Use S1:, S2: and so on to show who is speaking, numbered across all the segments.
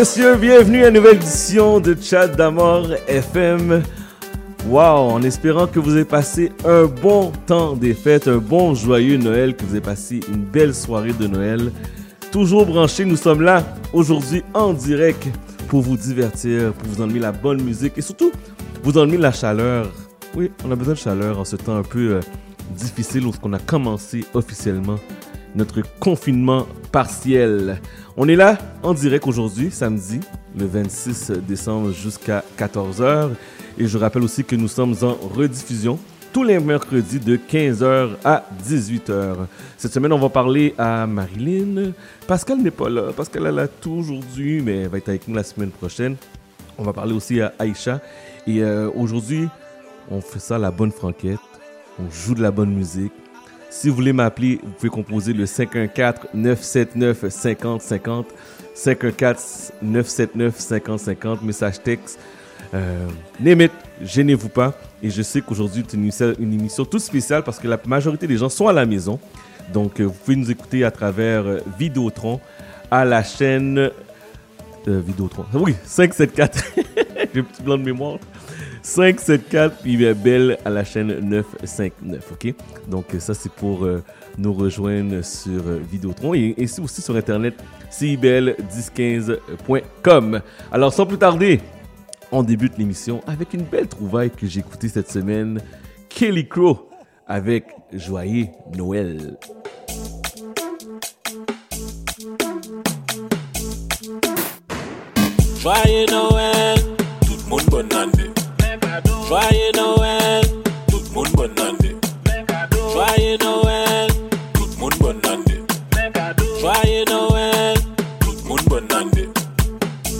S1: messieurs, bienvenue à une nouvelle édition de Chat d'Amour FM. Wow, en espérant que vous ayez passé un bon temps des fêtes, un bon joyeux Noël, que vous ayez passé une belle soirée de Noël. Toujours branchés, nous sommes là aujourd'hui en direct pour vous divertir, pour vous emmener la bonne musique et surtout vous emmener la chaleur. Oui, on a besoin de chaleur en ce temps un peu euh, difficile lorsqu'on a commencé officiellement notre confinement partiel. On est là en direct aujourd'hui, samedi, le 26 décembre jusqu'à 14h. Et je rappelle aussi que nous sommes en rediffusion tous les mercredis de 15h à 18h. Cette semaine, on va parler à Marilyn. Pascal n'est pas là. Pascal elle a tout aujourd'hui, mais elle va être avec nous la semaine prochaine. On va parler aussi à Aïcha. Et euh, aujourd'hui, on fait ça la bonne franquette. On joue de la bonne musique. Si vous voulez m'appeler, vous pouvez composer le 514-979-5050. 514-979-5050, message texte. Euh, gênez-vous pas. Et je sais qu'aujourd'hui, c'est une, émission- toute spéciale parce que la majorité des gens sont à la maison. Donc, euh, vous pouvez nous écouter à travers euh, Vidéotron à la chaîne. Euh, Vidéotron. Oui, 574. J'ai un petit blanc de mémoire. 574 puis Belle à la chaîne 959, ok? Donc euh, ça c'est pour euh, nous rejoindre sur euh, Vidéotron et, et aussi sur internet cibel1015.com. Alors sans plus tarder, on débute l'émission avec une belle trouvaille que j'ai écoutée cette semaine, Kelly Crow avec Joyeux Noël.
S2: Joyeux Noël, tout le monde bonne année. Joye Noël, tout moun bon nande Joye Noël, tout moun bon nande Joye Noël, tout moun bon nande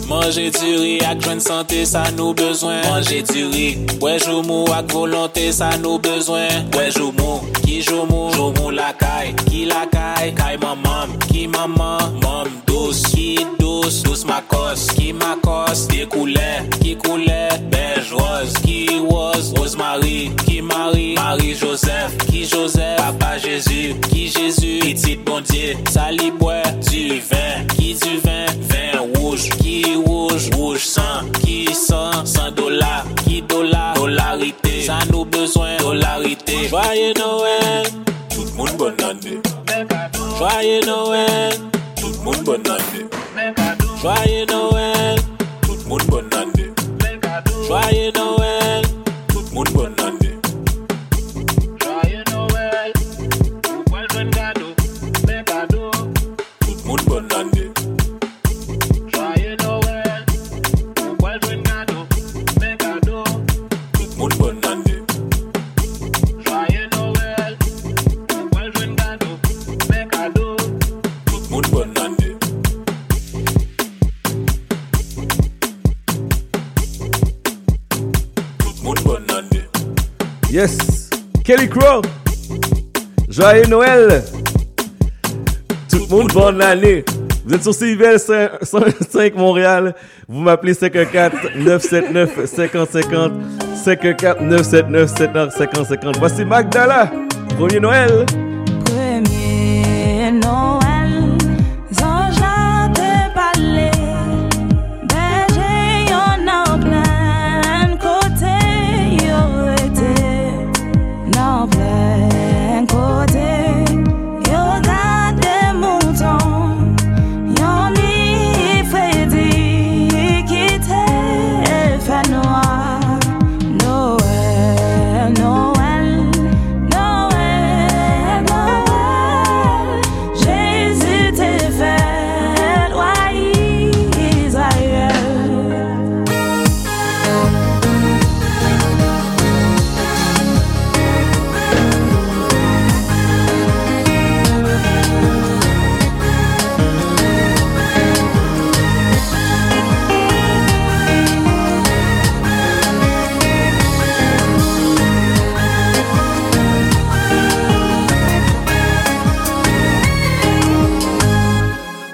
S2: Mange du ri ak jwen sante sa nou bezwen Mange du ri, wè jomou ak volante sa nou bezwen Wè jomou, ki jomou, jomou lakay Ki lakay, kay mamam, ki mamam, mam dos, ki tous, tous makos Ki makos, de koule, ki koule Bej roz, ki roz Rosemary, ki Marie Marie Joseph, ki Joseph Papa Jezu, ki Jezu Petit bon die, salibwe Du vin, ki du vin Vin rouge, ki rouge Rouge san, ki san San dola, ki dola Dolarite, sa nou bezwen Dolarite, joye nouen Tout moun bon ane Joye nouen Bon tout moun bon nan de Joye Noel, tout moun bon nan de Joye Noel, tout moun bon nan de Joye Noel, ou mwen ven gado, men gado Tout moun bon nan de
S1: Yes, Kelly Crow. Joyeux Noël. Tout le monde, bonne année. Vous êtes sur CIVL 105 Montréal. Vous m'appelez 514-979-5050. 514-979-5050. Voici Magdala. Premier Noël.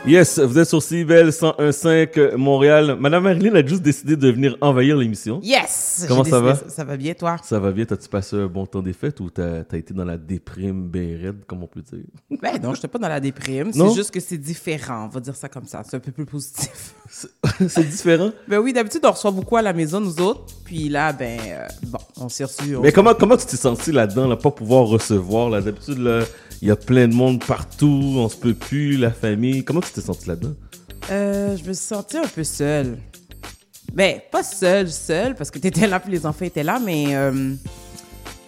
S1: Yes, vous êtes sur CIBEL 101.5 Montréal. Madame Marilyn a juste décidé de venir envahir l'émission.
S3: Yes!
S1: Comment ça va?
S3: Ça va bien, toi?
S1: Ça va bien? T'as-tu passé un bon temps des fêtes ou t'as as été dans la déprime bien raide, comme on peut dire?
S3: Ben non, je pas dans la déprime. C'est juste que c'est différent. On va dire ça comme ça. C'est un peu plus positif.
S1: C'est différent?
S3: Ben oui, d'habitude, on reçoit beaucoup à la maison, nous autres. Puis là, ben, euh, bon, on s'est reçu. on-
S1: Mais comment, comment tu t'es senti là-dedans, là, pas pouvoir recevoir, là? D'habitude, là, il y a plein de monde partout, on se peut plus, la famille. Comment tu t'es senti là-dedans?
S3: Euh, je me suis sentie un peu seule. Ben, pas seule, seule, parce que t'étais là, puis les enfants étaient là, mais euh,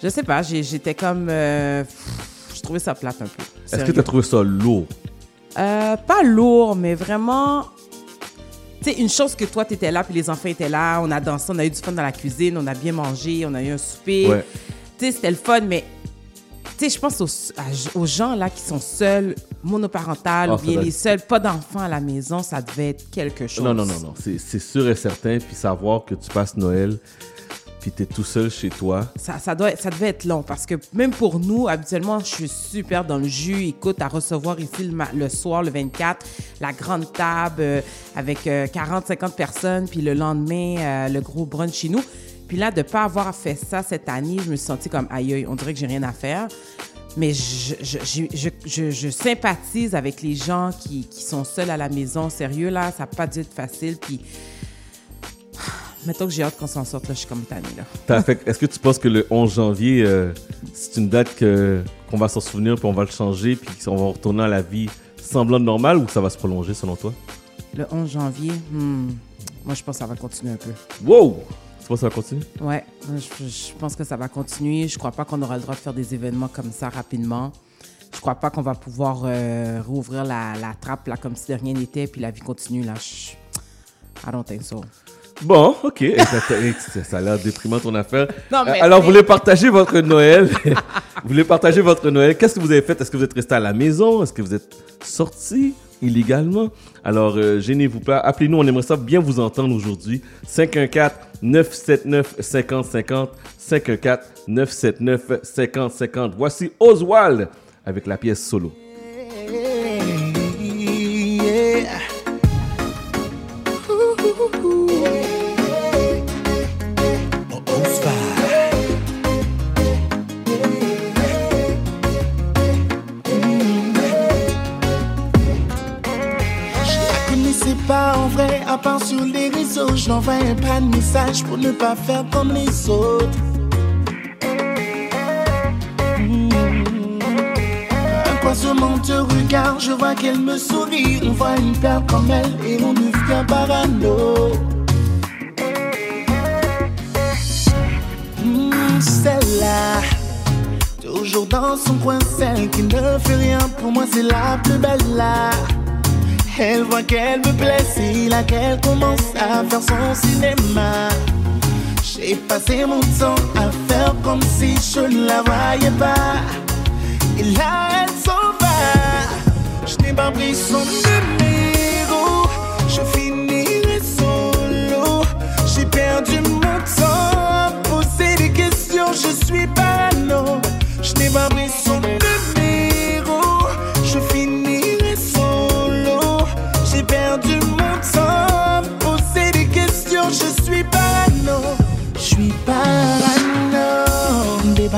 S3: je sais pas, j'étais comme. euh, pff, je trouvais ça plate un peu.
S1: Est-ce que t'as trouvé ça lourd?
S3: Euh, pas lourd, mais vraiment. Tu sais, une chose que toi, t'étais là, puis les enfants étaient là, on a dansé, on a eu du fun dans la cuisine, on a bien mangé, on a eu un souper.
S1: Ouais.
S3: Tu sais, c'était le fun, mais. Tu sais, je pense aux, gens là qui sont seuls, monoparentales,
S1: Ah,
S3: ou bien
S1: doit
S3: les seuls, pas d'enfants à la maison, ça devait être quelque chose.
S1: Non, non, non, non. C'est sûr et certain. Puis savoir que tu passes Noël, puis t'es tout seul chez toi.
S3: Ça, ça, doit, ça devait être long parce que même pour nous, habituellement, je suis super dans le jus. Écoute, à recevoir ici le, soir, le 24, la grande table euh, avec 40-50 personnes, puis le lendemain, euh, le gros brunch chez nous. Puis là, de ne pas avoir fait ça cette année, je me suis sentie comme aïe, on dirait que j'ai rien à faire. Mais je, je, je, je, sympathise avec les gens qui, qui sont seuls à la maison. Sérieux, là, ça n'a pas dû être facile. Puis, mettons que j'ai hâte qu'on s'en sorte, là, je suis comme tannée, là.
S1: Est-ce que tu penses que le 11 janvier, euh, c'est une date que qu'on va s'en souvenir, puis on va le changer, puis on va retourner à la vie semblant normale, ou ça va se prolonger selon toi?
S3: Le 11 janvier, hmm, moi je pense que ça va continuer un peu.
S1: Wow! Tu penses que ça va continuer?
S3: Ouais, je, je pense que ça va continuer. Je crois pas qu'on aura le droit de faire des événements comme ça rapidement. Je crois pas qu'on va pouvoir euh, rouvrir la, la trappe là comme si de rien n'était puis la vie continue là. Je, I don't think so.
S1: Bon, ok. Ça- a l'air déprimant ton affaire.
S3: Non, mais-
S1: Euh, Alors, vous voulez partager votre Noël? vous voulez partager votre Noël? Qu'est-ce que vous avez fait? Est-ce que vous êtes resté à la maison? Est-ce que vous êtes sorti? Illégalement? Alors, euh, gênez-vous pas. Appelez-nous, on aimerait ça bien vous entendre aujourd'hui. 514-979-5050. 514-979-5050. Voici Oswald avec la pièce solo.
S4: À part sur les réseaux. Je n'envoyais pas de message pour ne pas faire comme les autres. Un croisement de regard, je vois qu'elle me sourit. On voit une perle comme elle et on devient parano. Hmm, Celle-là. Toujours dans son coin, celle qui ne fait rien pour moi, c'est la plus belle là. Elle voit qu'elle me plaît, c'est là qu'elle commence à faire son cinéma. J'ai passé mon temps à faire comme si je ne la voyais pas. Et là, elle s'en va. Je n'ai pas pris son numéro. Je finirai solo. J'ai perdu mon temps à poser des questions. Je suis parano. Je n'ai pas pris son numéro.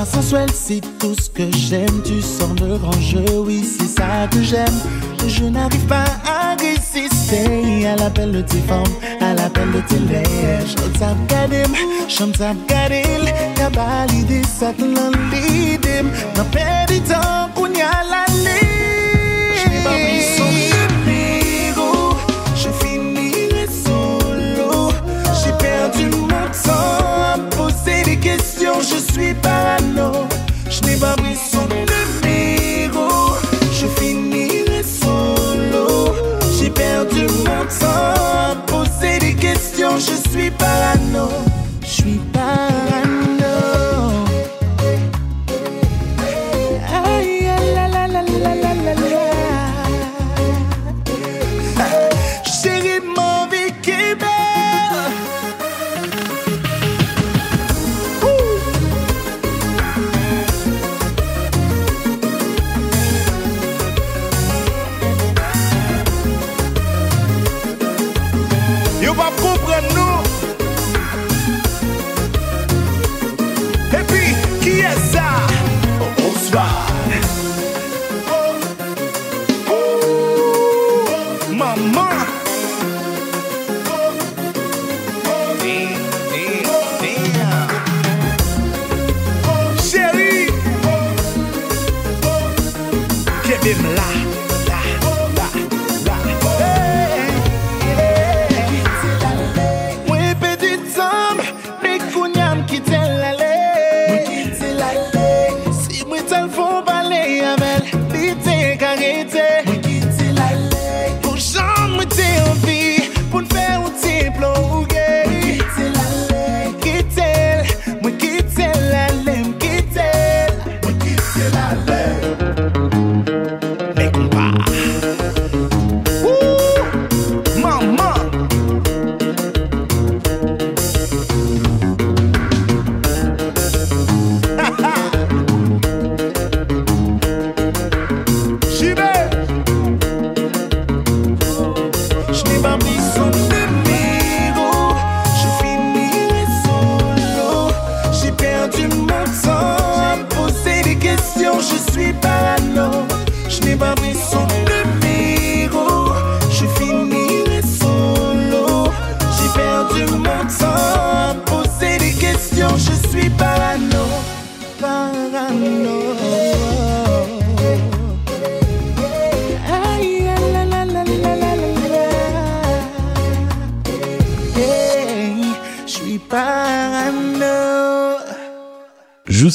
S4: pas sensuel, c'est tout ce que j'aime. Tu sens le grand jeu, oui, c'est ça que j'aime. Je n'arrive pas à résister à l'appel de tes formes, à l'appel de tes lèvres. Je t'ai gadim, je t'ai regardé, t'as validé ça, t'as l'idée. Ma paix du temps. Je suis parano. Je n'ai pas pris son numéro, je finirai solo. J'ai perdu mon temps poser des questions, je suis parano. Je suis parano.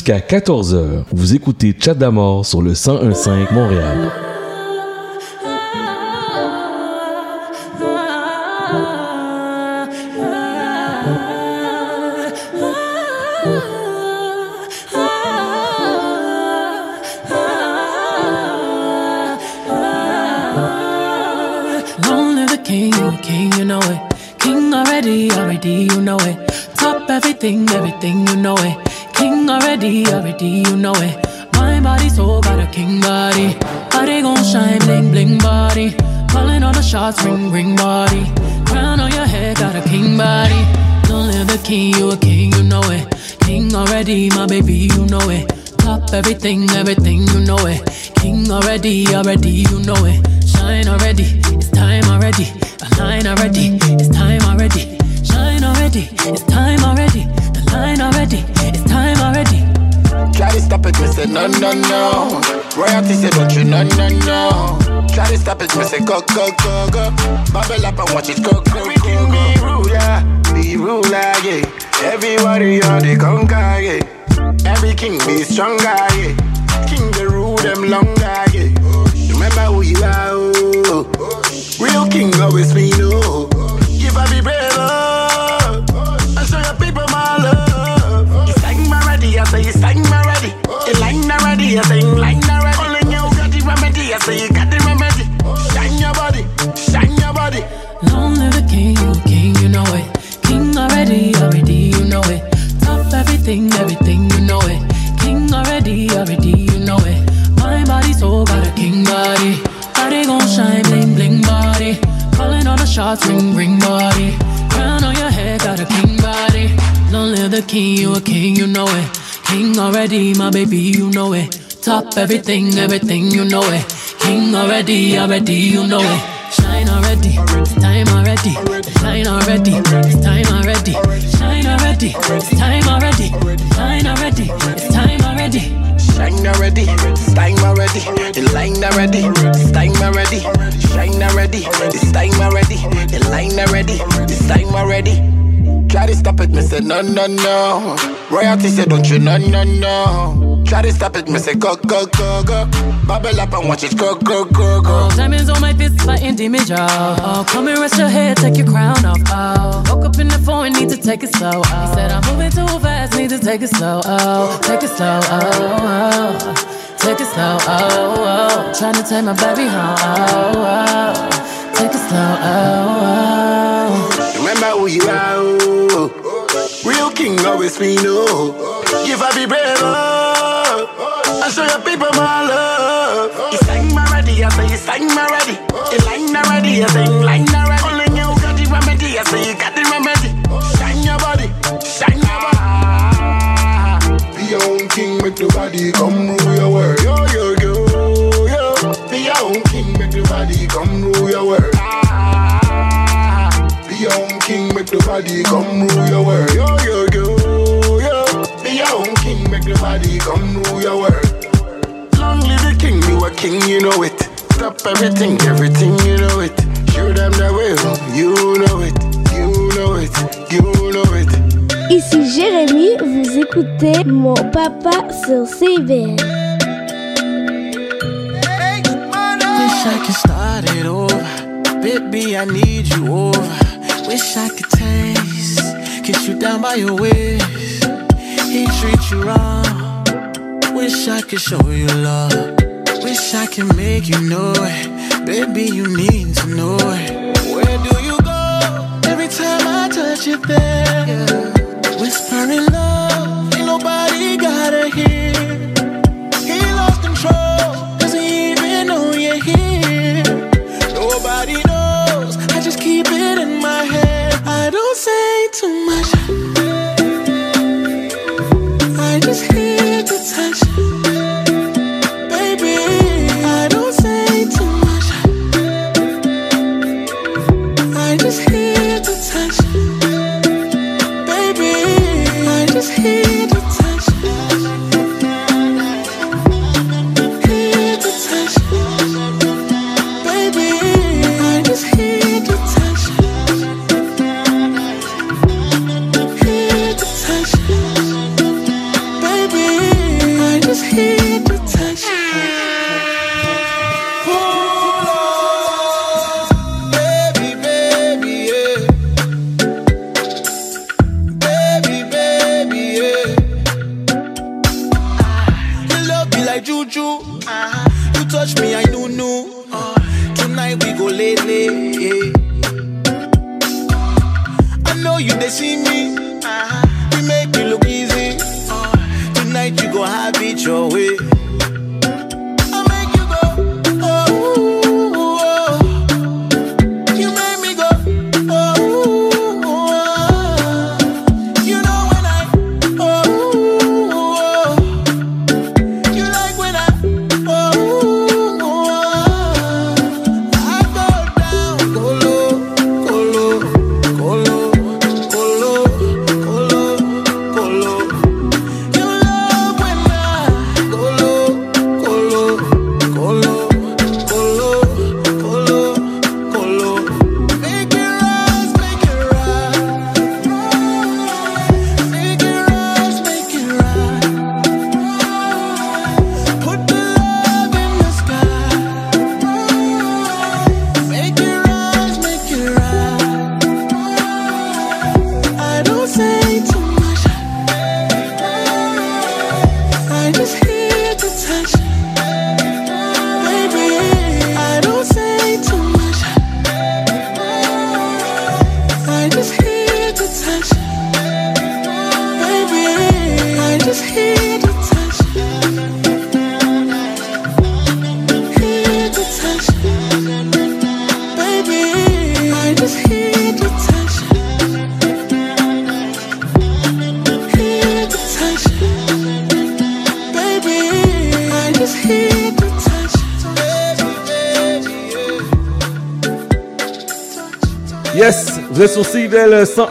S5: Jusqu'à 14h, vous écoutez Chat d'Amor sur le 1015 Montréal.
S6: no no. Royalty say don't you no no no. Try to stop it, me say go go go go. Bubble up and watch it go go go go.
S7: Diamonds on my fist, fighting demons, oh. y'all. Oh, come and rest your head, take your crown off. Oh, woke up in the phone, need to take it slow. Oh. He said I'm moving too fast, need to take it slow. Oh, take it slow. Oh, oh. take it slow. Oh, oh. trying to take my baby home. Oh, oh. take it slow. Oh, oh.
S6: remember who you are. Oh always me know. If I be brave up, I show your people my love. It's like my ready, I say it's like my ready. You like my ready, I say like my ready. Calling you got the remedy, I say you got the remedy. Shine your body, shine your body. Be your own king, make the body come rule your world. Yo, yo, yo, yo. Be your own king, make the body come rule your world. Make the body come rule your world. Yo, yo, yo, yo. Be your own king, make the body come rule your world. Long live the king, you a king, you know it. Stop everything, everything, you know it. Show them the way, you know it, you know it, you know it.
S8: Ici Jérémy, vous écoutez mon papa sur CBN.
S9: Wish I could start it over. Baby, I need you over. Wish I could you down by your waist. He treats you wrong. Wish I could show you love. Wish I could make you know it. Baby, you need to know it.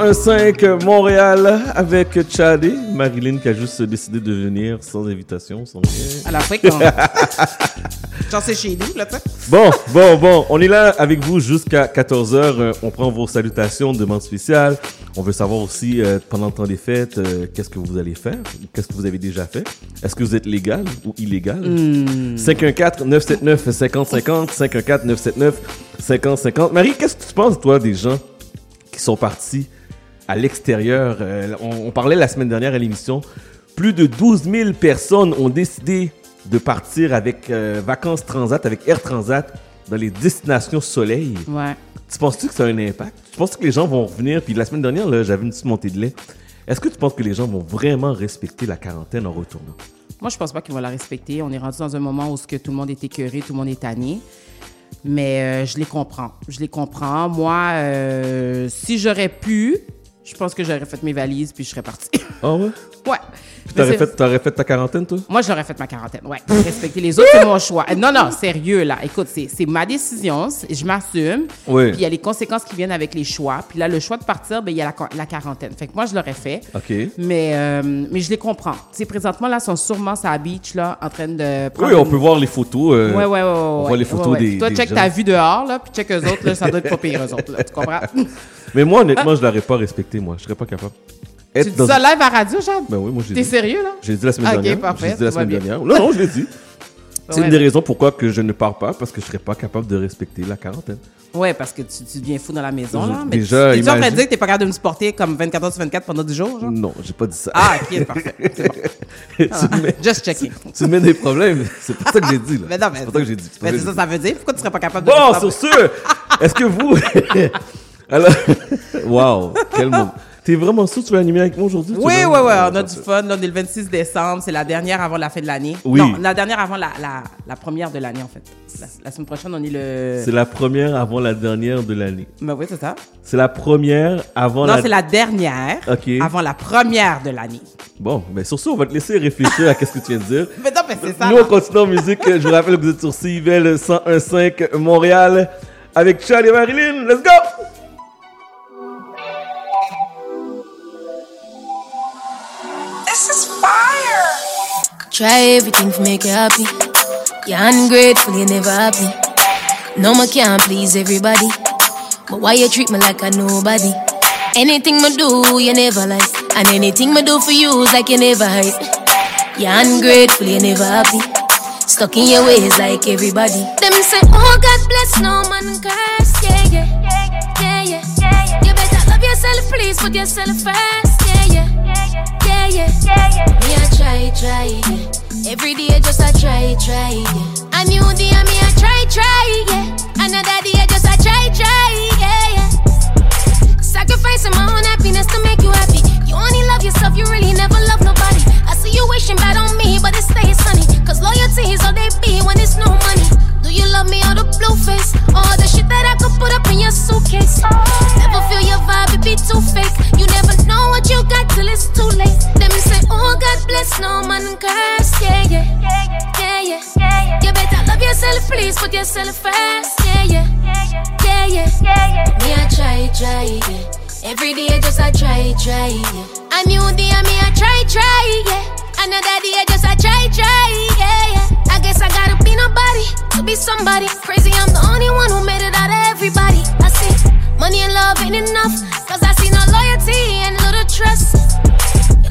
S1: 1-5 Montréal avec Chadé. Marilyn qui a juste décidé de venir sans invitation, sans rien.
S3: À la fréquence. J'en sais chez nous, là,
S1: Bon, bon, bon. On est là avec vous jusqu'à 14h. On prend vos salutations, demandes spéciales. On veut savoir aussi, euh, pendant le temps des fêtes, euh, qu'est-ce que vous allez faire? Qu'est-ce que vous avez déjà fait? Est-ce que vous êtes légal ou illégal? Mmh. 514-979-5050. 514-979-5050. Marie, qu'est-ce que tu penses, toi, des gens qui sont partis à l'extérieur? Euh, on, on parlait la semaine dernière à l'émission. Plus de 12 000 personnes ont décidé de partir avec euh, Vacances Transat, avec Air Transat, dans les destinations soleil.
S3: Ouais.
S1: Tu penses-tu que ça a un impact? Tu penses que les gens vont revenir? Puis la semaine dernière, là, j'avais une petite montée de lait. Est-ce que tu penses que les gens vont vraiment respecter la quarantaine en retournant?
S3: Moi, je pense pas qu'ils vont la respecter. On est rendu dans un moment où ce que tout le monde est écœuré, tout le monde est tanné. Mais euh, je les comprends. Je les comprends. Moi, euh, si j'aurais pu, Je pense que j'aurais fait mes valises puis je serais partie.
S1: Ah ouais?
S3: Ouais.
S1: T'aurais fait, ta quarantaine, toi?
S3: Moi, j'aurais fait ma quarantaine, ouais. Respecter les autres, c'est mon choix. Euh, Non, non, sérieux, là. Écoute, c'est c'est ma décision, je m'assume.
S1: Oui.
S3: Puis il y a les conséquences qui viennent avec les choix. Puis là, le choix de partir, ben, il y a la, la quarantaine. Fait que moi, je l'aurais fait.
S1: OK.
S3: Mais, euh, mais je les comprends. Tu sais, présentement, là, ils sont sûrement sur la beach, là, en train de prendre...
S1: Oui, on peut voir les photos. euh,
S3: Ouais, ouais, ouais, ouais.
S1: On
S3: ouais,
S1: voit les photos
S3: ouais.
S1: des.
S3: Toi,
S1: des
S3: check
S1: gens.
S3: ta vue dehors, là, puis check eux autres, là, ça doit être pas pire, eux autres, là. Tu comprends?
S1: Mais moi, honnêtement, je l'aurais pas respecté, moi. Je serais pas capable.
S3: Tu dis
S1: dans-
S3: ça live à radio, Jade?
S1: Ben oui, moi, j'ai
S3: T'es
S1: dit.
S3: sérieux, là?
S1: J'ai dit la semaine
S3: Ok,
S1: dernière.
S3: parfait,
S1: J'ai dit la semaine dernière. Non, non, je l'ai dit. C'est
S3: Ouais.
S1: une des raisons pourquoi que je ne pars pas, parce que je serais pas capable de respecter la quarantaine.
S3: Ouais, parce que tu, tu deviens fou dans la maison, là. Mais
S1: déjà,
S3: tu, es en train de dire que t'es pas capable de me supporter comme 24 heures sur 24 pendant 10 jours, genre?
S1: Non, j'ai pas dit ça.
S3: Ah, ok, parfait. C'est bon.
S1: tu, me mets,
S3: Just checking.
S1: tu me mets des problèmes. C'est pas ça que j'ai dit, là.
S3: Mais non, mais
S1: c'est pas ça que j'ai dit.
S3: Mais
S1: ça
S3: c'est ça, ça veut dire. Pourquoi tu serais pas capable de
S1: Bon, sur ce, est-ce que vous. Alors. Waouh, quel moment. T'es vraiment sûr que tu vas animer avec moi aujourd'hui?
S3: Oui, oui, oui, on a du fun. Là, on est le 26 décembre. C'est la dernière avant la fin de l'année.
S1: Oui.
S3: Non, la dernière avant la, la, la première de l'année, en fait. La, la semaine prochaine, on est le.
S1: C'est la première avant la dernière de l'année.
S3: Ben oui, c'est ça.
S1: C'est la première avant
S3: Non,
S1: la.
S3: c'est la dernière
S1: Ok.
S3: avant la première de l'année.
S1: Bon, mais sur ce, on va te laisser réfléchir à ce que tu viens de dire.
S3: Mais non, mais c'est ça.
S1: Nous, on continue en musique. Je vous rappelle que vous êtes sur CIVL 101.5 Montréal avec Charlie et Marilyn. Let's go!
S10: Try everything to make you happy. You're ungrateful, you never happy. No, I can't please everybody. But why you treat me like a nobody? Anything me do, you never like. And anything me do for you is like you never hurt. You're ungrateful, you never happy. Stuck in your ways like everybody. Them say, oh God bless, no man curse. Yeah, yeah, yeah, yeah. You better love yourself, please put yourself first. Yeah, yeah, yeah, yeah. Me I try, try, yeah. Every day just I try, try, yeah. A new day me I try, try, yeah. Another day just I try, try, yeah, yeah. Sacrificing my own happiness to make you happy. You only love yourself, you really never love nobody. I see you wishing bad on me, but it stays sunny. Cause loyalty is all they be when it's no money. You love me or the blue face? All the shit that I could put up in your suitcase. Never feel your vibe, it be too fake. You never know what you got till it's too late. Let me say, oh God bless, no man curse. Yeah, yeah, yeah, yeah. yeah. You better love yourself, please put yourself first. Yeah, yeah, yeah, yeah. yeah. Me I try, try, yeah. Every day I just I try, try, yeah. A new day me I try, try, yeah. Another day just I try, try, yeah, yeah. I guess I gotta be nobody to be somebody. Crazy, I'm the only one who made it out of everybody. I see money and love ain't enough, cause I see no loyalty and little trust.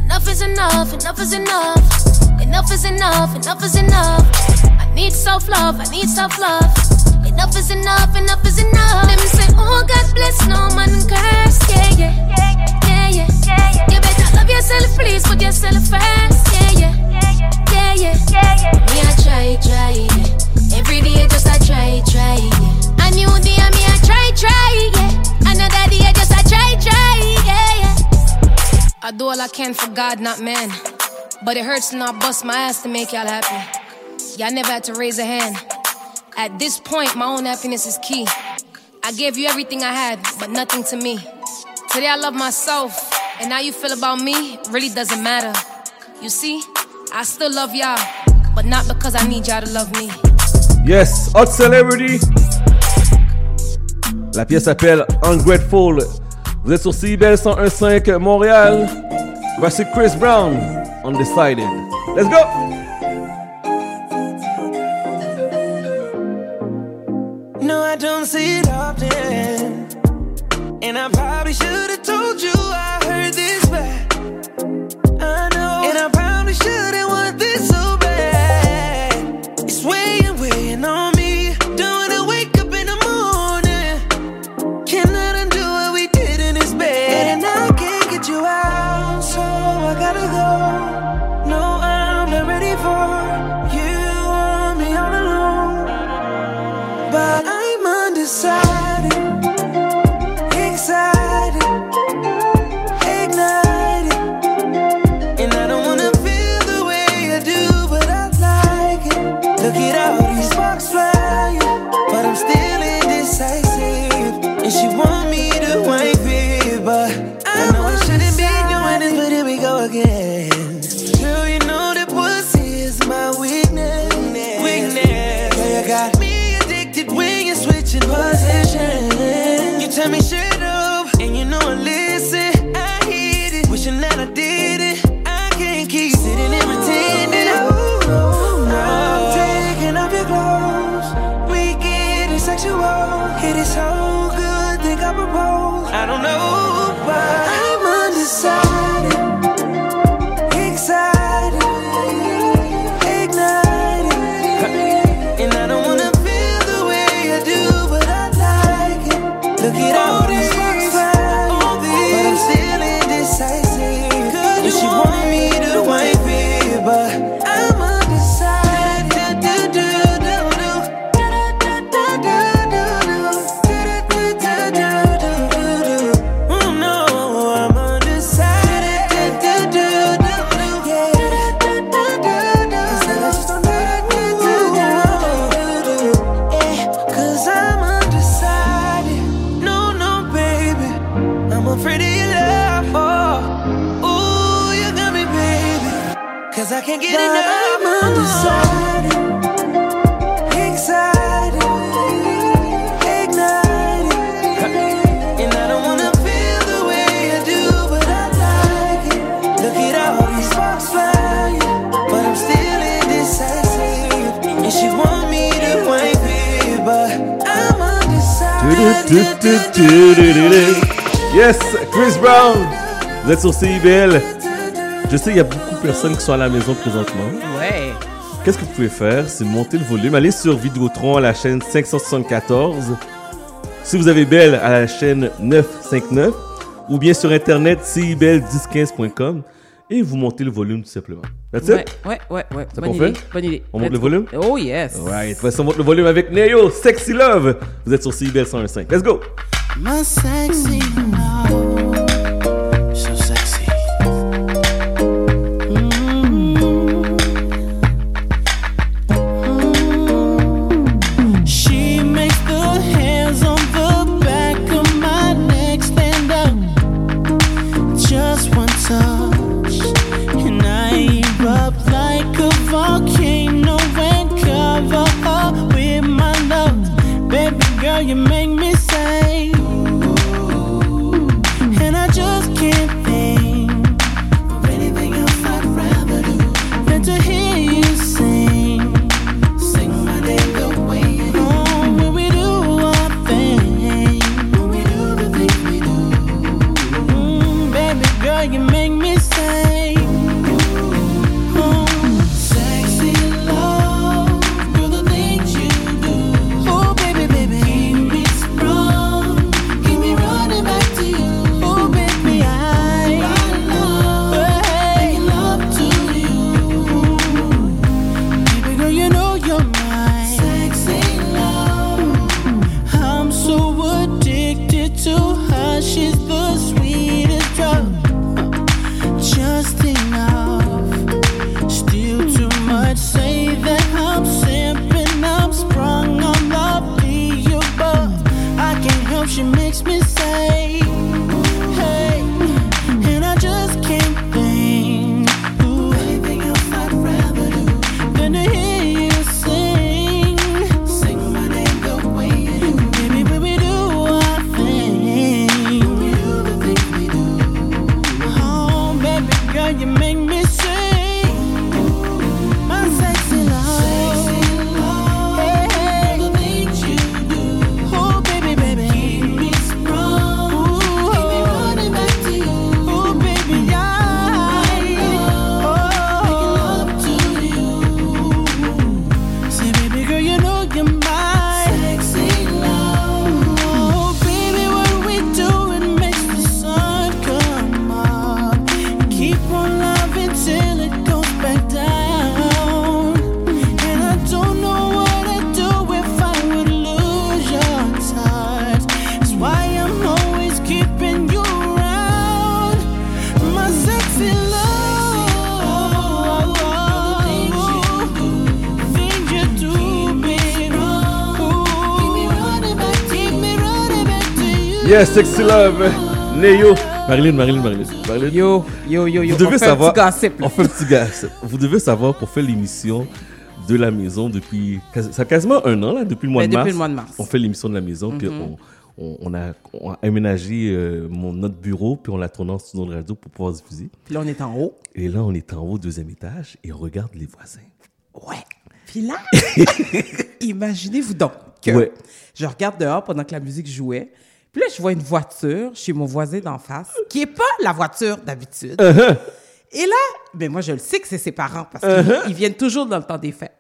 S10: Enough is enough, enough is enough. Enough is enough, enough is enough. I need self love, I need self love. Enough is enough, enough is enough. Let me say, oh God bless, no man curse. Yeah, yeah, yeah, yeah. Yeah yeah. you better love yourself, please put yourself first. Yeah, yeah, yeah, yeah. yeah, yeah. Me I try, try, yeah. Every day just I try, try, yeah. A new day me I try, try, yeah. Another day just I try, try, yeah, yeah. I do all I can for God, not man. But it hurts to not bust my ass to make y'all happy. Y'all never had to raise a hand. At this point, my own happiness is key. I gave you everything I had, but nothing to me. Today I love myself, and how you feel about me really doesn't matter. You see, I still love y'all, but not because I need y'all to love me.
S1: Yes, Hot Celebrity. La pièce s'appelle Ungrateful. Vous êtes sur CIBL 101.5 Montréal. Voici Chris Brown, Undecided. Let's go!
S11: No, I don't see it often. And I probably should
S1: Yes, Chris Brown. Vous êtes sur CIBL. Je sais qu'il y a beaucoup de personnes qui sont à la maison présentement.
S3: Ouais.
S1: Qu'est-ce que vous pouvez faire? C'est monter le volume. Allez sur Vidéotron à la chaîne 574. Si vous avez Belle à la chaîne 959 ou bien sur internet cibel1015.com et vous montez le volume tout simplement. That's
S3: ouais. Ouais, ouais, ouais.
S1: C'est
S3: bonne, idée, bonne idée.
S1: On monte le volume?
S3: Oh yes!
S1: Right, on monte le volume avec Neo, Sexy Love. Vous êtes sur CIBL 101.5. Let's go!
S9: My sexy Sexy Love,
S1: Neo. Marilyn, Marilyn, Marilyn, Marilyn.
S3: Yo, yo, yo, yo.
S1: Vous devez
S3: on fait
S1: savoir,
S3: un petit gossip. Là.
S1: On fait un petit gossip. Vous devez savoir, pour faire l'émission de la maison depuis. Ça a quasiment un an, là, depuis le mois,
S3: Mais
S1: de, ben,
S3: depuis
S1: mars,
S3: le mois de mars.
S1: On fait l'émission de la maison, puis
S3: mm-hmm.
S1: on. On, a, on, aménagé euh, mon, notre bureau, puis on l'a tourné en studio de radio pour pouvoir diffuser.
S3: Puis là, on est en haut.
S1: Et là, on est en haut, deuxième étage, et on regarde les voisins.
S3: Ouais. Puis là, imaginez-vous donc que
S1: ouais.
S3: je regarde dehors pendant que la musique jouait, puis là, je vois une voiture chez mon voisin d'en face, qui est pas la voiture d'habitude. Et là, ben moi, je le sais que c'est ses parents parce qu'ils ils viennent toujours dans le temps des fêtes.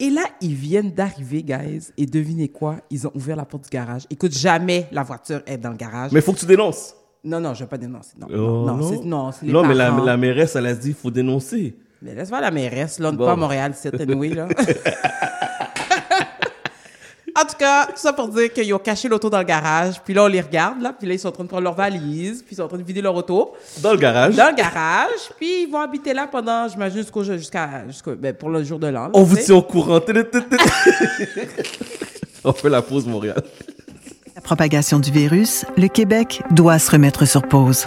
S3: Et là, ils viennent d'arriver, guys, et devinez quoi? Ils ont ouvert la porte du garage. Écoute, jamais la voiture est dans le garage.
S1: Mais il faut que tu dénonces.
S3: Non, non, je vais pas dénoncer. Non,
S1: Oh,
S3: non, non, non, les
S1: Non, mais la, la mairesse, elle a dit, il faut dénoncer.
S3: Mais laisse voir la mairesse, là, on n'est
S1: Bon.
S3: pas à Montréal, c'est anyway, là. en tout cas, tout ça pour dire qu'ils ont caché l'auto dans le garage, puis là, on les regarde, là, puis là, ils sont en train de prendre leur valise, puis ils sont en train de vider leur auto
S1: Dans le garage.
S3: dans le garage, puis ils vont habiter là pendant, j'imagine, jusqu'au, jusqu'à, jusqu'au, ben, pour le jour de l'an. là,
S1: On vous tient au courant. on fait la pause, Montréal.
S12: La propagation du virus, le Québec doit se remettre sur pause.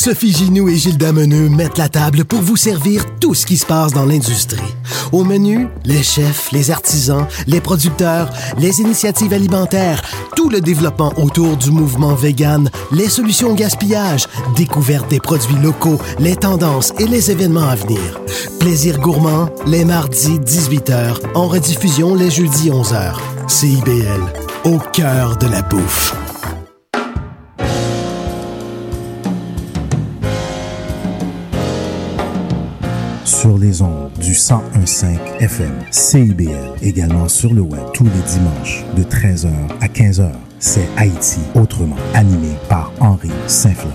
S13: Sophie Ginou et Gilles Dameneux mettent la table pour vous servir tout ce qui se passe dans l'industrie. Au menu, les chefs, les artisans, les producteurs, les initiatives alimentaires, tout le développement autour du mouvement vegan, les solutions au gaspillage, découverte des produits locaux, les tendances et les événements à venir. Plaisir gourmand, les mardis 18h, en rediffusion les jeudis 11h. CIBL, au cœur de la bouffe.
S14: Sur les ondes du 1015 FM CIBL, également sur le web tous les dimanches de 13h à 15h. C'est Haïti autrement, animé par Henri Saint-Fleur.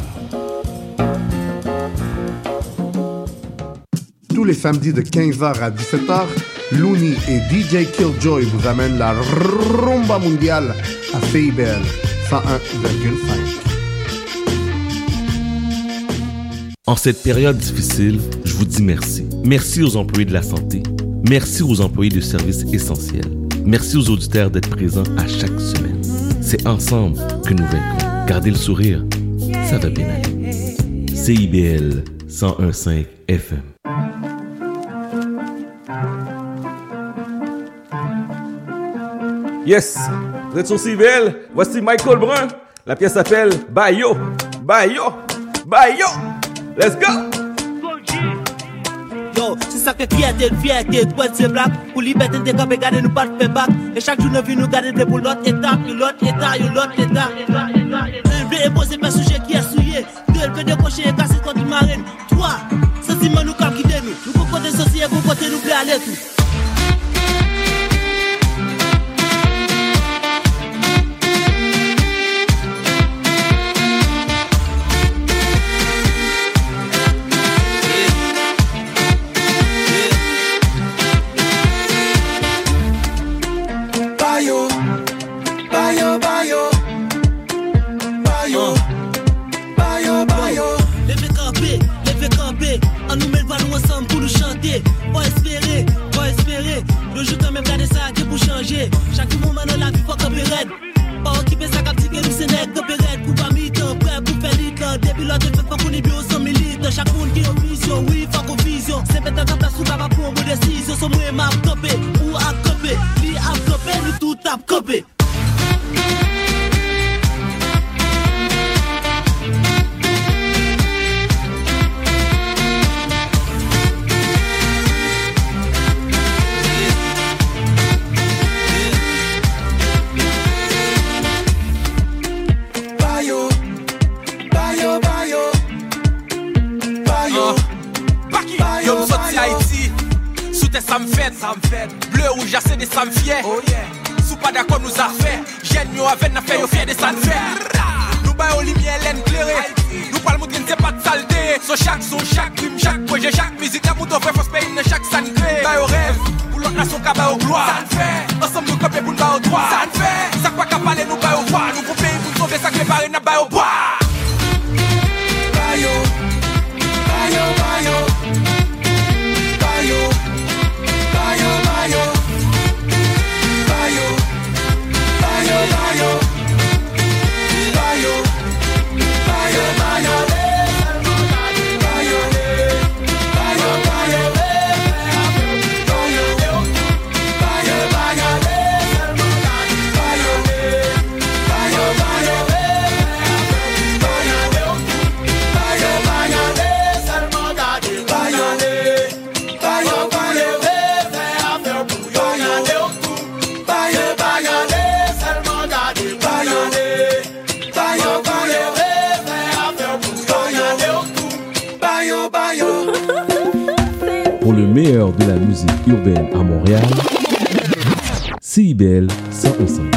S15: Tous les samedis de 15h à 17h, Looney et DJ Killjoy vous amènent la rumba mondiale à CIBL 101,5.
S1: En cette période difficile, je vous dis merci. Merci aux employés de la santé. Merci aux employés de services essentiels. Merci aux auditeurs d'être présents à chaque semaine. C'est ensemble que nous vaincrons. Gardez le sourire, ça va bien aller. CIBL 101.5 FM. Yes, vous êtes sur CIBL. Voici Michael Brun. La pièce s'appelle Bayo. Bayo. Bayo. Let's go!
S16: Yo, se sa ke fiyate, fiyate, dwen se blak Pou libet en dekap e gade nou pat fe bak E chak joun nou vi nou gade ble pou lot etak Yo lot etak, yo lot etak Vle e pose pe suje ki esouye Dwe lve dekoche e kase konti maren Toa, se si man nou kap kide nou Nou kon kote sosi e kon kote nou ble ale tou l'autre fait 100 millilitres Chaque monde qui a une vision, oui faut qu'on vision C'est mettre en place sous capable pour une décision Son moi m'a camper, ou à camper Lui à camper, nous tout à camper
S17: Oh, Sou pa d'akon nou zafè Jen yo avèn na fè yo fye de san fè. Nou bay ou limye lèn klerè. Nou pal moun gen se pat salte. So chak son, chak rim, chak proje, chak mizik La moun do fè fòs pe in chak san kre. Bay ou rev, pou lot nasyon ka bay ou gloa. San fè, ansam nou kopè pou nou bay ou doa San fè, sak pa ka pale nou bay ou vwa. Nou pou
S18: de la musique urbaine à Montréal, CIBL 101.5.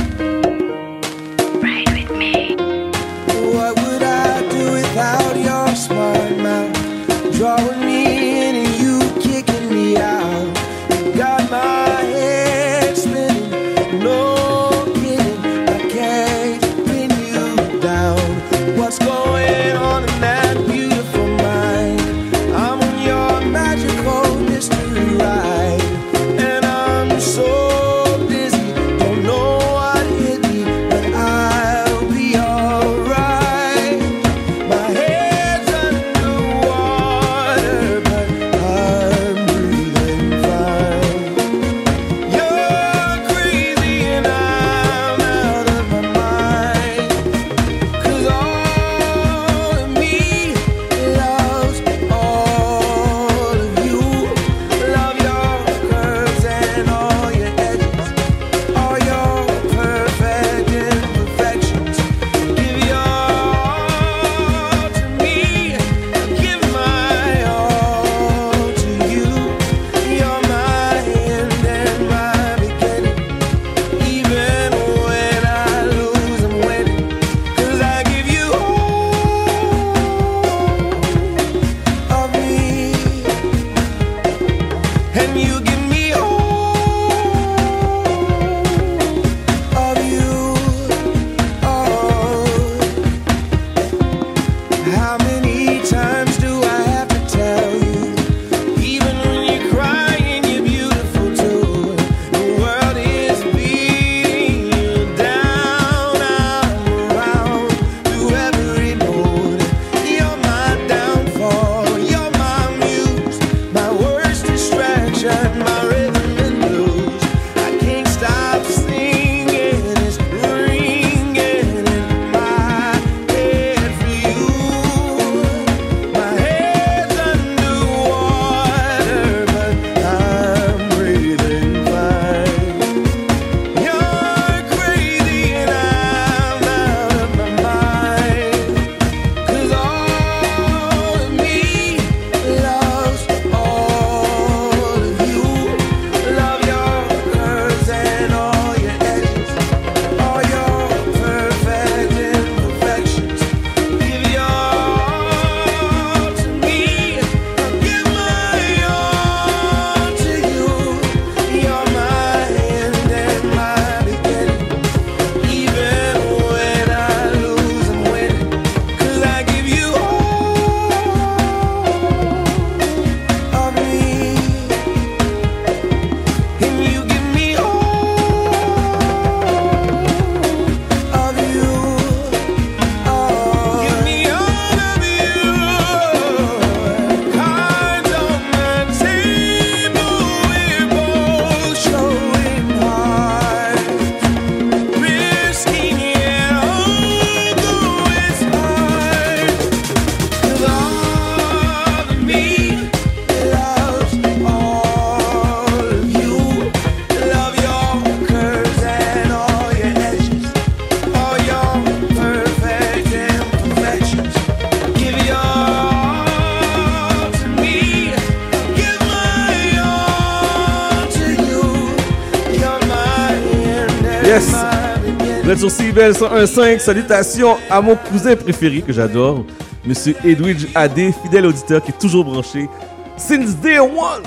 S18: Vous êtes sur CIBL 101.5. Salutations à mon cousin préféré que j'adore, Monsieur Edwidge Adé, fidèle auditeur qui est toujours branché. Since day one!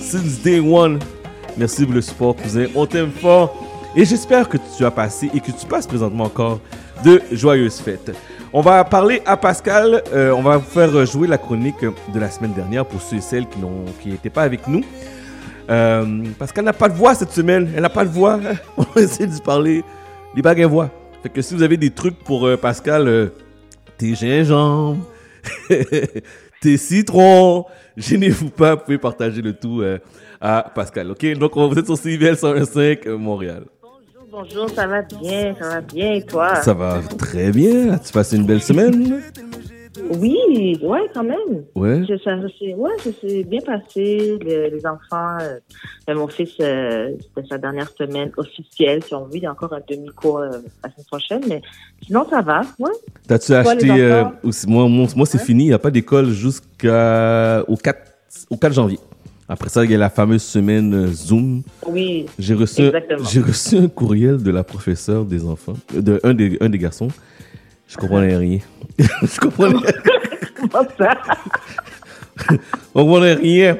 S18: Since day one. Merci pour le support, cousin. On t'aime fort. Et j'espère que tu as passé et que tu passes présentement encore de joyeuses fêtes. On va parler à Pascal. euh, on va vous faire jouer la chronique de la semaine dernière pour ceux et celles qui n'étaient pas avec nous. Euh, qu'elle n'a pas de voix cette semaine. Elle n'a pas de voix. On va essayer de parler. Les bagues à voix. Fait que si vous avez des trucs pour euh, Pascal, euh, tes gingembre, tes citrons, gênez-vous pas, vous pouvez partager le tout euh, à Pascal. Ok, donc on- vous êtes sur CIVL 105 euh, Montréal.
S19: Bonjour, ça va bien, ça va bien, et toi?
S18: Ça va très bien. Tu passes une belle semaine?
S19: Oui, ouais, quand même.
S18: Ouais.
S19: Je, ça, c'est- ouais, ça s'est bien passé. Le- les enfants, euh, ben, mon fils, euh, c'était sa dernière semaine officielle. Si on veut, il y a encore un demi-cours euh, la semaine prochaine, mais sinon, ça va, ouais.
S18: T'as-tu acheté. euh, aussi- moi, moi, moi, c'est fini. Il n'y a pas d'école jusqu'au 4, au 4 janvier.
S1: Après ça, il y a la fameuse semaine euh, Zoom.
S19: Oui.
S1: J'ai reçu, j'ai reçu un courriel de la professeure des enfants, de un des, un des garçons. Je comprenais rien. je comprenais,
S19: Comment ça?
S1: je comprenais rien.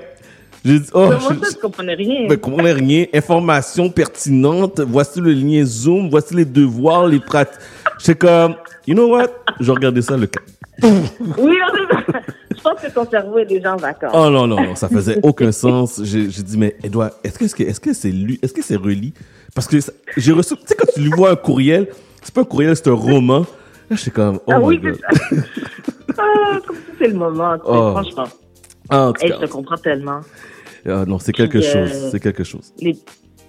S1: J'ai dit, oh,
S19: Comment
S1: je-
S19: tu comprenais rien?
S1: je comprenais rien. Information pertinente. Voici le lien Zoom. Voici les devoirs, les pratiques. J'étais comme, you know what? Je regardais ça le cas.
S19: Oui, je pense que ton cerveau est déjà en vacances.
S1: Oh non, non, non, ça faisait aucun sens. J'ai dit, mais Edouard, est-ce que c'est est -ce que c'est lu, est-ce que c'est relié? Parce que j'ai reçu, tu sais, quand tu lui vois un courriel, c'est pas un courriel, c'est un roman. J'étais comme, oh
S19: ah
S1: my
S19: oui,
S1: god.
S19: c'est ça. Ah, comme si c'est le moment, tu sais,
S1: Oh.
S19: franchement.
S1: Ah, en tout
S19: Hey,
S1: cas.
S19: je te comprends tellement.
S1: Ah, non, c'est quelque
S19: Puis, euh,
S1: chose, c'est quelque chose.
S19: Les,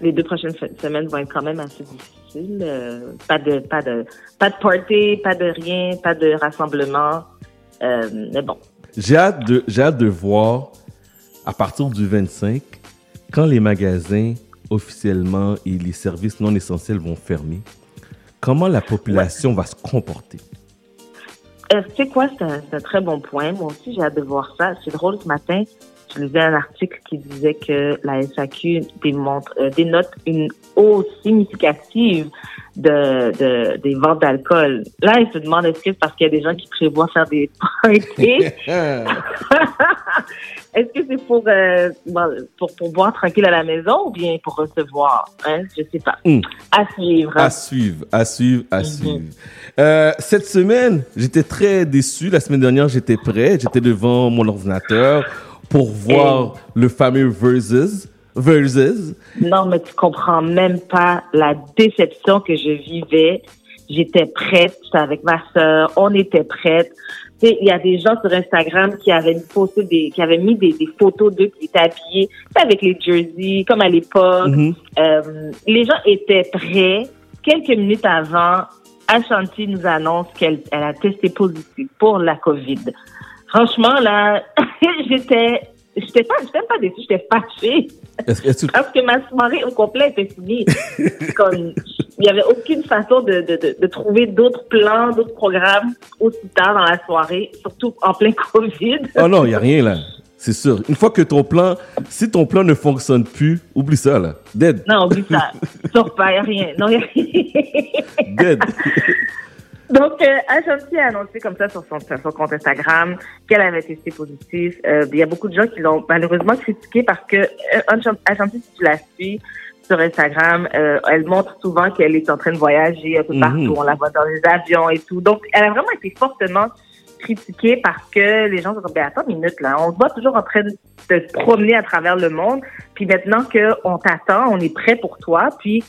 S19: les deux prochaines semaines vont être quand même assez difficiles. euh, pas de, pas de, pas de party, pas de rien, pas de rassemblement. Euh, mais bon.
S1: J'ai hâte de, j'ai hâte de voir à partir du 25 quand les magasins officiellement et les services non essentiels vont fermer. Comment la population va se comporter?
S19: Euh, tu sais quoi, c'est un, très bon point. Moi aussi, j'ai hâte de voir ça. C'est drôle, ce matin, je lisais un article qui disait que la SAQ démontre, euh, dénote une hausse significative de, de, des ventes d'alcool. Là, ils se demandent est-ce que c'est parce qu'il y a des gens qui prévoient faire des parties? est-ce que c'est pour, euh, pour, pour boire tranquille à la maison ou bien pour recevoir? Hein? Je sais pas.
S1: Hmm.
S19: À suivre.
S1: À suivre, à suivre,
S19: Mhm.
S1: à suivre. Euh, cette semaine, j'étais très déçu. La semaine dernière, j'étais prêt. J'étais devant mon ordinateur pour voir le fameux Versus. Versus.
S19: Non, mais tu comprends même pas la déception que je vivais. J'étais prête, j'étais avec ma sœur, on était prête. Il y a des gens sur Instagram qui avaient posté des, qui avaient mis des, des photos d'eux qui étaient habillés, avec les jerseys, comme à l'époque.
S1: Mhm.
S19: Euh, les gens étaient prêts. Quelques minutes avant, Ashanti nous annonce qu'elle elle a testé positif pour la COVID. Franchement, là, j'étais, j'étais pas, j'étais même pas déçue, j'étais fâchée.
S1: Que-
S19: Parce que ma soirée au complet était finie. Comme, il y avait aucune façon de, de, de, de trouver d'autres plans, d'autres programmes aussi tard dans la soirée, surtout en plein COVID.
S1: Oh non, il n'y a rien là. C'est sûr. Une fois que ton plan, si ton plan ne fonctionne plus, oublie ça là. Dead.
S19: Non, oublie ça. Sors pas, il n'y a rien. Non, il y a rien.
S1: Dead.
S19: Donc, euh, Ashanti a annoncé comme ça sur son, sur son compte Instagram qu'elle avait testé positif. Euh, Il y a beaucoup de gens qui l'ont malheureusement critiqué parce que euh, Ashanti, si tu la suis sur Instagram, euh, elle montre souvent qu'elle est en train de voyager un peu
S20: Mhm.
S19: partout. On la voit dans les avions et tout. Donc, elle a vraiment été fortement critiquée parce que les gens se disent, ben attends une minute là, on se voit toujours en train de se promener à travers le monde. Puis maintenant qu'on t'attend, on est prêt pour toi. Puis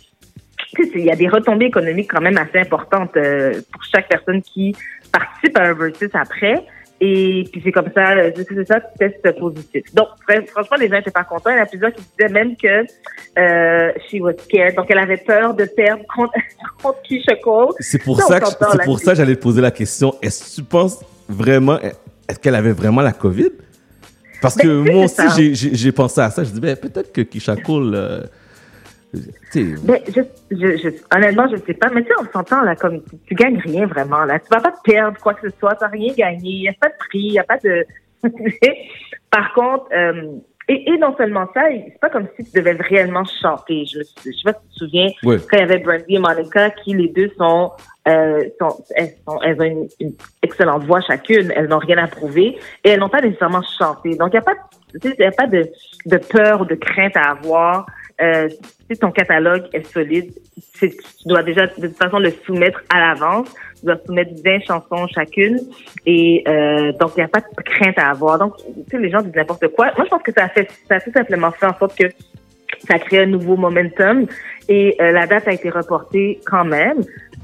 S19: il y a des retombées économiques quand même assez importantes euh, pour chaque personne qui participe à un versus après. Et puis c'est comme ça, euh, c'est ça, tu testes positif. Donc fr- franchement, les gens étaient pas contents. Il y en a plusieurs qui disaient même que euh, she was scared. Donc elle avait peur de perdre contre, contre Keisha Cole.
S1: C'est pour ça que c'est pour ça que j'allais te poser la question. Est-ce que tu penses vraiment est-ce qu'elle avait vraiment la COVID? Parce que
S19: Ben, c'est
S1: moi aussi j'ai- pensé à ça. Je dis ben peut-être que Kisha Cole, euh,
S19: Ben, je, je, je- honnêtement, je sais pas. Mais tu sais, on s'entend là, comme tu, tu gagnes rien vraiment là. Tu vas pas perdre quoi que ce soit. Tu n'as rien gagné. Il n'y a pas de prix. Il n'y a pas de. Par contre, euh, et, et non seulement ça, c'est pas comme si tu devais réellement chanter. Je, je sais pas si tu te souviens quand il y avait Brandy et Monica qui les deux sont, euh, sont, elles, sont elles ont une, une excellente voix chacune. Elles n'ont rien à prouver et elles n'ont pas nécessairement chanté. Donc il n'y a pas, y a pas de, de peur ou de crainte à avoir. Euh, si ton catalogue est solide, c'est- tu dois déjà de toute façon le soumettre à l'avance. Tu dois soumettre 20 chansons chacune. Et euh, donc, il n'y a pas de crainte à avoir. Donc, tu sais, les gens disent n'importe quoi. Moi, je pense que ça a, fait, ça a tout simplement fait en sorte que ça a créé un nouveau momentum. Et euh, la date a été reportée quand même,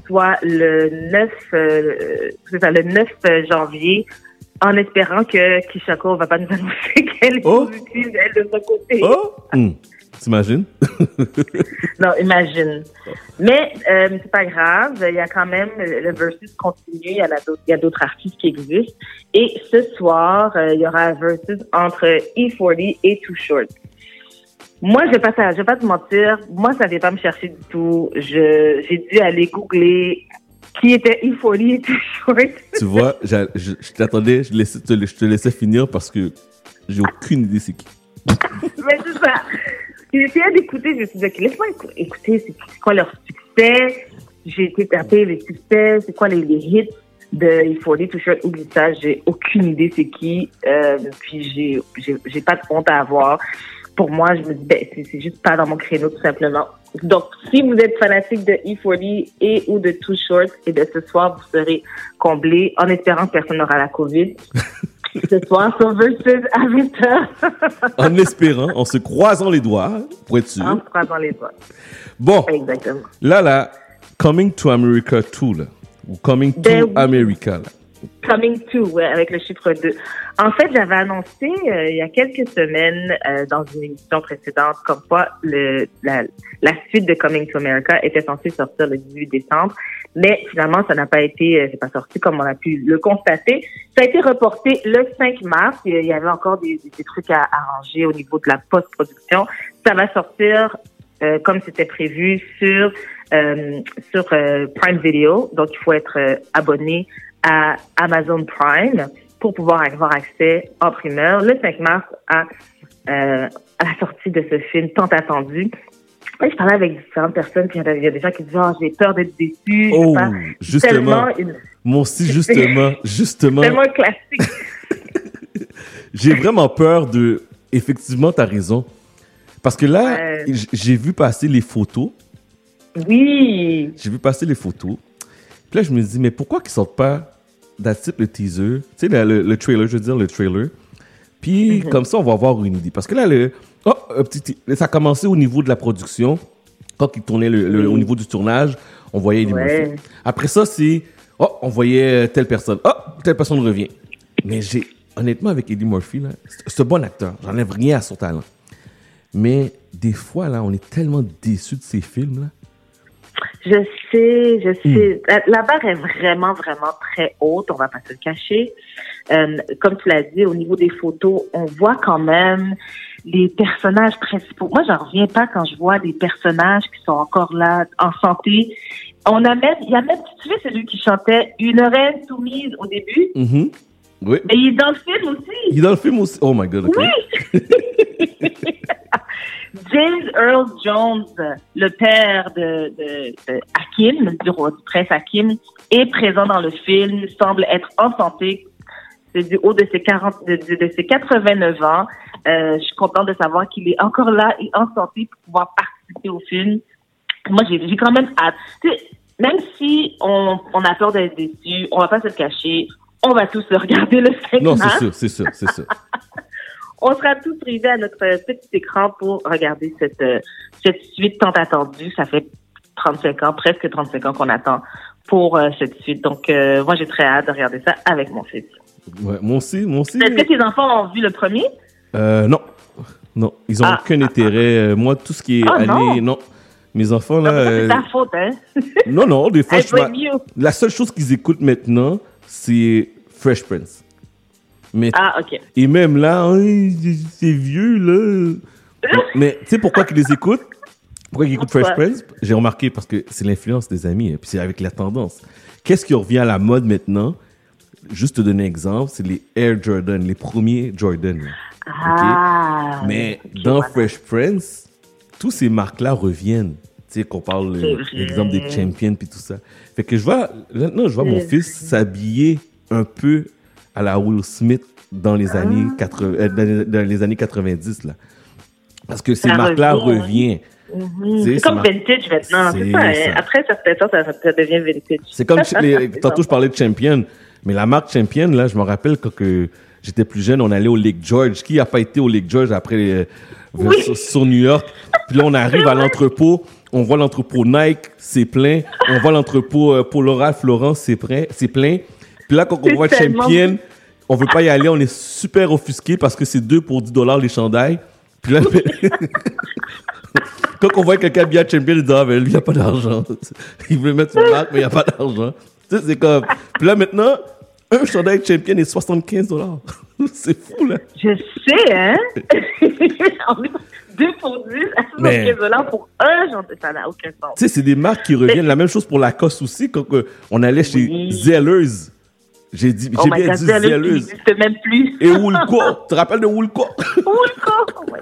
S19: soit le 9, euh, ça, le 9 janvier, en espérant que Kisha Cole va pas nous annoncer qu'elle est positive, elle, de son côté.
S1: Oh! Hmm. T'imagines?
S19: Non, imagine. Mais euh, c'est pas grave, il y a quand même le versus continue, il y, a d'autres- il y a d'autres artistes qui existent. Et ce soir, euh, il y aura un versus entre E40 et Too Short. Moi, je vais pas, te- je vais pas te mentir, moi, ça vient pas me chercher du tout. Je, j'ai dû aller googler qui était E40 et Too Short.
S1: tu vois, je, je t'attendais, je, laissais- te- je te laissais finir parce que j'ai aucune idée c'est qui.
S19: Mais c'est ça. Essayé d'écouter, je me suis dit, OK, laisse-moi écou- écouter, c'est quoi leur succès? J'ai été taper les succès, c'est quoi les, les hits de E40, tout ça, oublie ça, j'ai aucune idée c'est qui. Euh, puis j'ai, pas de honte à avoir. Pour moi, je me dis, ben, c'est juste pas dans mon créneau, tout simplement. Donc, si vous êtes fanatique de E40 et ou de Too Short, et de ce soir, vous serez comblé en espérant que personne n'aura la COVID. ce soir, sur Versus à 20h.
S1: En espérant, en se croisant les doigts, pour être sûr.
S19: En se croisant les doigts.
S1: Bon,
S19: Exactement.
S1: là, là, Coming to America 2, là, ou Coming to
S19: Ben oui.
S1: America, là.
S19: Coming to, ouais, avec le chiffre 2. En fait, j'avais annoncé euh, il y a quelques semaines euh, dans une émission précédente comme quoi le, la, la suite de Coming to America était censée sortir le 18 décembre, mais finalement, ça n'a pas été, euh, c'est pas sorti comme on a pu le constater. Ça a été reporté le 5 mars. Il y avait encore des, des- trucs à arranger au niveau de la post-production. Ça va sortir euh, comme c'était prévu sur euh, sur euh, Prime Video. Donc, il faut être abonné à Amazon Prime pour pouvoir avoir accès en primeur le 5 mars à, euh, à la sortie de ce film tant attendu. Je parlais avec différentes personnes, puis il y a- des gens qui disent oh, j'ai peur d'être déçu.
S1: Oh, justement.
S19: Une-
S1: Moi aussi, justement, justement.
S19: tellement classique.
S1: J'ai vraiment peur de. Effectivement, t'as raison. Parce que là, j'ai vu passer les photos.
S19: Oui.
S1: J'ai vu passer les photos. Puis là, je me dis, mais pourquoi qu'ils sortent pas d'attitude le teaser, tu sais, le, le- le trailer, je veux dire, le trailer. Puis
S19: Mhm.
S1: comme ça, on va avoir une idée. Parce que là, le, oh, petit, ça a commencé au niveau de la production. Quand ils tournaient le, le- au niveau du tournage, on voyait Eddie
S19: Ouais.
S1: Murphy. Après ça, c'est, oh, on voyait telle personne. Oh, telle personne revient. Mais j'ai, honnêtement, avec Eddie Murphy, c'est un bon acteur. J'enlève rien à son talent. Mais des fois, là, on est tellement déçus de ces films, là.
S19: Je sais, je
S1: Hmm.
S19: sais. La- La barre est vraiment, vraiment très haute, on va pas se le cacher. Euh, comme tu l'as dit, au niveau des photos, on voit quand même les personnages principaux. Moi, j'en reviens pas quand je vois des personnages qui sont encore là, en santé. On a même, il y a même, tu sais, celui qui chantait Une reine soumise au début.
S1: Mhm. Oui.
S19: Mais il est dans le film aussi.
S1: Il est dans le film aussi. Oh my god.
S19: Oui! James Earl Jones, le père de, de, de Hakim, du roi du prince Hakim, est présent dans le film, semble être en santé. C'est du haut de ses 40, de, de- ses 89 ans. Euh, je suis contente de savoir qu'il est encore là et en santé pour pouvoir participer au film. Moi, j'ai quand même hâte. Tu sais, même si on, on a peur d'être déçu, on va pas se le cacher. On va tous regarder le 5
S1: Non, c'est sûr, c'est sûr, c'est sûr.
S19: on sera tous privés à notre euh, petit écran pour regarder cette, euh, cette suite tant attendue. Ça fait 35 ans, presque 35 ans qu'on attend pour euh, cette suite. Donc, euh, moi, j'ai très hâte de regarder ça avec mon fils.
S1: Ouais, moi aussi, moi aussi.
S19: Est-ce que tes enfants ont vu le premier?
S1: Euh, non. Non, ils ont
S19: Ah.
S1: aucun intérêt. Moi, tout ce qui est
S19: Ah,
S1: allé,
S19: non.
S1: non. Mes enfants, là.
S19: Ça, c'est ta faute, hein?
S1: non, non, des fois, je. La seule chose qu'ils écoutent maintenant, c'est Fresh Prince. Mais,
S19: Ah, OK.
S1: Et même là, hein, c'est vieux, là. Mais tu sais pourquoi qu'ils les écoutent? Pourquoi ils écoutent Fresh? Prince? J'ai remarqué parce que c'est l'influence des amis, hein, puis c'est avec la tendance. Qu'est-ce qui revient à la mode maintenant? Juste te donner un exemple, c'est les Air Jordan, les premiers Jordan. là.
S19: Ah.
S1: Mais dans
S19: voilà.
S1: Fresh Prince, tous ces marques-là reviennent. Tu sais, qu'on parle, l'exemple des champions puis tout ça. Fait que je vois, maintenant, je vois mon fils s'habiller un peu à la Will Smith dans les années, 80, euh, dans les- années 90, là. Parce que ces
S19: Ça
S1: marques-là
S19: revient,
S1: reviennent.
S19: Mhm. C'est
S1: ça
S19: comme vintage maintenant. C'est ça. hein.
S1: ça.
S19: Après temps, ça, ça devient vintage.
S1: C'est comme les- tantôt je parlais de Champion, mais la marque Champion là, je me rappelle quand que j'étais plus jeune, on allait au Lake George. Qui a pas été au Lake George après euh,
S19: Oui.
S1: sur, sur New York? Puis là on arrive à l'entrepôt, on voit l'entrepôt Nike, c'est plein. On voit l'entrepôt euh, Polo Ralph Lauren, c'est plein, c'est plein. Puis là quand on voit
S19: tellement-
S1: Champion, on veut pas y aller, on est super offusqué parce que c'est deux pour 10 dollars les chandails. Puis là quand on voit quelqu'un bien champion, il dit Ah, ben lui, il a pas d'argent. Il veut mettre son marque, mais il a pas d'argent. Tu sais, c'est comme. Puis là, maintenant, un chandail champion est 75 dollars. c'est fou, là.
S19: Je sais, hein? On est Deux pour 10 à 75
S1: Mais-
S19: dollars pour un, ça n'a aucun sens.
S1: Tu sais, c'est des marques qui reviennent. La même chose pour Lacoste aussi. Quand on allait chez
S19: Oui.
S1: Zellers, J'ai dit,
S19: Oh
S1: j'ai
S19: my
S1: bien
S19: God,
S1: dit
S19: n'existe même plus.
S1: Et Woolco. tu te rappelles de Woolco?
S19: Woolco. ouais.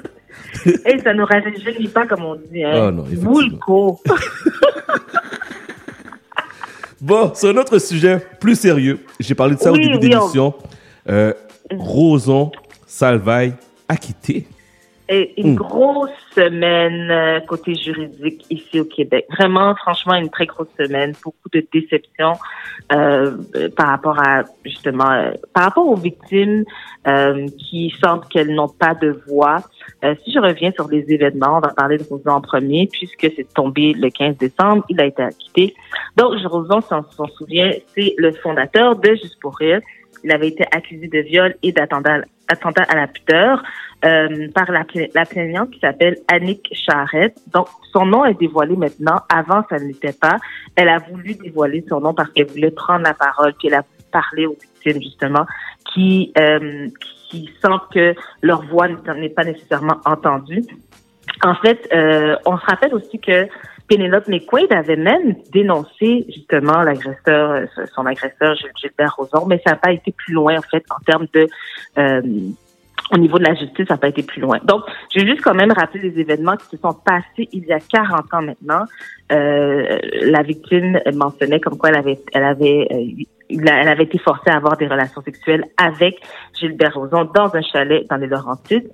S19: Et ça nous rajeunit pas, comme on dit. Hein.
S1: Oh non.
S19: Woolco.
S1: Bon, sur un autre sujet plus sérieux, j'ai parlé de ça
S19: Oui,
S1: au début
S19: oui,
S1: de
S19: on-
S1: l'émission. Euh, Roson Salvaille acquitté.
S19: Une
S1: Hmm.
S19: grosse semaine euh, côté juridique ici au Québec. Vraiment, franchement, une très grosse semaine. Beaucoup de déceptions euh, par rapport à justement euh, par rapport aux victimes euh, qui sentent qu'elles n'ont pas de voix. Euh, si je reviens sur les événements, on va parler de Rosan en premier, puisque c'est tombé le 15 décembre, il a été acquitté. Donc, Rosan, si on s'en souvient, c'est le fondateur de Juste pour rire. Il avait été accusé de viol et d'attentat attentat à la pudeur euh, par la, pla- la plaignante qui s'appelle Annick Charette. Donc, son nom est dévoilé maintenant. Avant, ça ne l'était pas. Elle a voulu dévoiler son nom parce qu'elle voulait prendre la parole, puis elle a parler aux victimes, justement, qui, euh, qui sentent que leur voix n'est pas nécessairement entendue. En fait, euh, on se rappelle aussi que Penelope McQuaid avait même dénoncé justement l'agresseur, euh, son agresseur Gilbert Rozon, mais ça n'a pas été plus loin en fait en termes de euh, au niveau de la justice, ça n'a pas été plus loin. Donc, je vais juste quand même rappeler les événements qui se sont passés il y a 40 ans maintenant. Euh, la victime mentionnait comme quoi elle avait, elle avait, euh, elle avait été forcée à avoir des relations sexuelles avec Gilbert Rozon dans un chalet dans les Laurentides.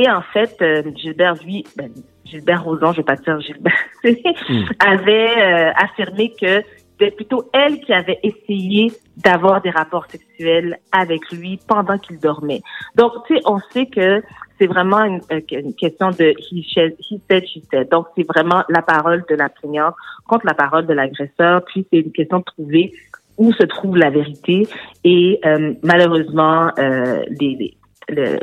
S19: Et en fait, euh, Gilbert, lui, ben, Gilbert Rozon, je vais pas dire Gilbert, avait euh, affirmé que c'était plutôt elle qui avait essayé d'avoir des rapports sexuels avec lui pendant qu'il dormait. Donc, tu sais, on sait que c'est vraiment une, euh, une question de he said, he said, she said. Donc, c'est vraiment la parole de la plaignante contre la parole de l'agresseur. Puis, c'est une question de trouver où se trouve la vérité. Et euh, malheureusement, euh, les, les- le,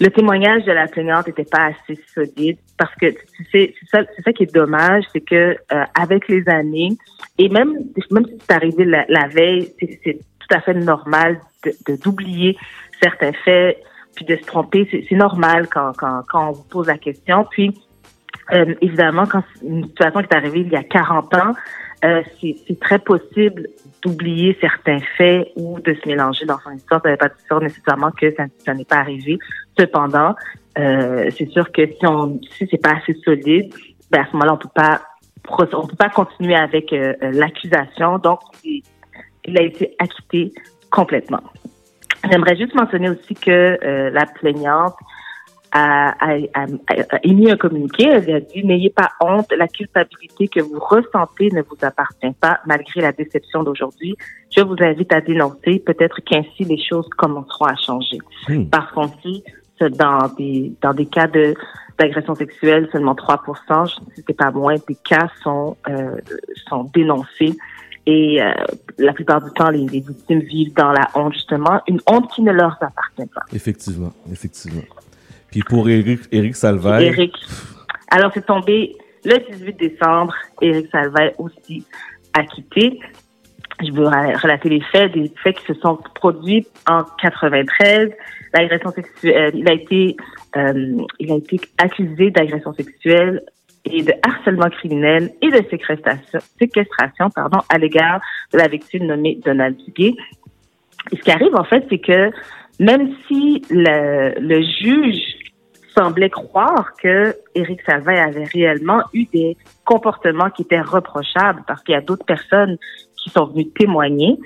S19: le témoignage de la plaignante n'était pas assez solide parce que c'est ça, ça qui est dommage, c'est que euh, avec les années et même même si c'est arrivé la, veille, c'est, tout à fait normal de, de- d'oublier certains faits puis de se tromper. C'est, normal quand, quand quand on vous pose la question. Puis euh, évidemment, quand une situation qui est arrivée il y a 40 ans, euh, c'est, très possible d'oublier certains faits ou de se mélanger dans son histoire. Ça ne pas dire nécessairement que ça, n'est pas arrivé. Cependant, euh, c'est sûr que si on si c'est pas assez solide, ben à ce moment-là, on peut pas on peut pas continuer avec euh, euh, l'accusation. Donc, il, il a été acquitté complètement. J'aimerais juste mentionner aussi que euh, la plaignante a, a, a- a émis un communiqué. Elle a dit N'ayez pas honte, la culpabilité que vous ressentez ne vous appartient pas, malgré la déception d'aujourd'hui. Je vous invite à dénoncer. Peut-être qu'ainsi les choses commenceront à changer. Parce qu'on sait dans des dans des cas de d'agression sexuelle, seulement 3 si c'est pas moins, des cas sont euh, sont dénoncés. Et euh, la plupart du temps, les, les victimes vivent dans la honte, justement, une honte qui ne leur appartient pas.
S1: Effectivement, effectivement. Puis pour Eric, Eric.
S19: Alors, c'est tombé le 18 décembre. Eric Salvaille aussi acquitté. Je veux relater les faits, des faits qui se sont produits en 93. L'agression sexuelle, il a été, euh, il a été accusé d'agression sexuelle et de harcèlement criminel et de séquestration, séquestration pardon, à l'égard de la victime nommée Donald Duguay. Et ce qui arrive, en fait, c'est que même si le, le juge semblait croire que Éric Salvaille avait réellement eu des comportements qui étaient reprochables parce qu'il y a d'autres personnes qui sont venues témoigner.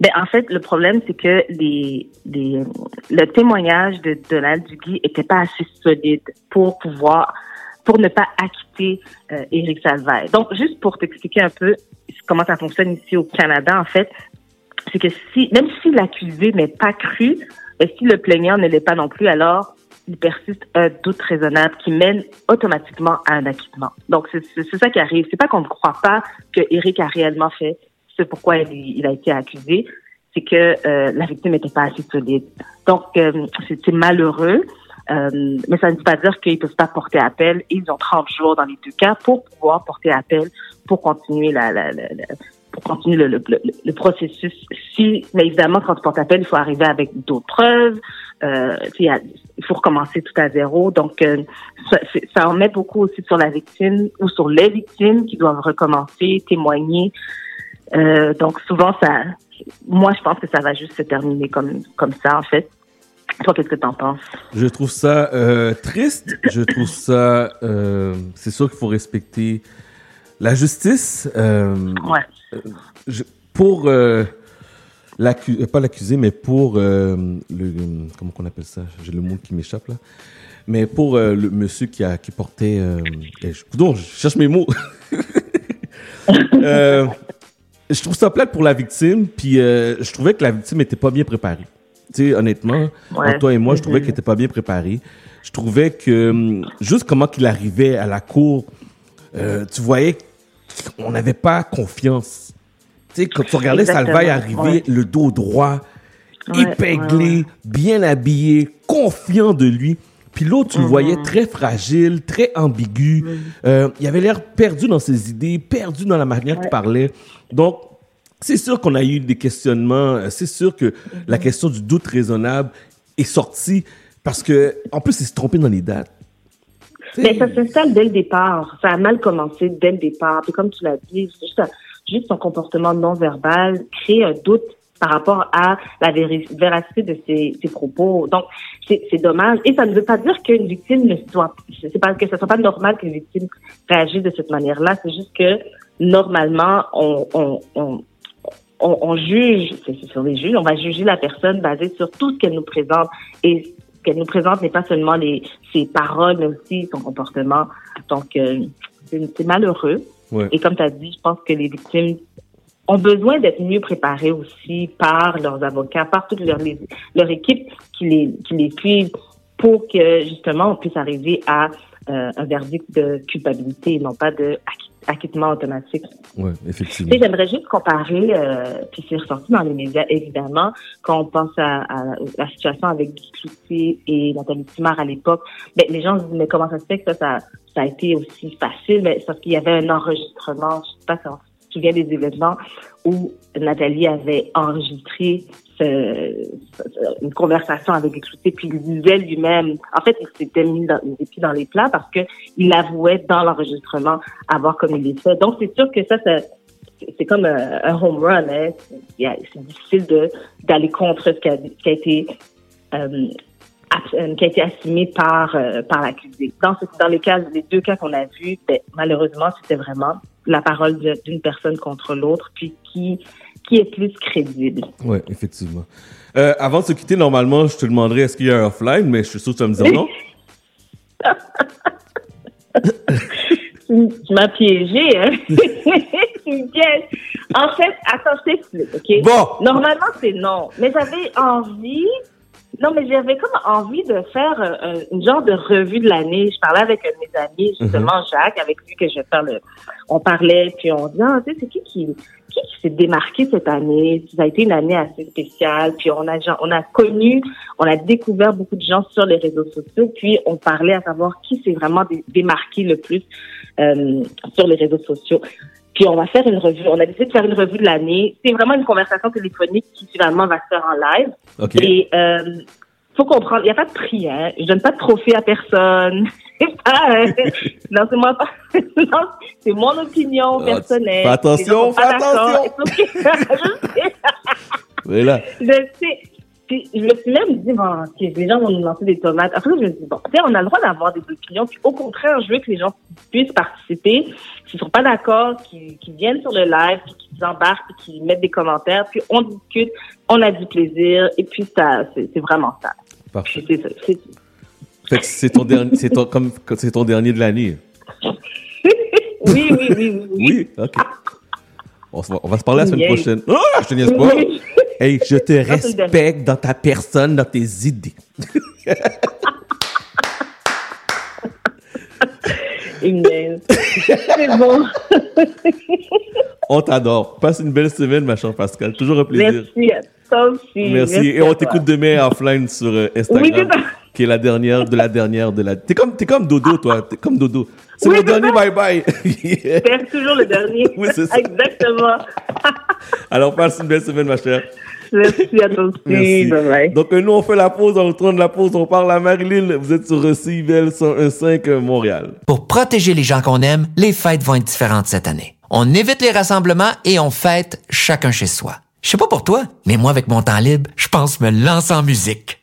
S19: Ben, en fait, le problème, c'est que les, les, le témoignage de Donald Duguay était pas assez solide pour pouvoir, pour ne pas acquitter euh, Éric. Donc, juste pour t'expliquer un peu comment ça fonctionne ici au Canada, en fait, c'est que si, même si l'accusé n'est pas cru, et si le plaignant ne l'est pas non plus, alors il persiste un doute raisonnable qui mène automatiquement à un acquittement. Donc, c'est ça qui arrive. C'est pas qu'on ne croit pas que Eric a réellement fait ce pourquoi il, il a été accusé, c'est que euh, la victime n'était pas assez solide. Donc, euh, c'est malheureux, euh, mais ça ne veut pas dire qu'ils ne peuvent pas porter appel. Ils ont 30 jours dans les deux cas pour pouvoir porter appel, pour continuer la- pour continuer le, le, le, processus. Si, mais évidemment, quand tu portes appel, il faut arriver avec d'autres preuves. Euh, il faut recommencer tout à zéro. Donc, euh, ça, ça en met beaucoup aussi sur la victime ou sur les victimes qui doivent recommencer, témoigner. Euh, donc, souvent, ça, moi, je pense que ça va juste se terminer comme, comme ça, en fait. Toi, qu'est-ce que t'en penses?
S1: Je trouve ça euh, triste. Je trouve ça. euh, c'est sûr qu'il faut respecter la justice. euh,
S19: Ouais.
S1: euh, je- pour euh, l'accu- euh, pas l'accusé, mais pour euh, le comment qu'on appelle ça? J'ai le mot qui m'échappe là. Mais pour le monsieur qui a qui portait. Eh, je, cherche mes mots. Je trouve ça plate pour la victime, puis je trouvais que la victime était pas bien préparée. Tu sais, honnêtement,
S19: Ouais.
S1: entre toi et moi, je trouvais
S19: Mhm.
S1: qu'elle était pas bien préparée. Je trouvais que hum, juste comment qu'il arrivait à la cour, tu voyais qu'on n'avait pas confiance. Tu sais, quand tu regardais
S19: Exactement,
S1: Salvaille arriver,
S19: ouais.
S1: le dos droit,
S19: Ouais,
S1: épinglé,
S19: ouais,
S1: bien habillé, confiant de lui. Puis l'autre, tu le
S19: Mhm.
S1: voyais très fragile, très ambigu. Euh, il avait l'air perdu dans ses idées, perdu dans la manière qu'il parlait. Donc, c'est sûr qu'on a eu des questionnements. Euh, C'est sûr que la question du doute raisonnable est sortie parce que, en plus, il se trompé dans les dates.
S19: Mais ça s'installe dès le départ. Ça a mal commencé dès le départ. Puis comme tu l'as dit, juste, juste son comportement non verbal crée un doute par rapport à la véracité de ses, ses propos. Donc, c'est dommage. Et ça ne veut pas dire qu'une victime ne soit, c'est pas que ce soit pas normal qu'une victime réagisse de cette manière-là. C'est juste que normalement, on, on, on, on, on juge, c'est sur les juges, on va juger la personne basée sur tout ce qu'elle nous présente. Et qu'elle nous présente n'est pas seulement les, ses paroles, mais aussi son comportement. Donc, euh, c'est malheureux.
S1: Ouais.
S19: Et comme tu as dit, je pense que les victimes ont besoin d'être mieux préparées aussi par leurs avocats, par toute leur, leur équipe qui les, qui les suivent pour que justement on puisse arriver à euh, un verdict de culpabilité et non pas de acquittement automatique. Tu
S1: effectivement.
S19: j'aimerais juste comparer, euh, puis c'est ressorti dans les médias évidemment, quand on pense à, à la situation avec Guy Cloutier et Nathalie Simard à l'époque, ben, les gens se disent mais comment ça se fait que ça, ça, ça a été aussi facile? Ben, parce qu'il y avait un enregistrement, je sais pas si on se souvient des événements où Nathalie avait enregistré une conversation avec Cloutier, puis il disait lui-même, en fait, il s'était mis dans, les dans les plats parce que il avouait dans l'enregistrement avoir commis les faits. Donc, c'est sûr que ça, c'est- comme un, home run. Hein. C'est difficile d'aller contre ce qui a, qui a été euh, euh, qui a été assumé par euh, par l'accusé. Dans dans les cas, les deux cas qu'on a vus, ben, malheureusement, c'était vraiment la parole d'une personne contre l'autre, puis qui qui est plus crédible.
S1: Ouais, effectivement. Euh, avant de se quitter, normalement, je te demanderais est-ce qu'il y a un offline, mais je suis sûr que tu vas me dire non.
S19: tu m'as piégé, hein? En fait, attends, je t'explique, OK?
S1: Bon.
S19: Normalement, c'est non. Mais j'avais envie... Non, mais j'avais comme envie de faire euh, un- une genre de revue de l'année. Je parlais avec un de mes amis, justement, Jacques, avec lui que je vais faire le... On parlait, puis on dit, ah, tu sais, c'est qui qui, qui, qui s'est démarqué cette année? Ça a été une année assez spéciale. Puis on a, on a connu, on a découvert beaucoup de gens sur les réseaux sociaux. Puis on parlait à savoir qui s'est vraiment dé- démarqué le plus euh, sur les réseaux sociaux. Puis on va faire une revue. On a décidé de faire une revue de l'année. C'est vraiment une conversation téléphonique qui finalement va se faire en live.
S1: OK.
S19: Et euh, faut comprendre, il n'y a pas de prix. Hein. Je donne pas de trophée à personne. Euh, non, c'est moi pas. non, c'est mon opinion
S1: Ah,
S19: personnelle.
S1: fais attention, fais attention.
S19: d'accord. It's okay. Je sais.
S1: Mais là,
S19: Je sais. Puis, je me suis même dit, bon, ok, les gens vont nous lancer des tomates. Après, je me dis, bon, on a le droit d'avoir des opinions. Puis, au contraire, je veux que les gens puissent participer. S'ils sont pas d'accord, qu'ils viennent sur le live, puis qu'ils embarquent, puis qu'ils mettent des commentaires. Puis, on discute, on a du plaisir. Et puis, ça, c'est vraiment ça.
S1: Parfait.
S19: C'est ça. c'est-
S1: fait que c'est ton dernier, c'est ton, comme, c'est ton dernier de l'année.
S19: Oui, oui, oui, oui.
S1: Oui, ok. On, se va, on va se parler la semaine prochaine. Ah, je te niaise pas.
S19: Oui.
S1: Hey, je te respecte dans ta personne, dans tes idées.
S19: C'est bon.
S1: On t'adore. Passe une belle semaine, ma chère Pascal. Toujours un plaisir.
S19: Merci aussi.
S1: Merci. Et on t'écoute demain offline sur euh, Instagram,
S19: Oui,
S1: qui est la dernière de la dernière de la. T'es comme, t'es comme Dodo, toi. T'es comme Dodo. C'est
S19: Oui,
S1: le dernier
S19: ça.
S1: bye bye.
S19: C'est toujours le dernier.
S1: Oui, c'est ça.
S19: Exactement.
S1: Alors, passe une belle semaine, ma chère.
S19: Merci à toi aussi.
S1: Merci.
S19: Bye bye.
S1: Donc, euh, nous, on fait la pause. On retourne de la pause. On parle à Marilyn. Vous êtes sur CIVL 101.5 euh, Montréal.
S20: Pour protéger les gens qu'on aime, les fêtes vont être différentes cette année. On évite les rassemblements et on fête chacun chez soi. Je sais pas pour toi, mais moi, avec mon temps libre, je pense me lancer en musique.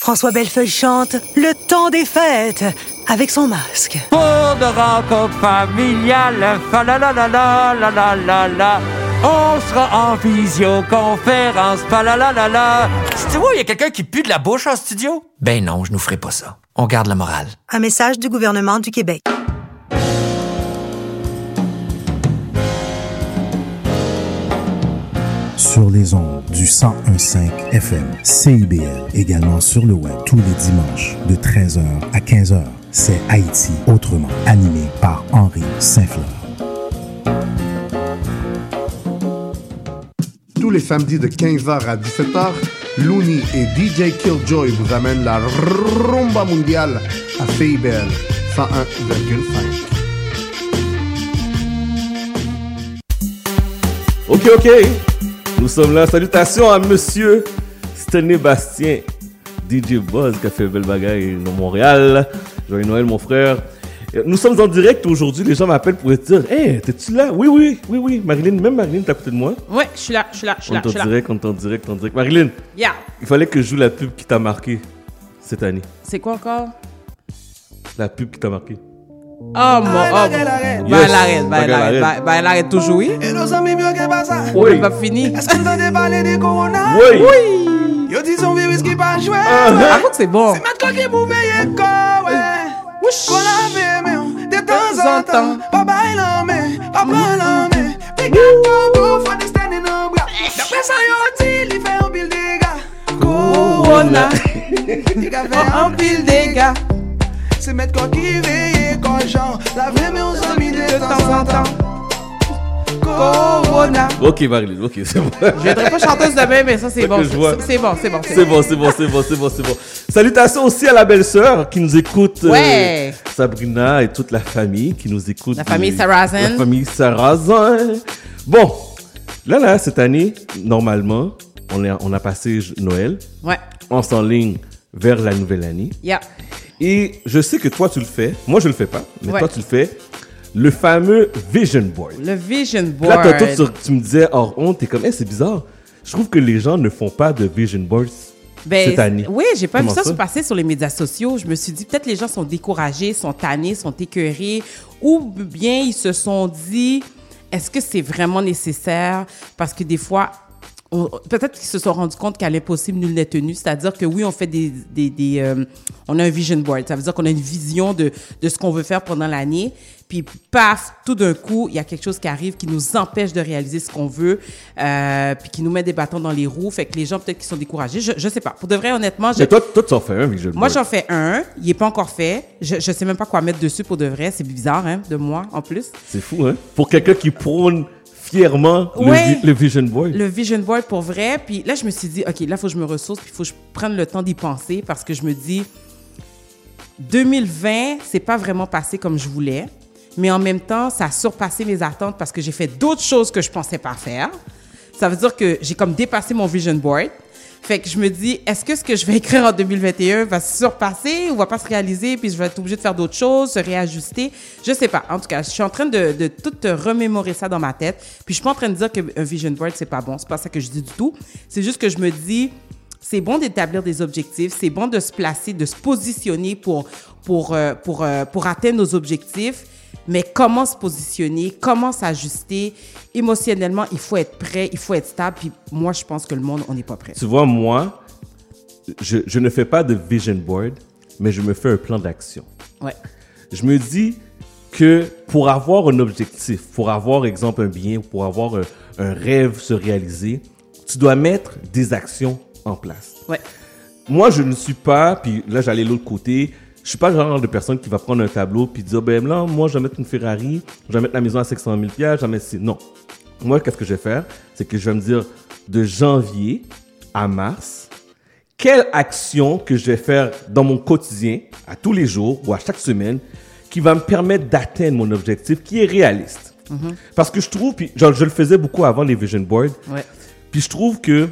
S21: François Bellefeuille chante Le temps des fêtes avec son masque.
S22: Pour de rencontres familiales, fa la la la la la la la la. On sera en visioconférence, fa la la la la.
S20: Tu vois, il y a quelqu'un qui pue de la bouche en studio? Ben non, je nous ferai pas ça. On garde la morale.
S21: Un message du gouvernement du Québec.
S14: Sur les ondes du 1015 FM, CIBL, également sur le web tous les dimanches de 13h à 15h. C'est Haïti autrement, animé par Henri Saint-Fleur.
S15: Tous les samedis de 15h à 17h, Looney et DJ Killjoy vous amènent la rumba mondiale à CIBL 101,5.
S1: Ok, ok. Nous sommes là. Salutations à monsieur Stanley Bastien, DJ Buzz, qui a fait belle bagaille dans Montréal. Joyeux Noël, mon frère. Nous sommes en direct aujourd'hui. Les gens m'appellent pour te dire Hey, t'es-tu là? Oui, oui, oui, oui. Marilyn, même Marilyn, t'es à côté de moi.
S3: Ouais, je suis là, je suis là, je suis
S1: On
S3: là,
S1: est
S3: je
S1: en
S3: suis là.
S1: direct, on est en direct, on est en direct. Marilyn,
S3: Yeah.
S1: il fallait que je joue la pub qui t'a marqué cette année.
S3: C'est quoi encore?
S1: La pub qui t'a marqué.
S3: Oh mon, oh mon. Baye la red, baye la red. Baye la red toujoui.
S11: E nou san mi myo ke basa.
S3: Ou li pa fini.
S11: Eske nou tante pale de korona?
S1: Oui.
S11: Yo di son virus ki pa
S3: jwe. Akot se bon.
S11: Se mat kwa ki mou veye kowe. Wouch. Kon la ve men, de tan zan tan. Pa baye lan men, pa pran lan men. Pe gat kabou, fwa di stene nan bra. Dapre sa yo di, li fe an pil dega.
S3: Korona.
S11: Li ka fe an pil dega. C'est mettre quoi qui veille, quand genre, laver mais on s'en mis de temps en temps. Corona.
S1: Ok, Marilyn, ok, c'est bon.
S3: Je viendrai pas chanteuse demain, mais ça, c'est
S1: C'est
S3: bon. C'est bon, c'est bon.
S1: C'est bon, c'est bon, c'est bon, c'est bon, c'est bon. Salutations aussi à la belle-sœur qui nous écoute. euh,
S3: Ouais.
S1: Sabrina et toute la famille qui nous écoute.
S3: La famille Sarrazin.
S1: La famille Sarrazin. Bon, là, là, cette année, normalement, on, est, on a passé Noël.
S3: Ouais.
S1: On s'enligne vers la nouvelle année.
S3: Yeah.
S1: Et je sais que toi, tu le fais. Moi, je le fais pas, mais
S3: Ouais.
S1: toi, tu le fais. Le fameux Vision Board.
S3: Le vision board.
S1: Là, tantôt, tu, tu me disais hors honte, t'es comme, Eh, c'est bizarre. Je trouve que les gens ne font pas de Vision Boards
S3: Ben,
S1: cette année.
S3: Oui, j'ai pas
S1: Comment
S3: vu ça, se passer sur les médias sociaux. Je me suis dit, peut-être les gens sont découragés, sont tannés, sont écœurés, ou bien ils se sont dit, est-ce que c'est vraiment nécessaire? Parce que des fois, peut-être qu'ils se sont rendus compte qu'à l'impossible, nul n'est tenu. C'est-à-dire que oui, on fait des... des, des, euh, on a un vision board. Ça veut dire qu'on a une vision de, de ce qu'on veut faire pendant l'année. Puis, paf, tout d'un coup, il y a quelque chose qui arrive qui nous empêche de réaliser ce qu'on veut, euh, puis qui nous met des bâtons dans les roues. Fait que les gens, peut-être, qui sont découragés. Je, je sais pas. Pour de vrai, honnêtement, je,
S1: Mais toi, toi, tu en fais un Vision
S3: moi,
S1: Board.
S3: j'en fais un. Il est pas encore fait. Je, je sais même pas quoi mettre dessus pour de vrai. C'est bizarre, hein, de moi, en plus.
S1: C'est fou, hein? Pour quelqu'un qui prône fièrement
S3: Ouais.
S1: le, Vision Board.
S3: Le vision board pour vrai. Puis là, je me suis dit, OK, là, il faut que je me ressource, puis il faut que je prenne le temps d'y penser parce que je me dis, 2020, c'est pas vraiment passé comme je voulais. Mais en même temps, ça a surpassé mes attentes parce que j'ai fait d'autres choses que je pensais pas faire. Ça veut dire que j'ai comme dépassé mon vision board. Fait que je me dis, est-ce que ce que je vais écrire en 2021 va se surpasser ou va pas se réaliser, puis je vais être obligée de faire d'autres choses, se réajuster? Je sais pas. En tout cas, je suis en train de, de tout remémorer ça dans ma tête. Puis je suis pas en train de dire qu'un vision board, c'est pas bon. C'est pas ça que je dis du tout. C'est juste que je me dis, c'est bon d'établir des objectifs, c'est bon de se placer, de se positionner pour, pour, euh, pour, euh, pour atteindre nos objectifs. Mais comment se positionner, comment s'ajuster? Émotionnellement, il faut être prêt, il faut être stable. Puis moi, je pense que le monde, on n'est pas prêt.
S1: Tu vois, moi, je, je ne fais pas de Vision Board, mais je me fais un plan d'action.
S3: Ouais.
S1: Je me dis que pour avoir un objectif, pour avoir, exemple, un bien, pour avoir un, un rêve se réaliser, tu dois mettre des actions en place.
S3: Ouais.
S1: Moi, je ne suis pas, puis là, j'allais de l'autre côté, je suis pas le genre de personne qui va prendre un tableau puis dire, ben là, moi, je vais mettre une Ferrari, je vais mettre la maison à 500 000 je vais mettre. Non. Moi, qu'est-ce que je vais faire? C'est que je vais me dire, de janvier à mars, quelle action que je vais faire dans mon quotidien, à tous les jours ou à chaque semaine, qui va me permettre d'atteindre mon objectif qui est réaliste.
S3: Mhm.
S1: Parce que je trouve, puis genre, je le faisais beaucoup avant les vision boards,
S3: Ouais.
S1: puis je trouve que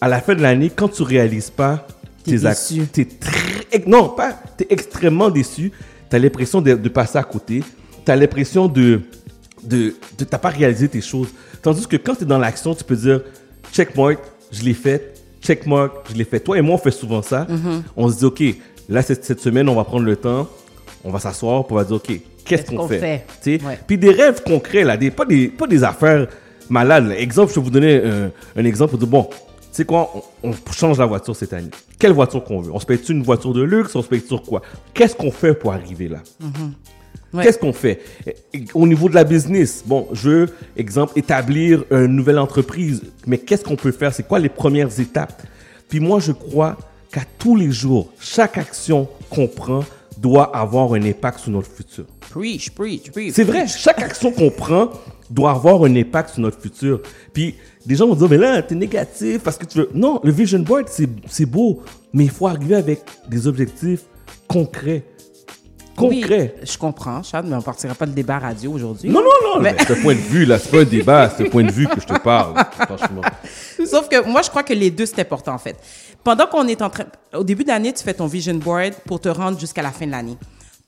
S1: à la fin de l'année, quand tu réalises pas
S3: T'es déçu.
S1: t'es très, non pas, t'es extrêmement déçu. T'as l'impression de, de passer à côté. T'as l'impression de, de, de t'as pas réalisé tes choses. Tandis que quand t'es dans l'action, tu peux dire, checkmark, je l'ai fait, checkmark, je l'ai fait. Toi et moi, on fait souvent ça.
S3: Mhm.
S1: On se dit, OK, là, cette, cette semaine, on va prendre le temps, on va s'asseoir, va dire, OK, qu'est-ce qu'on
S3: qu'on
S1: fait?
S3: fait? Ouais.
S1: Puis des rêves concrets, là, des, pas, des, pas des affaires malades. là. Exemple, je vais vous donner un, un exemple de, bon, tu sais quoi, on, on change la voiture cette année. Quelle voiture qu'on veut? On se paye une voiture de luxe? On se paye sur quoi? Qu'est-ce qu'on fait pour arriver là?
S3: Mhm. Ouais.
S1: Qu'est-ce qu'on fait? Au niveau de la business, bon, je veux, exemple, établir une nouvelle entreprise, mais qu'est-ce qu'on peut faire? C'est quoi les premières étapes? Puis moi, je crois qu'à tous les jours, chaque action qu'on prend doit avoir un impact sur notre futur.
S3: Preach, preach, preach.
S1: C'est vrai, chaque action qu'on prend doit avoir un impact sur notre futur. Puis des gens vont dire, mais là, t'es négatif parce que tu veux. Non, le vision board, c'est beau, mais il faut arriver avec des objectifs concrets. Concrets.
S3: Oui, je comprends, Chad, mais on partira pas de débat radio aujourd'hui.
S1: Non, non, non,
S3: Mais-
S1: un point de vue, là. C'est pas un débat, c'est un point de vue que je te parle, franchement.
S3: Sauf que moi, je crois que les deux, c'est important, en fait. Pendant qu'on est en train... Au début d'année, tu fais ton vision board pour te rendre jusqu'à la fin de l'année.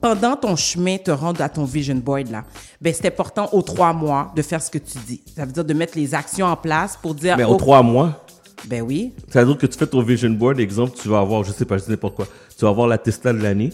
S3: Pendant ton chemin, te rendre à ton vision board, là, ben, c'est important aux trois mois de faire ce que tu dis. Ça veut dire de mettre les actions en place pour dire...
S1: Mais aux
S3: oh,
S1: trois mois,
S3: Ben oui.
S1: ça veut dire que tu fais ton vision board, exemple, tu vas avoir, je sais pas, je sais n'importe quoi, tu vas avoir la Tesla de l'année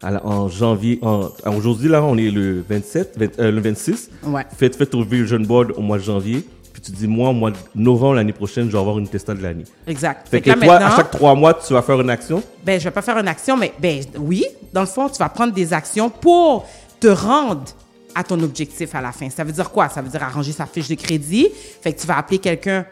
S1: en janvier. En, Aujourd'hui, là, on est le 27, vingt- euh, le 26.
S3: Ouais.
S1: Fais, fais ton vision board au mois de janvier. Puis tu dis, moi, au mois de novembre l'année prochaine, je vais avoir une Tesla de l'année.
S3: Exact.
S1: Fait
S3: Fait
S1: que
S3: que
S1: toi, à chaque trois mois, tu vas faire une action?
S3: Ben, je vais pas faire une action, mais ben oui, dans le fond, tu vas prendre des actions pour te rendre à ton objectif à la fin. Ça veut dire quoi? Ça veut dire arranger sa fiche de crédit. Fait que tu vas appeler quelqu'un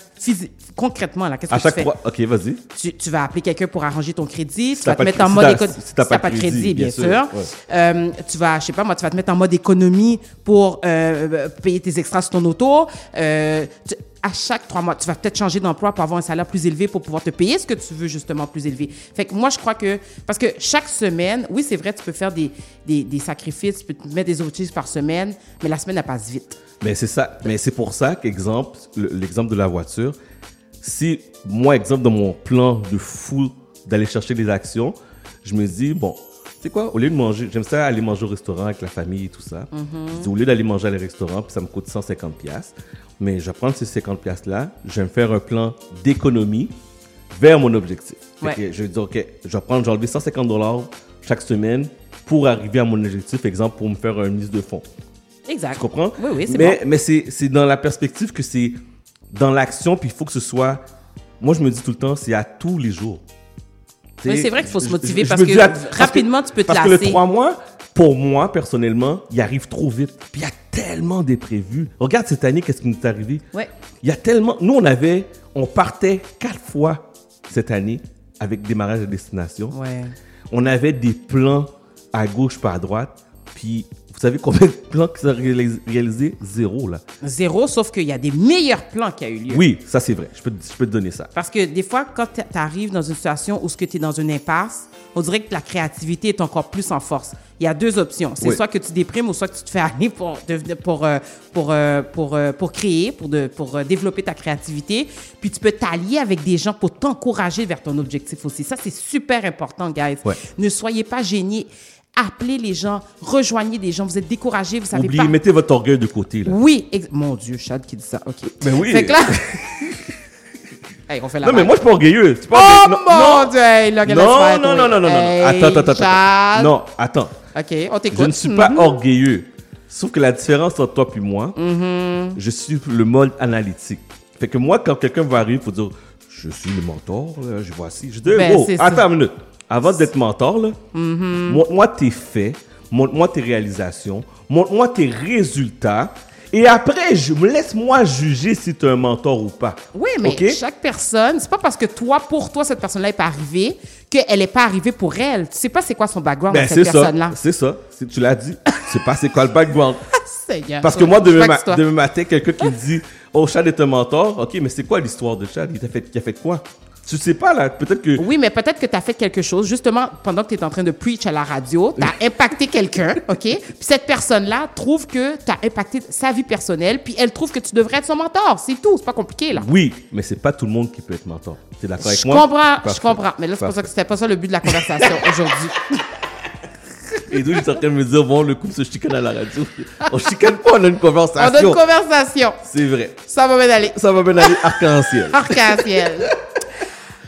S3: concrètement, là, qu'est-ce
S1: À
S3: que
S1: chaque
S3: tu fais?
S1: trois. Ok, vas-y.
S3: Tu, tu vas appeler quelqu'un pour arranger ton crédit. tu vas te mettre en mode
S1: si t'as- si pas de crédit,
S3: bien,
S1: bien
S3: sûr.
S1: sûr, ouais.
S3: Euh, tu vas, je sais pas moi, tu vas te mettre en mode économie pour euh, payer tes extras sur ton auto. Euh, tu- à chaque trois mois, tu vas peut-être changer d'emploi pour avoir un salaire plus élevé pour pouvoir te payer ce que tu veux justement plus élevé. Fait que moi, je crois que parce que chaque semaine, oui, c'est vrai, tu peux faire des, des, des sacrifices, tu peux te mettre des objectifs par semaine, mais la semaine elle passe vite.
S1: Mais c'est ça. Mais c'est pour ça qu'exemple, le- l'exemple de la voiture, si moi, exemple, dans mon plan de fou d'aller chercher des actions, je me dis, bon, tu sais quoi, au lieu de manger, j'aime ça aller manger au restaurant avec la famille et tout ça.
S3: Mhm.
S1: Je dis, au lieu d'aller manger à les restaurants, puis ça me coûte 150 pièces, mais je vais prendre ces 50 pièces là, je vais me faire un plan d'économie vers mon objectif.
S3: Ouais.
S1: que je vais dire, OK, je vais prendre, j'ai enlevé 150 dollars chaque semaine pour arriver à mon objectif, exemple, pour me faire une mise de fonds.
S3: Exact.
S1: Tu comprends?
S3: Oui, oui, c'est
S1: Mais,
S3: bon.
S1: mais c'est dans la perspective que c'est dans l'action, puis il faut que ce soit. Moi, je me dis tout le temps, c'est à tous les jours.
S3: Oui, c'est vrai qu'il faut se motiver
S1: je
S3: parce que
S1: à- parce
S3: rapidement, tu peux te
S1: Parce que
S3: lasser.
S1: le 3 mois, pour moi, personnellement, il arrive trop vite. Puis il y a tellement d'imprévus. Regarde cette année, qu'est-ce qui nous est arrivé?
S3: Ouais.
S1: Il y a tellement. Nous, on avait. On partait quatre fois cette année avec démarrage à destination.
S3: Ouais.
S1: On avait des plans à gauche, pas à droite. Puis, savez combien de plans qui sont réalis- réalisés? Zéro, là.
S3: Zéro, sauf qu'il y a des meilleurs plans qui a eu lieu.
S1: Oui, ça, c'est vrai. Je peux, te- je peux te donner ça.
S3: Parce que des fois, quand tu arrives dans une situation où tu es dans une impasse, on dirait que la créativité est encore plus en force. Il y a deux options. C'est
S1: Oui.
S3: soit que tu déprimes ou soit que tu te fais aller pour, pour, euh, pour, euh, pour, euh, pour créer, pour, de, pour développer ta créativité. Puis tu peux t'allier avec des gens pour t'encourager vers ton objectif aussi. Ça, c'est super important, guys.
S1: Ouais.
S3: Ne soyez pas gênés. Appelez les gens, rejoignez des gens. Vous êtes découragés, vous savez
S1: Oubliez,
S3: pas.
S1: mettez votre orgueil de côté, là.
S3: Oui, mon Dieu, Chad qui dit ça. OK.
S1: Mais oui.
S3: Fait que là. Hey, on fait la
S1: Non, mais moi, je suis pas orgueilleux. Pas
S3: Oh
S1: orgueilleux.
S3: mon Dieu, hey, là,
S1: non, non, non, non, non, non, non.
S3: Hey,
S1: Attends, attends, attends. Non, attends.
S3: OK, on t'écoute.
S1: Je ne suis pas
S3: Mhm.
S1: orgueilleux. Sauf que la différence entre toi et moi,
S3: Mhm.
S1: je suis le mode analytique. Fait que moi, quand quelqu'un va arriver, il faut dire Je suis le mentor, là, je vois ci. Je dis
S3: Ben,
S1: Oh,
S3: c'est ça.
S1: attends une minute. Avant d'être mentor, là,
S3: Mhm.
S1: montre-moi tes faits, montre-moi tes réalisations, montre-moi tes résultats. Et après, je me laisse-moi juger si tu es un mentor ou pas.
S3: Oui, mais chaque personne, c'est pas parce que toi, pour toi, cette personne-là n'est pas arrivée qu'elle n'est pas arrivée pour elle. Tu sais pas c'est quoi son background
S1: Ben,
S3: à
S1: c'est
S3: cette
S1: ça.
S3: personne-là.
S1: C'est ça. C'est- Tu l'as dit. C'est pas c'est quoi le background.
S3: Seigneur.
S1: Parce que moi, demain, ma- matin, quelqu'un qui dit Oh, Chad est un mentor. Ok, mais c'est quoi l'histoire de Chad? Il t'a fait, il a fait quoi? Tu sais pas, là. Peut-être que.
S3: Oui, mais peut-être que tu as fait quelque chose, justement, pendant que tu es en train de preach à la radio, tu as impacté quelqu'un, OK? Puis cette personne-là trouve que tu as impacté sa vie personnelle, puis elle trouve que tu devrais être son mentor. C'est tout, c'est pas compliqué, là.
S1: Oui, mais c'est pas tout le monde qui peut être mentor. Tu es d'accord avec
S3: Je
S1: moi?
S3: comprends, je comprends. Mais là, c'est pas ça que c'était pas ça le but de la conversation aujourd'hui.
S1: Et donc, j'étais en train de me dire, bon, le couple se chicane à la radio. On chicane pas, on a une
S3: On a
S1: conversation.
S3: une conversation.
S1: C'est vrai.
S3: Ça va bien aller.
S1: Ça va bien aller arc-en-ciel.
S3: Arc-en-ciel.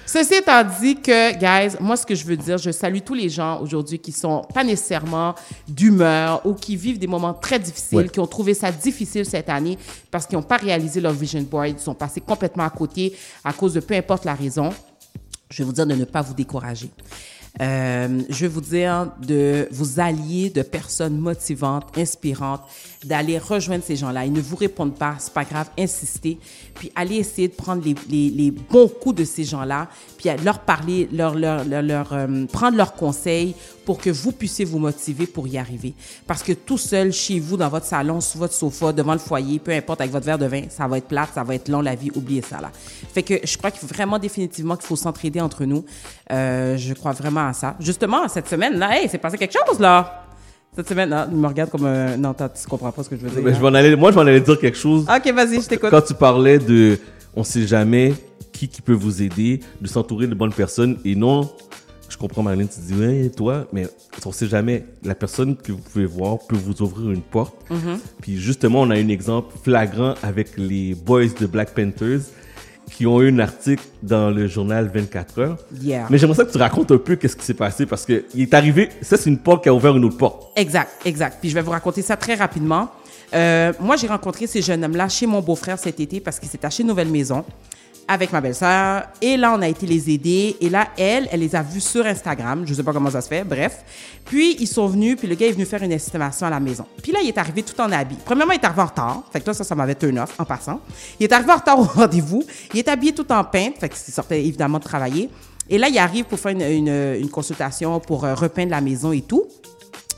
S3: Ceci étant dit que, guys, moi, ce que je veux dire, je salue tous les gens aujourd'hui qui sont pas nécessairement d'humeur ou qui vivent des moments très difficiles,
S1: Ouais.
S3: qui ont trouvé ça difficile cette année parce qu'ils n'ont pas réalisé leur vision board, ils sont passés complètement à côté à cause de peu importe la raison. Je vais vous dire de ne pas vous décourager. Euh, je vais vous dire de vous allier de personnes motivantes, inspirantes, d'aller rejoindre ces gens-là. Ils ne vous répondent pas, c'est pas grave, insistez. Puis allez essayer de prendre les, les, les bons coups de ces gens-là, puis leur parler, leur, leur, leur, euh, prendre leurs conseils pour que vous puissiez vous motiver pour y arriver. Parce que tout seul, chez vous, dans votre salon, sur votre sofa, devant le foyer, peu importe, avec votre verre de vin, ça va être plate, ça va être long, la vie, oubliez ça là. Fait que je crois qu'il faut vraiment définitivement qu'il faut s'entraider entre nous. Euh, je crois vraiment à ça. Justement, cette semaine, là, hey, c'est passé quelque chose, là. Cette semaine, il me regarde comme un... Non, tu comprends pas ce que je veux dire.
S1: Mais
S3: hein?
S1: je m'en allais, moi, je m'en allais dire quelque chose.
S3: Ok, vas-y, je t'écoute.
S1: Quand tu parlais de, on sait jamais qui qui peut vous aider, de s'entourer de bonnes personnes et non, je comprends Marlène, tu dis ouais toi, mais on sait jamais. La personne que vous pouvez voir peut vous ouvrir une porte.
S3: Mhm.
S1: Puis justement, on a un exemple flagrant avec les boys de Black Panthers qui ont eu un article dans le journal 24 heures.
S3: Yeah.
S1: Mais j'aimerais ça que tu racontes un peu qu'est-ce qui s'est passé parce que il est arrivé, ça c'est une porte qui a ouvert une autre porte.
S3: Exact, exact. Puis je vais vous raconter ça très rapidement. Euh, moi, j'ai rencontré ces jeunes hommes-là chez mon beau-frère cet été parce qu'il s'est acheté une nouvelle maison avec ma belle-sœur. Et là, on a été les aider. Et là, elle, elle les a vus sur Instagram. Je sais pas comment ça se fait. Bref. Puis, ils sont venus. Puis, le gars est venu faire une estimation à la maison. Puis là, il est arrivé tout en habit. Premièrement, il est arrivé en retard. Fait que toi, ça, ça m'avait turn off en passant. Il est arrivé en retard au rendez-vous. Il est habillé tout en peinte. Fait qu'il sortait évidemment de travailler. Et là, il arrive pour faire une, une- consultation pour euh, repeindre la maison et tout.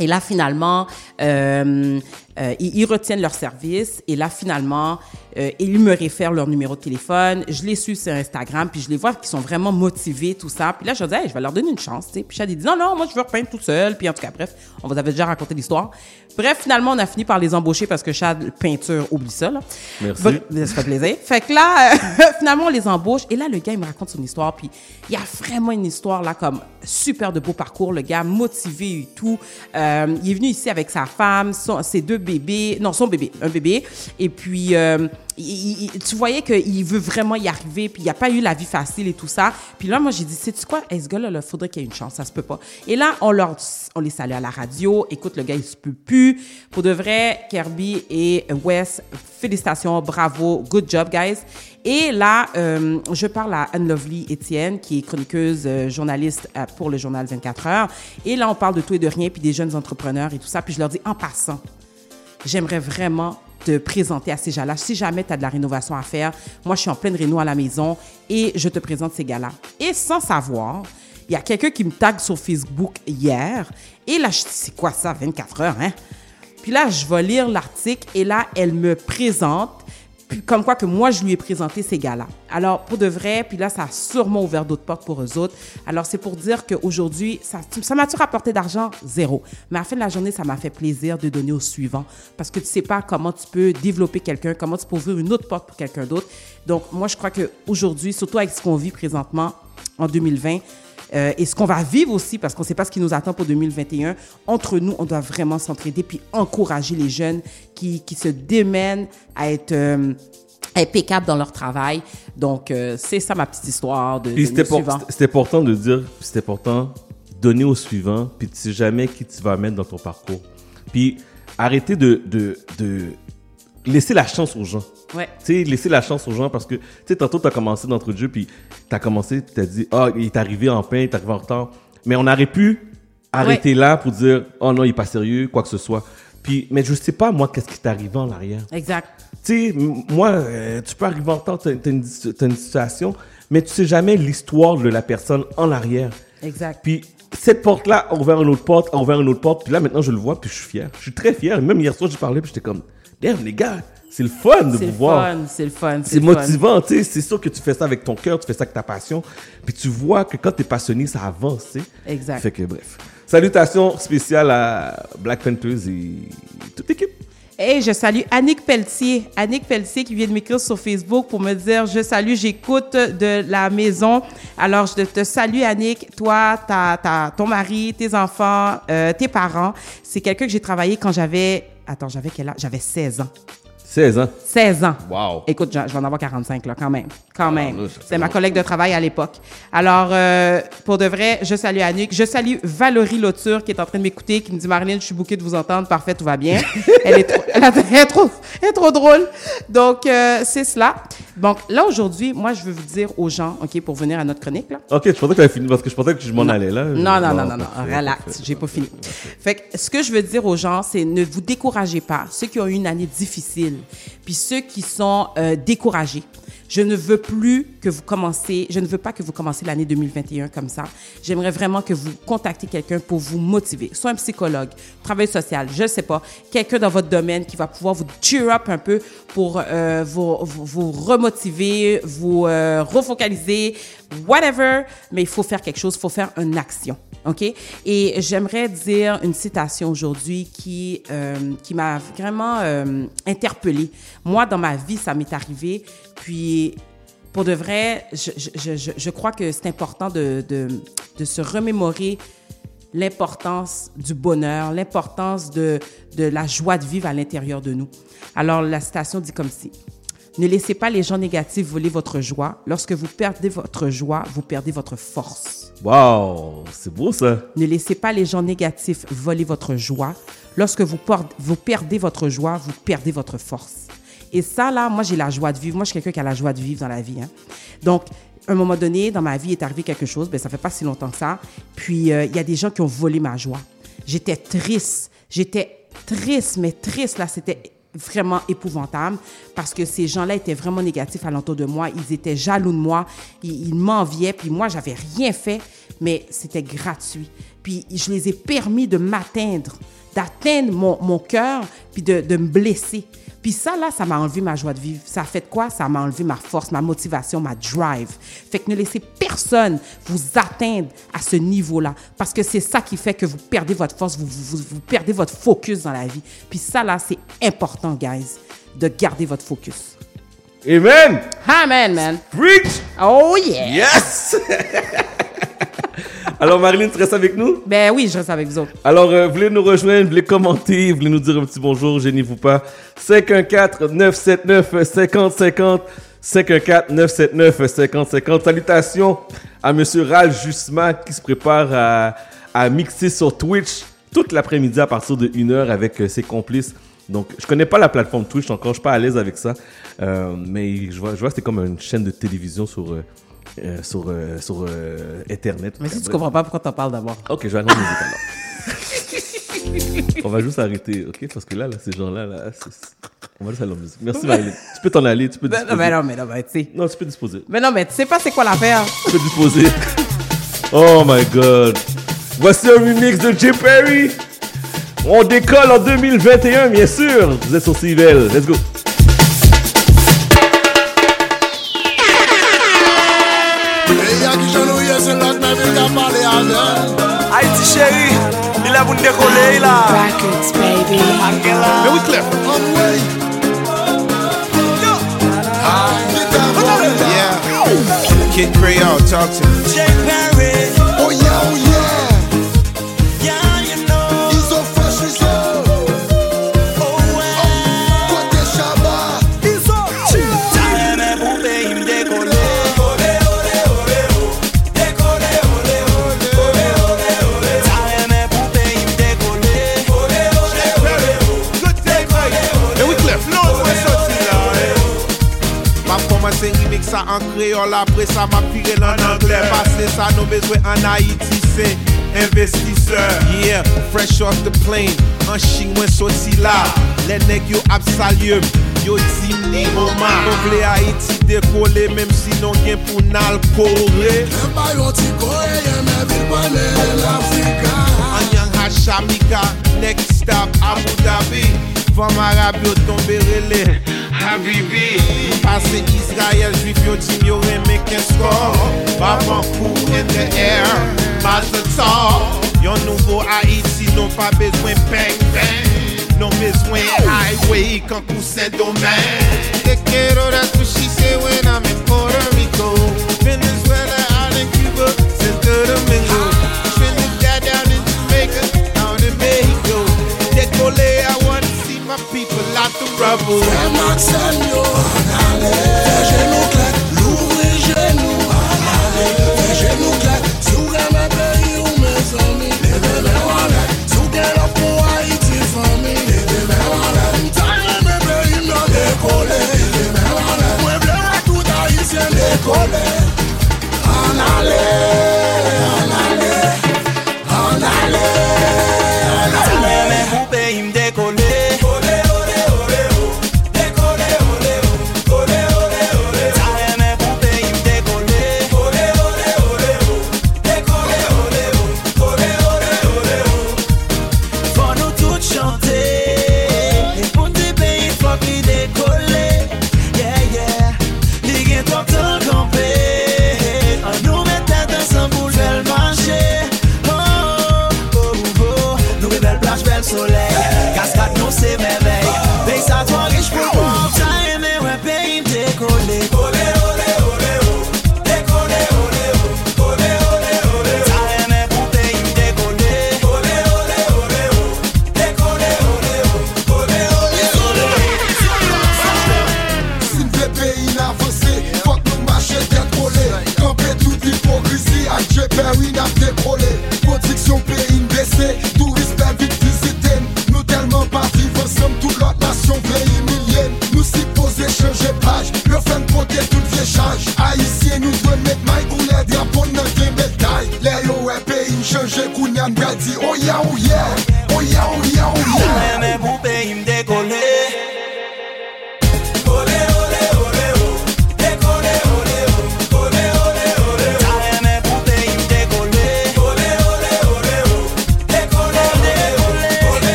S3: Et là, finalement, euh, euh, ils retiennent leur service. Et là, finalement, euh, ils me réfèrent leur numéro de téléphone. Je les suis sur Instagram, puis je les vois qu'ils sont vraiment motivés, tout ça. Puis là, je dis, Hey, je vais leur donner une chance. tu sais. Puis Chad, dit, non, non, moi, je veux repeindre tout seul. Puis en tout cas, bref, on vous avait déjà raconté l'histoire. Bref, finalement, on a fini par les embaucher parce que Chad, peinture, oublie ça. Là.
S1: Merci.
S3: Ça fait plaisir. Fait que là, euh, finalement, on les embauche. Et là, le gars, il me raconte son histoire. Puis il y a vraiment une histoire, là, comme super de beau parcours. Le gars, motivé et tout. Euh, il est venu ici avec sa femme, son- ses deux bébés. Non, son bébé, un bébé. Et puis, euh, tu voyais qu'il veut vraiment y arriver. Puis il n'y a pas eu la vie facile et tout ça. Puis là, moi, j'ai dit, sais-tu quoi? Hey, ce gars-là, il faudrait qu'il ait une chance? Ça se peut pas. Et là, on, leur, on les salue à la radio. Écoute, le gars, il se peut plus. Pour de vrai, Kirby et Wes, félicitations, bravo, good job, guys. Et là, euh, je parle à Anne-Lovely Étienne, qui est chroniqueuse, euh, journaliste euh, pour le journal 24 heures. Et là, on parle de tout et de rien, puis des jeunes entrepreneurs et tout ça. Puis je leur dis, en passant, j'aimerais vraiment te présenter à ces gens-là. Si jamais tu as de la rénovation à faire, moi, je suis en pleine réno à la maison et je te présente ces gars-là. Et sans savoir, il y a quelqu'un qui me tag sur Facebook hier. Et là, je dis, c'est quoi ça, 24 heures, hein? Puis là, je vais lire l'article et là, elle me présente, comme quoi que moi, je lui ai présenté ces gars-là. Alors, pour de vrai, puis là, ça a sûrement ouvert d'autres portes pour eux autres. Alors, c'est pour dire qu'aujourd'hui, ça, ça m'a-tu rapporté d'argent? Zéro. Mais à la fin de la journée, ça m'a fait plaisir de donner au suivant parce que tu sais pas comment tu peux développer quelqu'un, comment tu peux ouvrir une autre porte pour quelqu'un d'autre. Donc, moi, je crois qu'aujourd'hui, surtout avec ce qu'on vit présentement en 2020, euh, et ce qu'on va vivre aussi, parce qu'on ne sait pas ce qui nous attend pour 2021, entre nous, on doit vraiment s'entraider puis encourager les jeunes qui, qui se démènent à être euh, impeccables dans leur travail. Donc, euh, c'est ça ma petite histoire de, de
S1: c'était pour- important de dire, c'était important donner au suivant, puis tu sais jamais qui tu vas mettre dans ton parcours. Puis arrêter de, de, de laisser la chance aux gens.
S3: Ouais.
S1: Tu sais, laisser la chance aux gens parce que, tu sais, tantôt, tu as commencé d'entre jeu, puis tu as commencé, tu as dit, ah, il est arrivé en pain, il est arrivé en retard. Mais on aurait pu arrêter là pour dire, oh non, il est pas sérieux, quoi que ce soit. Puis, mais je sais pas, moi, qu'est-ce qui t'est arrivé en arrière.
S3: Exact.
S1: Tu sais, moi, euh, tu peux arriver en retard, t'as t'as une, t'as une situation, mais tu sais jamais l'histoire de la personne en arrière.
S3: Exact.
S1: Puis cette porte-là a ouvert une autre porte, a ouvert une autre porte, puis là maintenant je le vois, puis je suis fier. Je suis très fier. Même hier soir, j'ai parlé, puis j'étais comme, damn les gars, c'est le fun de
S3: C'est
S1: vous
S3: le
S1: voir.
S3: fun, c'est le fun.
S1: C'est
S3: le fun.
S1: motivant, tu sais. C'est sûr que tu fais ça avec ton cœur, tu fais ça avec ta passion, puis tu vois que quand t'es passionné, ça avance, tu sais.
S3: Exact.
S1: Fait que bref. Salutations spéciales à Black Panthers et toute l'équipe.
S3: Hey, je salue Annick Pelletier. Annick Pelletier qui vient de m'écrire sur Facebook pour me dire Je salue, j'écoute de la maison. Alors, je te salue, Annick, toi, ta, ta, ton mari, tes enfants, euh, tes parents. C'est quelqu'un que j'ai travaillé quand j'avais. Attends, j'avais quel âge? J'avais 16 ans.
S1: 16 ans.
S3: 16 ans.
S1: Wow.
S3: Écoute, je je vais en avoir 45 là, quand même. Quand même.
S1: ça fait
S3: C'est ma collègue de travail à l'époque. Alors, euh, pour de vrai, je salue Annick. Je salue Valérie Lauture qui est en train de m'écouter, qui me dit Marilyn, je suis bouquée de vous entendre. Parfait, tout va bien. elle, est trop, elle, est trop, elle est trop drôle. Donc, euh, c'est cela. Donc, là, aujourd'hui, moi, je veux vous dire aux gens, OK, pour venir à notre chronique, là.
S1: Ok, je pensais que tu avais fini parce que je pensais que je m'en allais là.
S3: Non, non, non, non, non, relax, j'ai pas fini. Fait que ce que je veux dire aux gens, c'est ne vous découragez pas. Ceux qui ont eu une année difficile, puis ceux qui sont euh, découragés. Je ne veux plus que vous commencez, je ne veux pas que vous commencez l'année 2021 comme ça. J'aimerais vraiment que vous contactez quelqu'un pour vous motiver, soit un psychologue, travail social, je ne sais pas, quelqu'un dans votre domaine qui va pouvoir vous cheer up un peu pour euh, vous remotiver, vous euh, refocaliser, whatever, mais il faut faire quelque chose, il faut faire une action. OK? Et j'aimerais dire une citation aujourd'hui qui, euh, qui m'a vraiment euh, interpellée. Moi, dans ma vie, ça m'est arrivé. Puis, pour de vrai, je, je, je, je crois que c'est important de, de, de se remémorer l'importance du bonheur, l'importance de, de la joie de vivre à l'intérieur de nous. Alors, la citation dit comme ci. Ne laissez pas les gens négatifs voler votre joie. Lorsque vous perdez votre joie, vous perdez votre force.
S1: Wow, c'est beau ça.
S3: Ne laissez pas les gens négatifs voler votre joie. Lorsque vous, perdez votre joie, vous perdez votre force. Et ça, là, moi, j'ai la joie de vivre. Moi, je suis quelqu'un qui a la joie de vivre dans la vie. hein. Donc, à un moment donné, dans ma vie, est arrivé quelque chose. Ben, ça fait pas si longtemps que ça. Puis, euh, il y a des gens qui ont volé ma joie. J'étais triste. J'étais triste, mais triste, là, c'était vraiment épouvantable parce que ces gens-là étaient vraiment négatifs à l'entour de moi. Ils étaient jaloux de moi. Ils, ils m'enviaient. Puis moi, j'avais rien fait, mais c'était gratuit. Puis je les ai permis de m'atteindre, d'atteindre mon, mon cœur, puis de, de me blesser. Puis ça, là, ça m'a enlevé ma joie de vivre. Ça a fait quoi? Ça m'a enlevé ma force, ma motivation, ma drive. Fait que ne laissez personne vous atteindre à ce niveau-là. Parce que c'est ça qui fait que vous perdez votre force, vous, vous, vous- perdez votre focus dans la vie. Puis ça, là, c'est important, guys, de garder votre focus.
S1: Amen!
S3: Amen, man.
S1: Preach!
S3: Oh, yeah!
S1: Yes! Alors, Marilyn, tu restes avec nous?
S3: Ben oui, je reste avec vous autres.
S1: Alors, euh, vous voulez nous rejoindre, vous voulez commenter, vous voulez nous dire un petit bonjour, gênez-vous pas. 514-979-5050. 514-979-5050. Salutations à Monsieur Ral Jusma qui se prépare à, à mixer sur Twitch toute l'après-midi à partir de 1h avec euh, ses complices. Donc, je connais pas la plateforme Twitch encore, je suis pas à l'aise avec ça. Euh, mais je vois, je vois que c'est comme une chaîne de télévision sur, euh, sur, euh, sur euh, Internet.
S3: Mais si tu comprends pas pourquoi t'en parles d'abord.
S1: Ok, je vais arrêter la musique alors. On va juste arrêter, ok? Parce que là, là ces gens-là, là, on va juste aller en musique. Merci Marilyn. Tu peux t'en aller, tu peux
S3: Ben,
S1: disposer.
S3: ben non, mais non, ben, tu sais.
S1: Non, tu peux disposer.
S3: Mais non, mais tu sais pas c'est quoi l'affaire.
S1: Tu peux disposer. Oh my god. Voici un remix de Jay Perry. On décolle en 2021, bien sûr. Vous êtes sur CIVL. Let's go.
S17: Haïti chérie, il a voulu décoller là. Records, baby. Mais oui, Clef.
S23: Yeah. Kid Creole, talk to me. sa an kreol apre sa ma pire lan angle Pase sa nou bezwe an Haiti se investisseur. Yeah, fresh off the plane, an ching mwen soti la Le neg yo ap salyem, yo di ni moma Mwen vle Haiti dekole, mem si non gen pou nal kore Yen bayon ti kore, yen men vilpane l'Afrika Anyan Hashamika, next stop Abu Dhabi. Vam Arab yo tombe rele Habibi. Pase Israel, Jwif yo jim yo reme ken skor Babankou in the air Mazatar Yon nouvo Haiti non pa bezwen bang bang Non bezwen highway kankou sen domen Te quiero dar sushi se when I'm in Puerto Rico. Venezuela kapou
S11: Fè maksèm yo an ale Fè genou klek, louvri genou an ale Fè genou klek, sou reme peyi ou
S24: me
S18: zomi Leve men wale, sou gen op pou a
S1: iti
S24: fami Leve men wale,
S3: mta
S24: reme peyi mdo dekole Leve men wale, mwen
S1: ble wak tout a iti mdekole An
S24: ale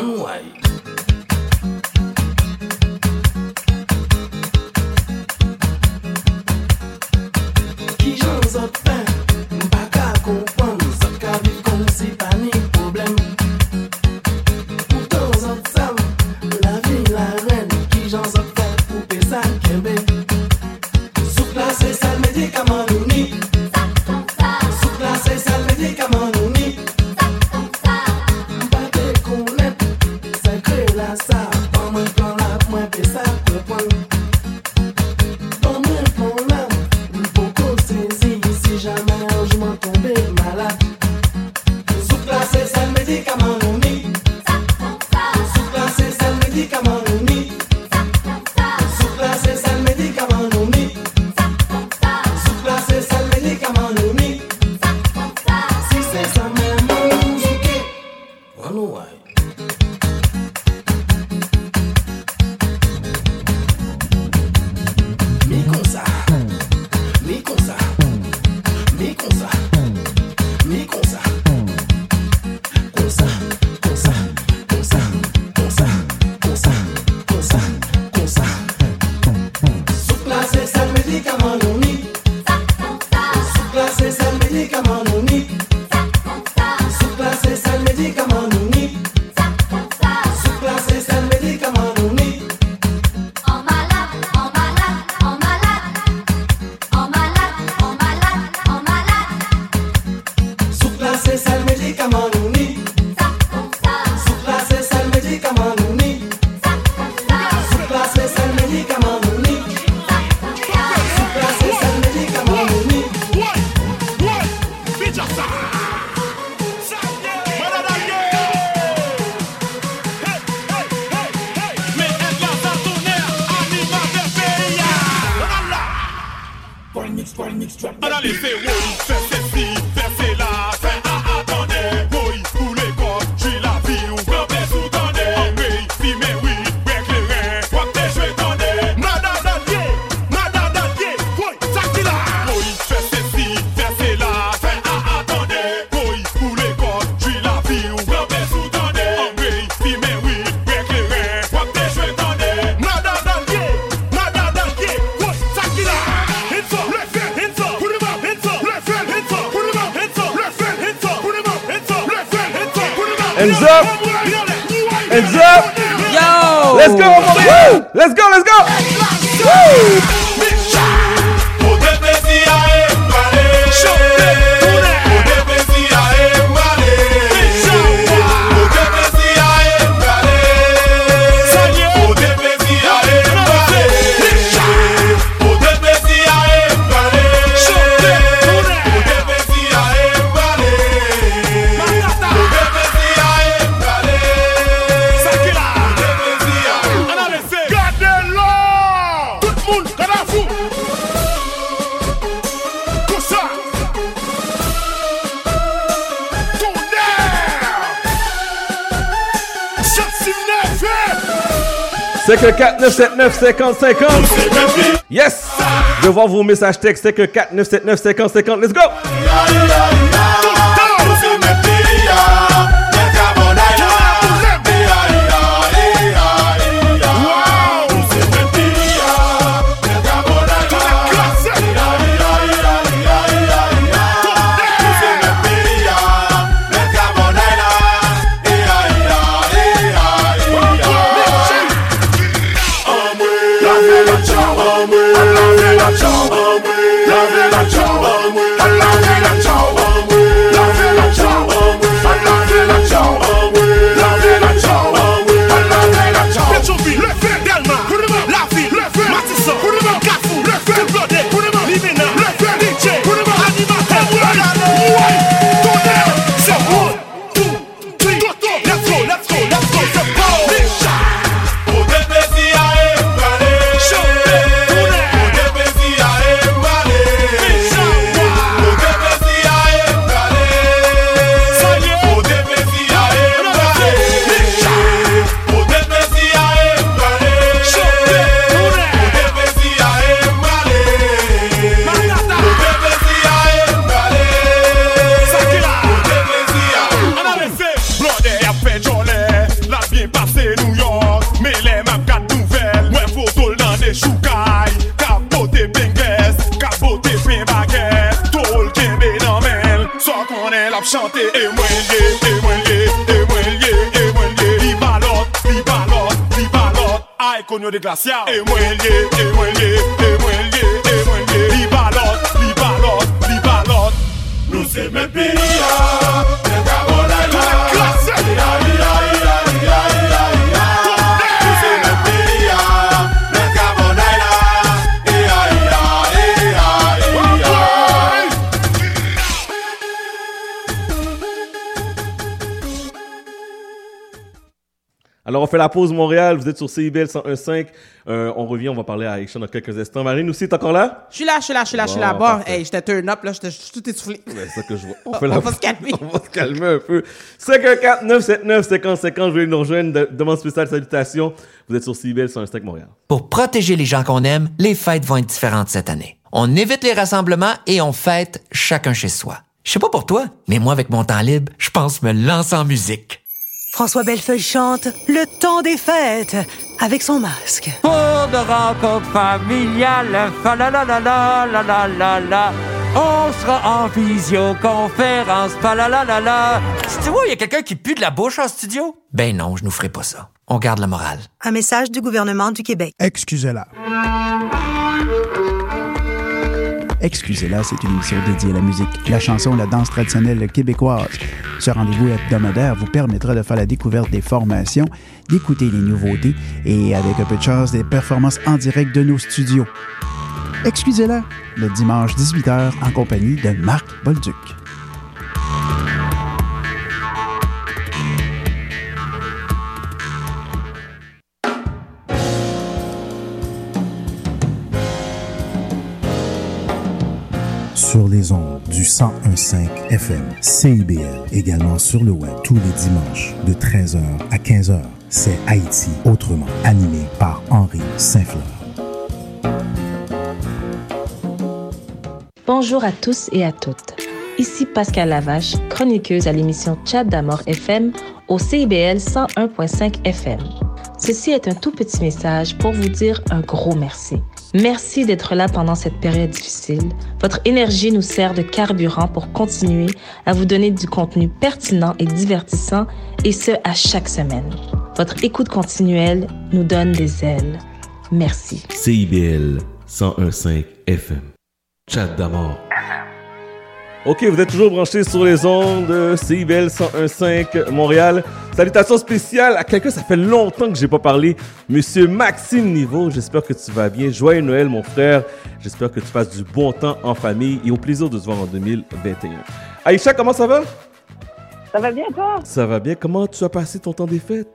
S24: unwind. 4979 50 50. Yes! Je vois vos messages textes. C'est que 4979 50 50. Let's go!
S1: yo de glasya E mwen liye, e mwen liye, e mwen liye, e mwen liye Li balot, li balot, li balot Nou se men piya
S24: Alors, on fait la pause Montréal. Vous êtes sur CIBL 101.5. Euh, on revient, on va parler à Aisha dans quelques instants. Marine aussi, t'es encore là?
S3: Je suis là, je suis là, je suis là, je suis là.
S24: Bon, parfait.
S3: hey, j'étais turn up, là, j'étais tout essoufflé.
S24: C'est ça que je vois. On,
S3: On-
S24: fait la-
S3: on va se calmer.
S24: on va se calmer un peu. 514 979 50 50. Je voulais nous rejoindre. De- demande spéciale salutations. Vous êtes sur CIBL 101.5 Montréal.
S20: Pour protéger les gens qu'on aime, les fêtes vont être différentes cette année. On évite les rassemblements et on fête chacun chez soi. Je sais pas pour toi, mais moi, avec mon temps libre, je pense me lancer en musique.
S21: François Bellefeuille chante Le temps des fêtes avec son masque.
S22: Pour de rencontres familiales, fa la la la la la la la la. On sera en visioconférence, fa la la la la.
S20: Tu vois, il y a quelqu'un qui pue de la bouche en studio? Ben non, je nous ferai pas ça. On garde la morale.
S21: Un message du gouvernement du Québec.
S25: Excusez-la. Excusez-la, c'est une émission dédiée à la musique, la chanson, la danse traditionnelle québécoise. Ce rendez-vous hebdomadaire vous permettra de faire la découverte des formations, d'écouter les nouveautés et, avec un peu de chance, des performances en direct de nos studios. Excusez-la, le dimanche 18h en compagnie de Marc Bolduc.
S14: Sur les ondes du 1015 FM CIBL, également sur le web tous les dimanches de 13h à 15h. C'est Haïti autrement, animé par Henri Saint-Fleur.
S26: Bonjour à tous et à toutes. Ici Pascal Lavache, chroniqueuse à l'émission Chat d'Amour FM au CIBL 101.5 FM. Ceci est un tout petit message pour vous dire un gros merci. Merci d'être là pendant cette période difficile. Votre énergie nous sert de carburant pour continuer à vous donner du contenu pertinent et divertissant, et ce, à chaque semaine. Votre écoute continuelle nous donne des ailes. Merci.
S1: CIBL 101.5 FM. Chat d'amour. Ok, vous êtes toujours branchés sur les ondes de CIBL 101.5 Montréal. Salutations spéciales à quelqu'un, ça fait longtemps que j'ai pas parlé. Monsieur Maxime Niveau, j'espère que tu vas bien. Joyeux Noël, mon frère. J'espère que tu passes du bon temps en famille et au plaisir de se voir en 2021. Aïcha, comment ça va?
S27: Ça va bien, toi?
S1: Ça va bien. Comment tu as passé ton temps des fêtes?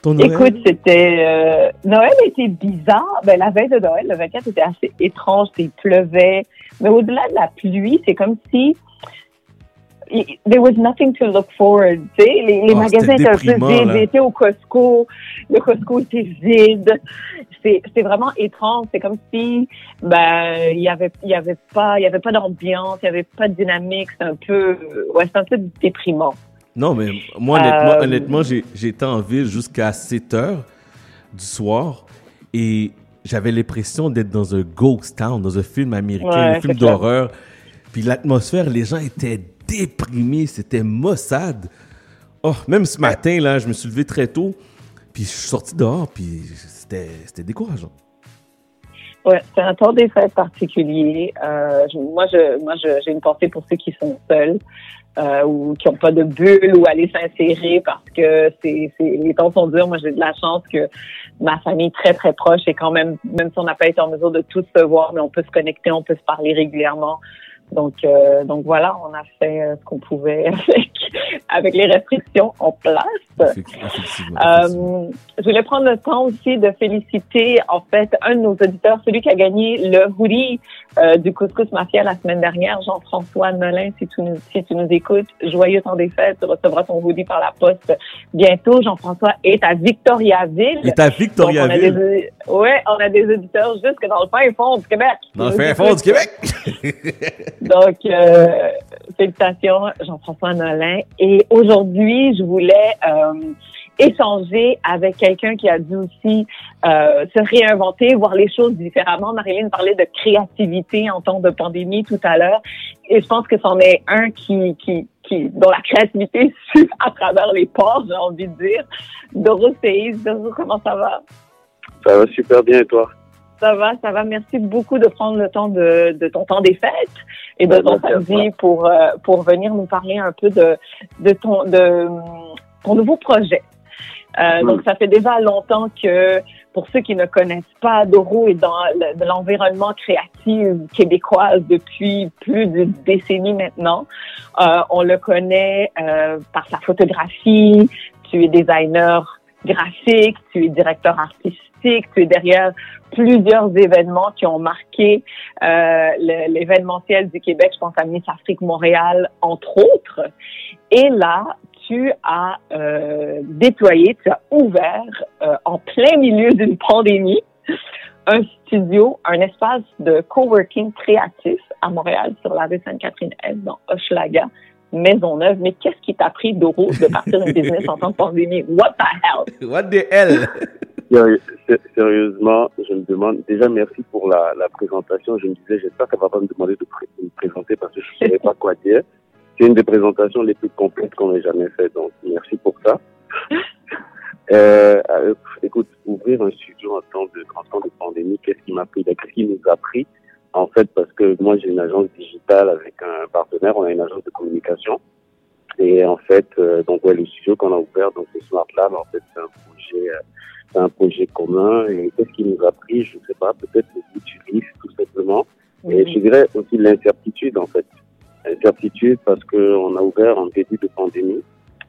S1: Ton Noël?
S27: Écoute, c'était. euh, Noël était bizarre. Ben, la veille de Noël, le 24, était assez étrange. Il pleuvait. Mais au-delà de la pluie, c'est comme si. There was nothing to look forward. Tu sais, les, les
S28: Oh,
S27: magasins étaient un peu
S28: déprimant,
S27: vides. J'étais au Costco. Le Costco était vide. C'est vraiment étrange. C'est comme si, ben, il y avait, il y avait pas, il y avait pas d'ambiance, il y avait pas de dynamique. C'est un peu, ouais, c'est un peu déprimant.
S1: Non, mais moi, honnêtement,
S27: Euh,
S1: honnêtement été en ville jusqu'à 7 heures du soir et j'avais l'impression d'être dans un ghost town, dans un film américain,
S27: Ouais,
S1: un film d'horreur. Puis l'atmosphère, les gens étaient déprimés, c'était maussade. Oh, même ce matin, là, je me suis levé très tôt, puis je suis sorti dehors, puis c'était décourageant.
S27: Ouais, c'est un temps des fêtes particulier. Euh, je- moi, je, moi, j'ai une pensée pour ceux qui sont seuls euh, ou qui n'ont pas de bulle ou aller s'insérer parce que c'est, les temps sont durs. Moi, j'ai de la chance que ma famille très très proche est quand même, même si on n'a pas été en mesure de tous se voir, mais on peut se connecter, on peut se parler régulièrement. Donc, euh, donc voilà, on a fait euh, ce qu'on pouvait avec les restrictions en place. Euh, je voulais prendre le temps aussi de féliciter en fait un de nos auditeurs, celui qui a gagné le hoodie euh, du Couscous Mafia la semaine dernière, Jean-François Nolin. Si tu nous si tu nous écoutes, joyeux temps des fêtes, tu recevras ton hoodie par la poste bientôt. Jean-François est à Victoriaville.
S1: Il est à
S27: Donc, on a
S1: Victoriaville,
S27: des, ouais, on a des auditeurs jusque dans le fin fond du Québec.
S1: dans le fin fond du Québec.
S27: Donc, euh, félicitations, Jean-François Nolin. Et aujourd'hui, je voulais euh, échanger avec quelqu'un qui a dû aussi euh, se réinventer, voir les choses différemment. Marilyn parlait de créativité en temps de pandémie tout à l'heure. Et je pense que c'en est un qui, qui, qui, dont la créativité suit à travers les ports, j'ai envie de dire. Doro comment ça va?
S29: Ça va super bien et toi?
S27: Ça va, ça va. Merci beaucoup de prendre le temps de, de ton temps des fêtes et de ton samedi pour, euh, pour venir nous parler un peu de, de, ton, de ton nouveau projet. Euh. Donc, ça fait déjà longtemps que, pour ceux qui ne connaissent pas, Doro est dans l'environnement créatif québécois depuis plus d'une décennie maintenant. Euh, on le connaît par sa photographie. Tu es designer graphique, tu es directeur artistique, tu es derrière plusieurs événements qui ont marqué euh, l'événementiel du Québec. Je pense à Miss Afrique Montréal, entre autres. Et là, tu as euh, déployé, tu as ouvert euh, en plein milieu d'une pandémie un studio, un espace de coworking créatif à Montréal sur la rue Sainte-Catherine-Est dans Hochelaga, Maisonneuve. Mais qu'est-ce qui t'a pris, Doro, de partir un business en temps de pandémie? What the hell?
S1: What the hell?
S29: Sérieusement, je me demande, déjà merci pour la, la présentation. Je me disais, j'espère qu'elle va pas me demander de, me présenter parce que je ne savais pas quoi dire. C'est une des présentations les plus complètes qu'on ait jamais fait, donc merci pour ça. Euh, euh, écoute, ouvrir un studio en temps de, en temps de pandémie, qu'est-ce qui m'a pris? Qu'est-ce qui nous a pris? En fait, parce que moi, j'ai une agence digitale avec un partenaire, on a une agence de communication. Et en fait, euh, donc ouais, le studio qu'on a ouvert, donc le Smart Lab, en fait, c'est un projet, c'est un projet commun. Et qu'est-ce qui nous a pris Je sais pas, peut-être le goût du risque, tout simplement. Et je dirais aussi l'incertitude, en fait. L'incertitude parce que on a ouvert en début de pandémie,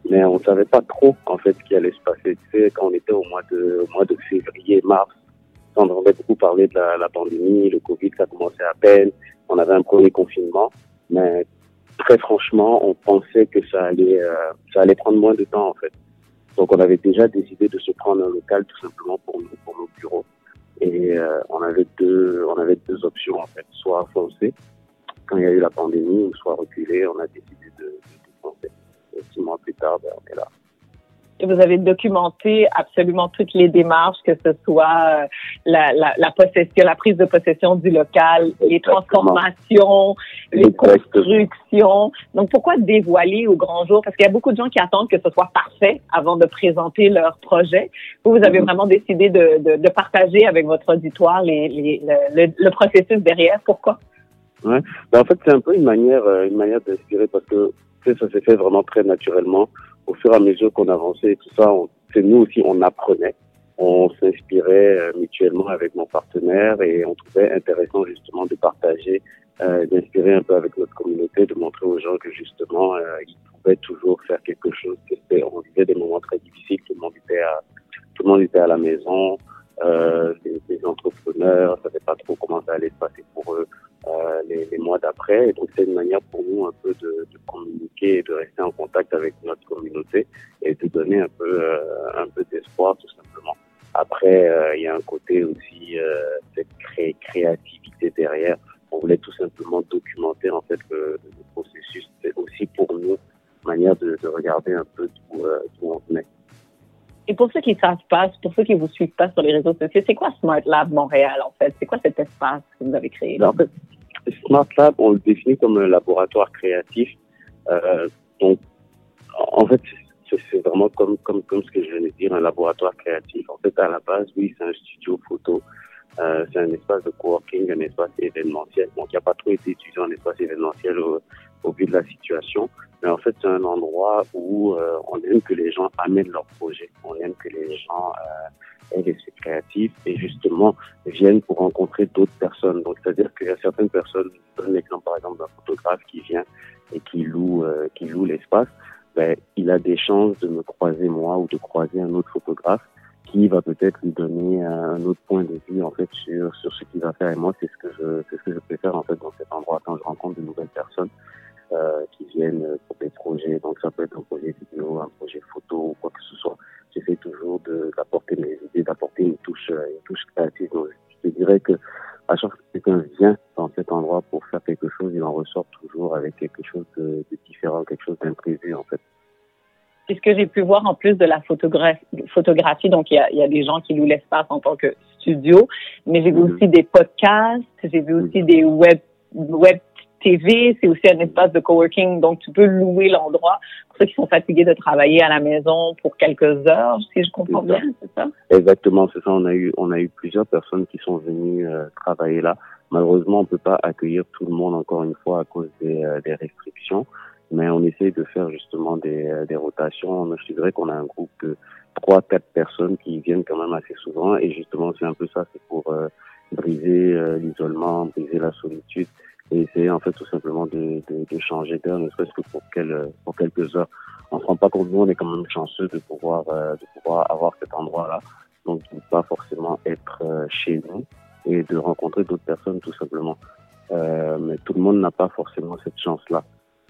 S29: mais on savait pas trop, en fait, ce qui allait se passer. Tu sais, quand on était au mois de, au mois de février, mars, on entendait beaucoup parler de la, la pandémie, le Covid, ça commençait à peine. on avait un premier confinement, mais très franchement, on pensait que ça allait, euh, ça allait prendre moins de temps en fait. Donc on avait déjà décidé de se prendre un local tout simplement pour nous, pour nos bureaux. Et euh, on avait deux, on avait deux options en fait, soit foncer quand il y a eu la pandémie, ou soit reculer. On a décidé de, de, foncer. Et six mois plus tard, ben, on est là.
S27: Vous avez documenté absolument toutes les démarches, que ce soit euh, la, la, la possession, la prise de possession du local, les transformations, les constructions. Donc, pourquoi dévoiler au grand jour? Parce qu'il y a beaucoup de gens qui attendent que ce soit parfait avant de présenter leur projet. Vous, vous avez vraiment décidé de, de, de partager avec votre auditoire les, les, le, le, le processus derrière. Pourquoi?
S29: Ouais. Ben, en fait, c'est un peu une manière, euh, une manière d'inspirer parce que ça s'est fait vraiment très naturellement. Au fur et à mesure qu'on avançait et tout ça, c'est nous aussi, on apprenait. On s'inspirait euh, mutuellement avec mon partenaire et on trouvait intéressant justement de partager, euh, d'inspirer un peu avec notre communauté, de montrer aux gens que justement, euh, ils pouvaient toujours faire quelque chose. On vivait des moments très difficiles, tout le monde était à, tout le monde était à la maison, euh, les, les entrepreneurs, ne savaient pas trop comment ça allait se passer pour eux euh, les, les mois d'après. Et donc, c'est une manière pour nous un peu de, de communiquer et de rester en contact avec notre communauté et de donner un peu, euh, un peu d'espoir, tout simplement. Après, euh, il y a un côté aussi de cré- créativité derrière. On voulait tout simplement documenter en fait le, le processus. C'est aussi pour nous une manière de, de regarder un peu d'où on venait.
S27: Et pour ceux qui ne savent pas, pour ceux qui vous suivent pas sur les réseaux sociaux, c'est quoi Smart Lab Montréal, en fait? C'est quoi cet espace que vous avez créé?
S29: En fait, Smart Lab, on le définit comme un laboratoire créatif. Euh, donc, en fait, c'est vraiment comme, comme, comme ce que je viens de dire, un laboratoire créatif. En fait, à la base, oui, c'est un studio photo. Euh, c'est un espace de coworking, un espace événementiel. Donc, il n'y a pas trop été utilisé en espace événementiel au, au vu de la situation. Mais en fait, c'est un endroit où euh, on aime que les gens amènent leurs projets. On aime que les gens euh, aient l'esprit créatif et justement viennent pour rencontrer d'autres personnes. Donc, c'est-à-dire qu'il y a certaines personnes, je donne l'exemple par exemple d'un photographe qui vient et qui loue, euh, qui loue l'espace. Ben, il a des chances de me croiser moi ou de croiser un autre photographe qui va peut-être lui donner un autre point de vue en fait sur sur ce qu'il va faire et moi c'est ce que je c'est ce que je préfère en fait dans cet endroit quand je rencontre de nouvelles personnes euh, qui viennent pour des projets donc ça peut être un projet vidéo un projet photo ou quoi que ce soit j'essaie toujours d'apporter mes idées d'apporter une touche une touche créative. Donc je te dirais que à chaque fois que quelqu'un vient dans cet endroit pour faire quelque chose il en ressort toujours avec quelque chose de, de différent quelque chose d'imprévu en fait.
S27: Et ce que j'ai pu voir en plus de la photographie, photographie. Donc il y a, y a des gens qui louent l'espace en tant que studio, mais j'ai vu aussi des podcasts, j'ai vu aussi des web, web TV, c'est aussi un espace de coworking, donc tu peux louer l'endroit pour ceux qui sont fatigués de travailler à la maison pour quelques heures, si je comprends bien, c'est ça?
S29: Exactement, c'est ça. On a eu, on a eu plusieurs personnes qui sont venues euh, travailler là. Malheureusement, on peut pas accueillir tout le monde encore une fois à cause des, euh, des restrictions, mais on essaye de faire justement des, euh, des rotations. Je dirais qu'on a un groupe de trois, quatre personnes qui viennent quand même assez souvent, et justement, c'est un peu ça, c'est pour euh, briser euh, l'isolement, briser la solitude, et essayer en fait tout simplement de, de, de changer d'air, ne serait-ce que pour, quel, pour quelques heures. On se rend pas compte, nous, on est quand même chanceux de pouvoir, euh, de pouvoir avoir cet endroit-là, donc de ne pas forcément être euh, chez nous et de rencontrer d'autres personnes tout simplement. Euh, mais tout le monde n'a pas forcément cette chance-là.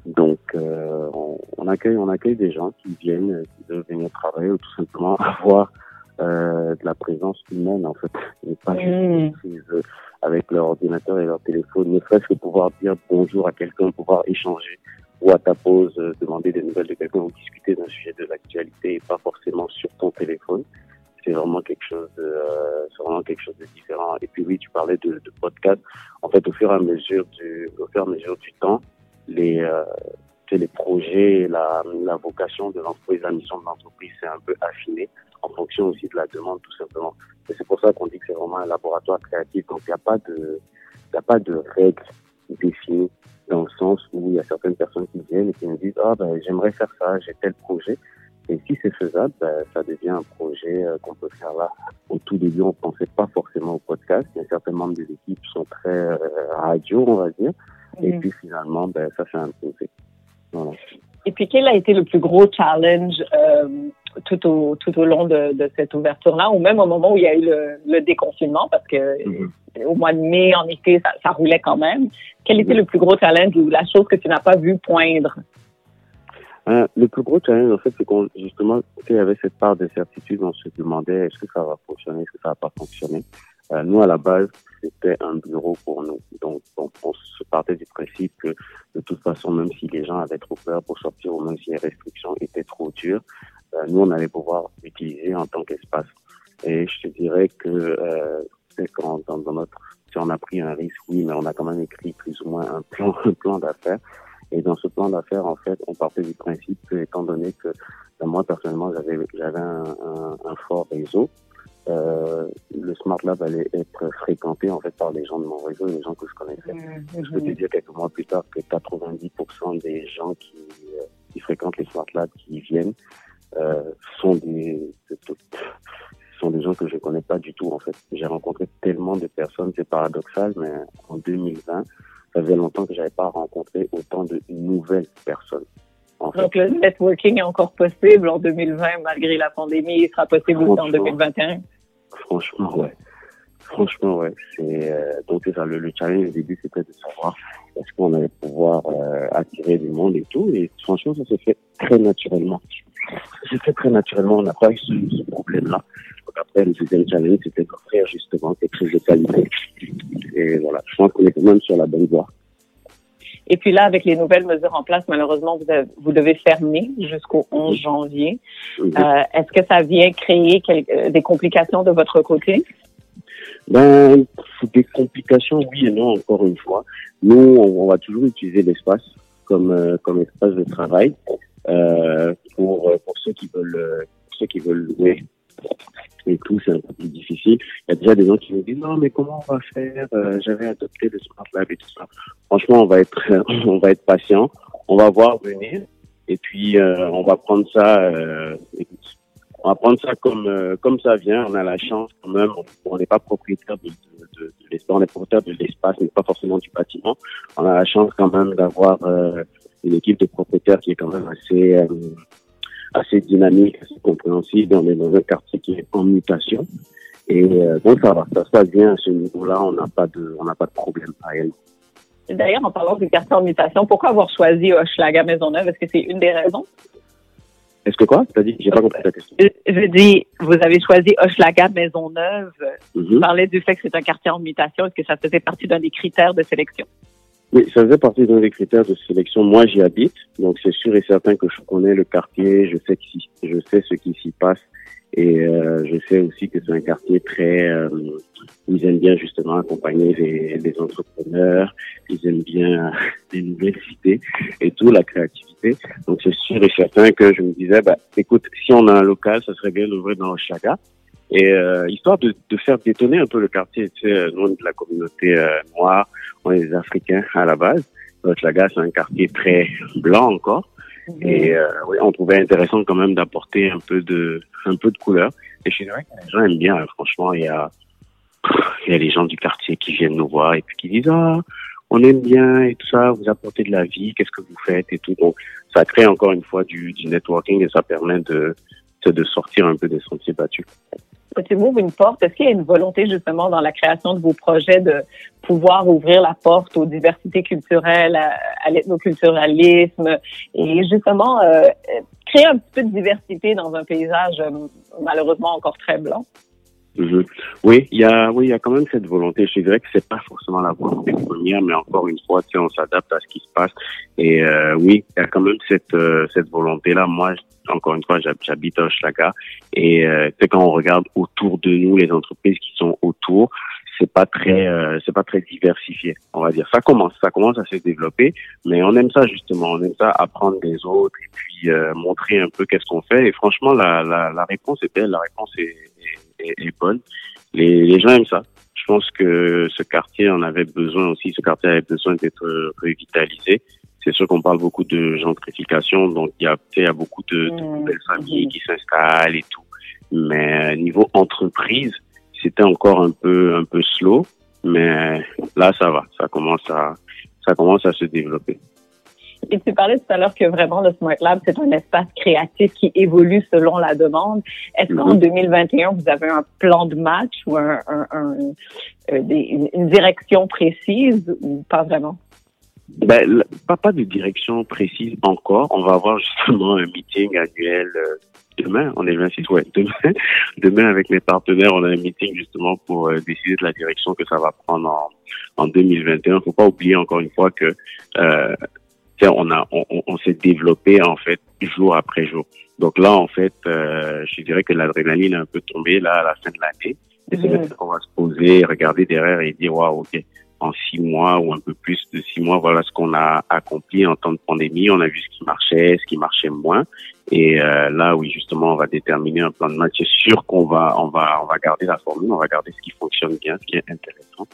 S29: Donc, euh, on, on accueille, on accueille des gens qui viennent, qui veulent venir travailler ou tout simplement avoir euh, de la présence humaine en fait, et pas juste une prise euh, avec leur ordinateur et leur téléphone, ne serait-ce que pouvoir dire bonjour à quelqu'un, pouvoir échanger ou à ta pause, euh, demander des nouvelles de quelqu'un ou discuter d'un sujet de l'actualité et pas forcément sur ton téléphone. C'est vraiment quelque chose de, euh, c'est vraiment quelque chose de différent. Et puis oui, tu parlais de, de podcast. En fait, au fur et à mesure du, au fur et à mesure du temps, les, euh, les projets, la, la vocation de l'entreprise, la mission de l'entreprise s'est un peu affinée en fonction aussi de la demande, tout simplement. Et c'est pour ça qu'on dit que c'est vraiment un laboratoire créatif. Donc, il n'y a pas de, il a pas de règles définies dans le sens où il y a certaines personnes qui viennent et qui me disent, ah, ben, j'aimerais faire ça, j'ai tel projet. Et si c'est faisable, ben, ça devient un projet euh, qu'on peut faire là. Au tout début, on pensait pas forcément au podcast. Il y a certains membres des équipes qui sont très euh, radio, on va dire. Et
S27: Mhm.
S29: puis finalement, ben, ça fait un projet. Voilà.
S27: Et puis, quel a été le plus gros challenge euh, tout au, tout au long de, de cette ouverture-là, ou même au moment où il y a eu le, le déconfinement, parce que au mois de mai, en été, ça, ça roulait quand même. Quel était le plus gros challenge ou la chose que tu n'as pas vu poindre?
S29: Euh, le plus gros challenge, en fait, c'est qu'on, justement, il y avait cette part de certitude, on se demandait est-ce que ça va fonctionner, est-ce que ça va pas fonctionner? Euh, nous, à la base, c'était un bureau pour nous. Donc, on, on se partait du principe que, de toute façon, même si les gens avaient trop peur pour sortir, ou même si les restrictions étaient trop dures, nous, on allait pouvoir l'utiliser en tant qu'espace. Et je te dirais que, euh, c'est quand, dans, dans notre, si on a pris un risque, oui, mais on a quand même écrit plus ou moins un plan, un plan d'affaires. Et dans ce plan d'affaires, en fait, on partait du principe que, étant donné que ben, moi, personnellement, j'avais, j'avais un, un, un fort réseau, euh, le Smart Lab allait être fréquenté en fait par les gens de mon réseau, les gens que je connaissais. Je peux te dire quelques mois plus tard que 90% des gens qui, euh, qui fréquentent les Smart Labs, qui y viennent, euh, sont des sont des gens que je connais pas du tout en fait. J'ai rencontré tellement de personnes, c'est paradoxal, mais en 2020, ça faisait longtemps que j'avais pas rencontré autant de nouvelles personnes. En fait.
S27: Donc, le networking est encore possible en 2020, malgré la pandémie. Il sera possible aussi en 2021.
S29: Franchement, ouais. Franchement, ouais. C'est euh, donc c'est ça. Le, le challenge au début, c'était de savoir est-ce qu'on allait pouvoir euh, attirer du monde et tout. Et franchement, ça s'est fait très naturellement. S'est fait très naturellement. On n'a pas eu ce, ce problème-là. Après, le deuxième challenge, c'était d'offrir justement quelque chose de qualité. Et voilà, je pense qu'on est quand même sur la bonne voie.
S27: Et puis là, avec les nouvelles mesures en place, malheureusement, vous, avez- vous devez fermer jusqu'au 11 janvier. Euh, Est-ce que ça vient créer euh, des complications de votre côté?
S29: Ben, des complications, oui et non, encore une fois. Nous, on, on va toujours utiliser l'espace comme euh, comme espace de travail pour euh, pour ceux qui veulent euh, pour ceux qui veulent louer et tout, c'est un peu plus difficile. Il y a déjà des gens qui nous disent non, mais comment on va faire? Euh, J'avais adopté le Smart Lab et tout ça. Franchement, on va être on va être patient. On va voir venir et puis euh, on va prendre ça. Euh, on va prendre ça comme euh, comme ça vient. On a la chance quand même. On- n'est pas propriétaire de, de, de, l'espace. On est propriétaire de l'espace, mais pas forcément du bâtiment. On a la chance quand même d'avoir euh, une équipe de propriétaires qui est quand même assez euh, assez dynamique, assez compréhensible. On est dans un quartier qui est en mutation. Et euh, donc ça va, ça se passe bien à ce niveau-là. On n'a pas de, on n'a pas de problème.
S27: D'ailleurs, en parlant du quartier en mutation, pourquoi avoir choisi Hochelaga Maisonneuve? Est-ce que c'est une des raisons?
S29: Est-ce que quoi? Dit J'ai pas compris ta question.
S27: Je dis, vous avez choisi Hochelaga Maisonneuve.
S29: Mhm.
S27: Vous parlez du fait que c'est un quartier en mutation. Est-ce que ça faisait partie d'un des critères de sélection?
S29: Oui, ça faisait partie d'un des critères de sélection. Moi, j'y habite, donc c'est sûr et certain que je connais le quartier, je sais, qui, je sais ce qui s'y passe, et euh, je sais aussi que c'est un quartier très, euh, ils aiment bien justement accompagner les, les entrepreneurs, ils aiment bien les nouvelles idées et tout, la créativité. Donc c'est sûr et certain que je me disais, bah, écoute, si on a un local, ça serait bien d'ouvrir dans Oshaga. Et euh, histoire de, de faire détonner un peu le quartier, tu sais, nous de la communauté euh, noire, on est des Africains à la base. Hochelaga, c'est un quartier très blanc encore. Et euh, oui, on trouvait intéressant quand même d'apporter un peu de un peu de couleur. Et je dirais que les gens aiment bien. hein. Franchement, il y a il y a les gens du quartier qui viennent nous voir et puis qui disent ah on aime bien et tout ça, vous apportez de la vie, qu'est-ce que vous faites et tout. Donc ça crée encore une fois du, du networking et ça permet de de sortir un peu des sentiers battus.
S27: Tu une porte, est-ce qu'il y a une volonté justement dans la création de vos projets de pouvoir ouvrir la porte aux diversités culturelles, à, à l'ethnoculturalisme et justement euh, créer un petit peu de diversité dans un paysage euh, malheureusement encore très blanc?
S29: Oui, il y a, oui, il y a quand même cette volonté. Je dirais que c'est pas forcément la volonté première, mais encore une fois, on s'adapte à ce qui se passe. Et euh, oui, il y a quand même cette euh, cette volonté-là. Moi, je- encore une fois, j'hab- j'habite à Hochelaga, et euh, sais, quand on regarde autour de nous, les entreprises qui sont autour, c'est pas très, euh, c'est pas très diversifié. On va dire. Ça commence, ça commence à se développer, mais on aime ça justement. On aime ça apprendre des autres et puis euh, montrer un peu qu'est-ce qu'on fait. Et franchement, la la, la réponse est belle. La réponse est, est, est- est bonne. Les, les gens aiment ça. Je pense que ce quartier en avait besoin aussi. Ce quartier avait besoin d'être revitalisé. C'est sûr qu'on parle beaucoup de gentrification, donc il y a, il y a beaucoup de, de nouvelles familles qui s'installent et tout. Mais niveau entreprise, c'était encore un peu un peu slow. Mais là, ça va. Ça commence à ça commence à se développer.
S27: Et tu parlais tout à l'heure que vraiment le Smart Lab, c'est un espace créatif qui évolue selon la demande. Est-ce qu'en
S29: Mhm.
S27: 2021, vous avez un plan de match ou un, un- un- euh, des- une, direction précise ou pas vraiment?
S29: Ben, pas, pas de direction précise encore. On va avoir justement un meeting annuel euh, demain. On est le 26, ouais. Demain, demain avec mes partenaires, on a un meeting justement pour euh, décider de la direction que ça va prendre en, en 2021. Faut pas oublier encore une fois que euh, on a, on, on- s'est développé en fait jour après jour. Donc là, en fait, euh, je dirais que l'adrénaline est un peu tombée là à la fin de l'année. Et c'est là qu'on va se poser, regarder derrière et dire waouh, ok, en six mois ou un peu plus de six mois, voilà ce qu'on a accompli en temps de pandémie. On a vu ce qui marchait, ce qui marchait moins. Et euh, là, oui, justement, on va déterminer un plan de match. C'est sûr qu'on va, on va, on va garder la formule, on va garder ce qui fonctionne bien, ce qui est intéressant.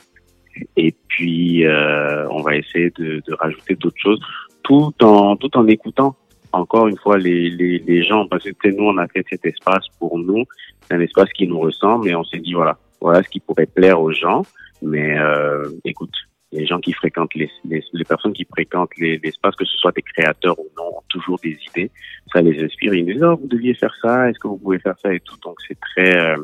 S29: Et puis, euh, on va essayer de, de rajouter d'autres choses, tout en, tout en écoutant encore une fois les, les, les gens, parce que nous, on a fait cet espace pour nous. C'est un espace qui nous ressemble, et on s'est dit voilà, voilà ce qui pourrait plaire aux gens. Mais euh, écoute, les gens qui fréquentent les, les, les personnes qui fréquentent les- l'espace, que ce soit des créateurs ou non, ont toujours des idées. Ça les inspire. Ils nous disent oh, vous deviez faire ça. Est-ce que vous pouvez faire ça et tout? Donc c'est très euh,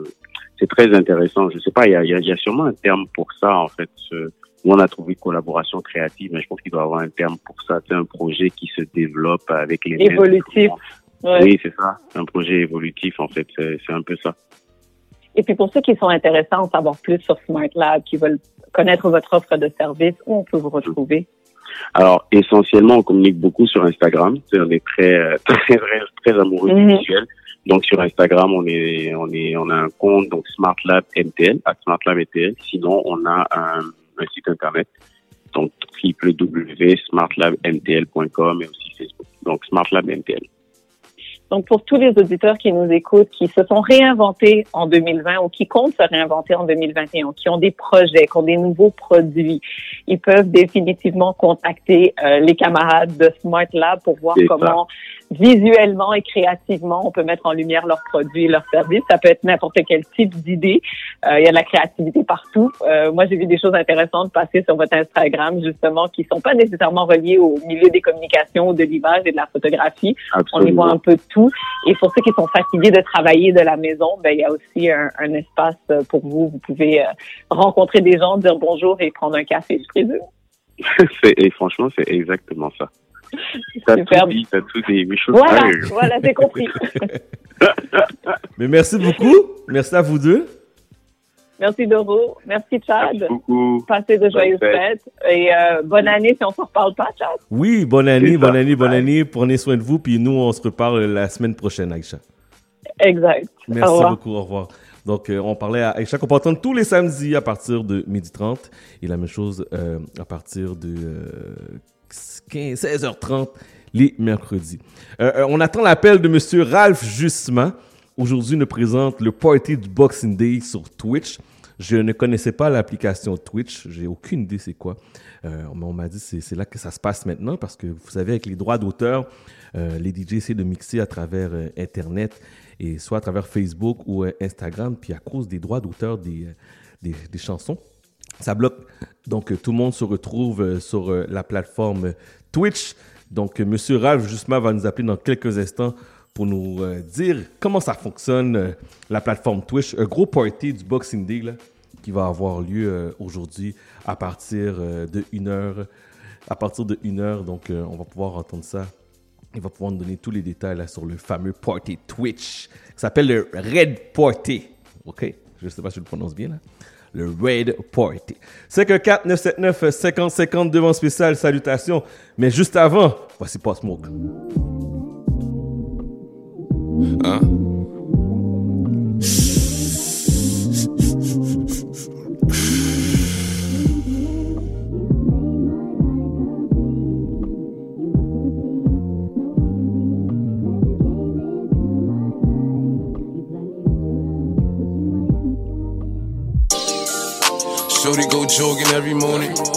S29: c'est très intéressant. Je sais pas, il y a, y a sûrement un terme pour ça en fait. Ce- nous, on a trouvé collaboration créative, mais je pense qu'il doit y avoir un terme pour ça. C'est un projet qui se développe avec les
S27: Évolutif. Ouais.
S29: Oui, c'est ça. Un projet évolutif en fait. C'est un peu ça.
S27: Et puis pour ceux qui sont intéressés à en savoir plus sur Smart Lab, qui veulent connaître votre offre de service, où on peut vous retrouver?
S29: Alors, essentiellement, on communique beaucoup sur Instagram. On est très, euh, très, très, très amoureux du
S27: Mhm.
S29: visuel. Donc, sur Instagram, on est, on est, on a un compte, donc Smart Lab MTL, à Smart Lab MTL. Sinon, on a un, un site internet, donc www.smartlabmtl.com et aussi Facebook. Donc, Smart Lab MTL.
S27: Donc, pour tous les auditeurs qui nous écoutent, qui se sont réinventés en 2020 ou qui comptent se réinventer en 2021, qui ont des projets, qui ont des nouveaux produits, ils peuvent définitivement contacter euh, les camarades de Smart Lab pour voir
S29: ça.
S27: comment visuellement et créativement on peut mettre en lumière leurs produits et leurs services. Ça peut être n'importe quel type d'idée. Euh, il y a de la créativité partout. Euh, moi, j'ai vu des choses intéressantes passer sur votre Instagram, justement, qui sont pas nécessairement reliées au milieu des communications, de l'image et de la photographie. On y voit un peu de tout. Et pour ceux qui sont fatigués de travailler de la maison, ben, il y a aussi un, un espace pour vous. Vous pouvez euh, rencontrer des gens, dire bonjour et prendre un café, je présume.
S29: C'est- et franchement, c'est exactement ça. T'as
S27: Super.
S29: tout dit, t'as tout dit.
S27: Voilà, voilà, j'ai compris.
S1: Mais merci beaucoup. Merci à vous deux.
S27: Merci Doro. Merci Chad.
S29: Merci beaucoup.
S27: Passez de joyeuses fêtes. Et euh, bonne année si on s'en reparle pas, Chad.
S1: Oui, bonne année, bonne année, bonne année. Prenez soin de vous. Puis nous, on se reparle la semaine prochaine, Aïcha.
S27: Exact.
S1: Merci beaucoup, au revoir. Donc, euh, on parlait à Aïcha qu'on peut entendre tous les samedis à partir de 12h30 et la même chose euh, à partir de euh, 15, 16h30 les mercredis. On attend l'appel de Monsieur Ralph Justement. Aujourd'hui, nous présente le party du Boxing Day sur Twitch. Je ne connaissais pas l'application Twitch. J'ai aucune idée c'est quoi. Euh, on m'a dit c'est là que ça se passe maintenant parce que vous savez avec les droits d'auteur, euh, les DJ essaient de mixer à travers euh, Internet et soit à travers Facebook ou euh, Instagram. Puis à cause des droits d'auteur des, euh, des, des chansons, ça bloque. Donc tout le monde se retrouve sur la plateforme Twitch. Donc Monsieur Ralph justement va nous appeler dans quelques instants pour nous euh, dire comment ça fonctionne euh, la plateforme Twitch. Un gros party du Boxing Day là, qui va avoir lieu euh, aujourd'hui à partir de 1h. À partir de 1h, donc on va pouvoir entendre ça. Il va pouvoir nous donner tous les détails sur le fameux party Twitch qui s'appelle le Red Party. OK? Je ne sais pas si je le prononce bien là. Le Red Party. 514 979 50 50 devant spécial. Salutations. Mais juste avant, voici Post Smoke.
S24: Hein? Shorty go jogging every morning.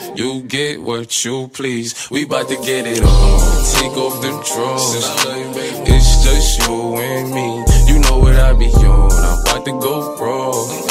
S30: You get what you please. We bout to get it on. Take off them drawers. It's just you and me. You know what I be on. I'm about to go raw.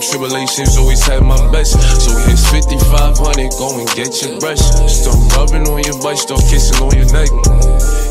S30: tribulations, always had my best. So here's 5500, go and get your brush. Start rubbing on your butt, start kissing on your neck.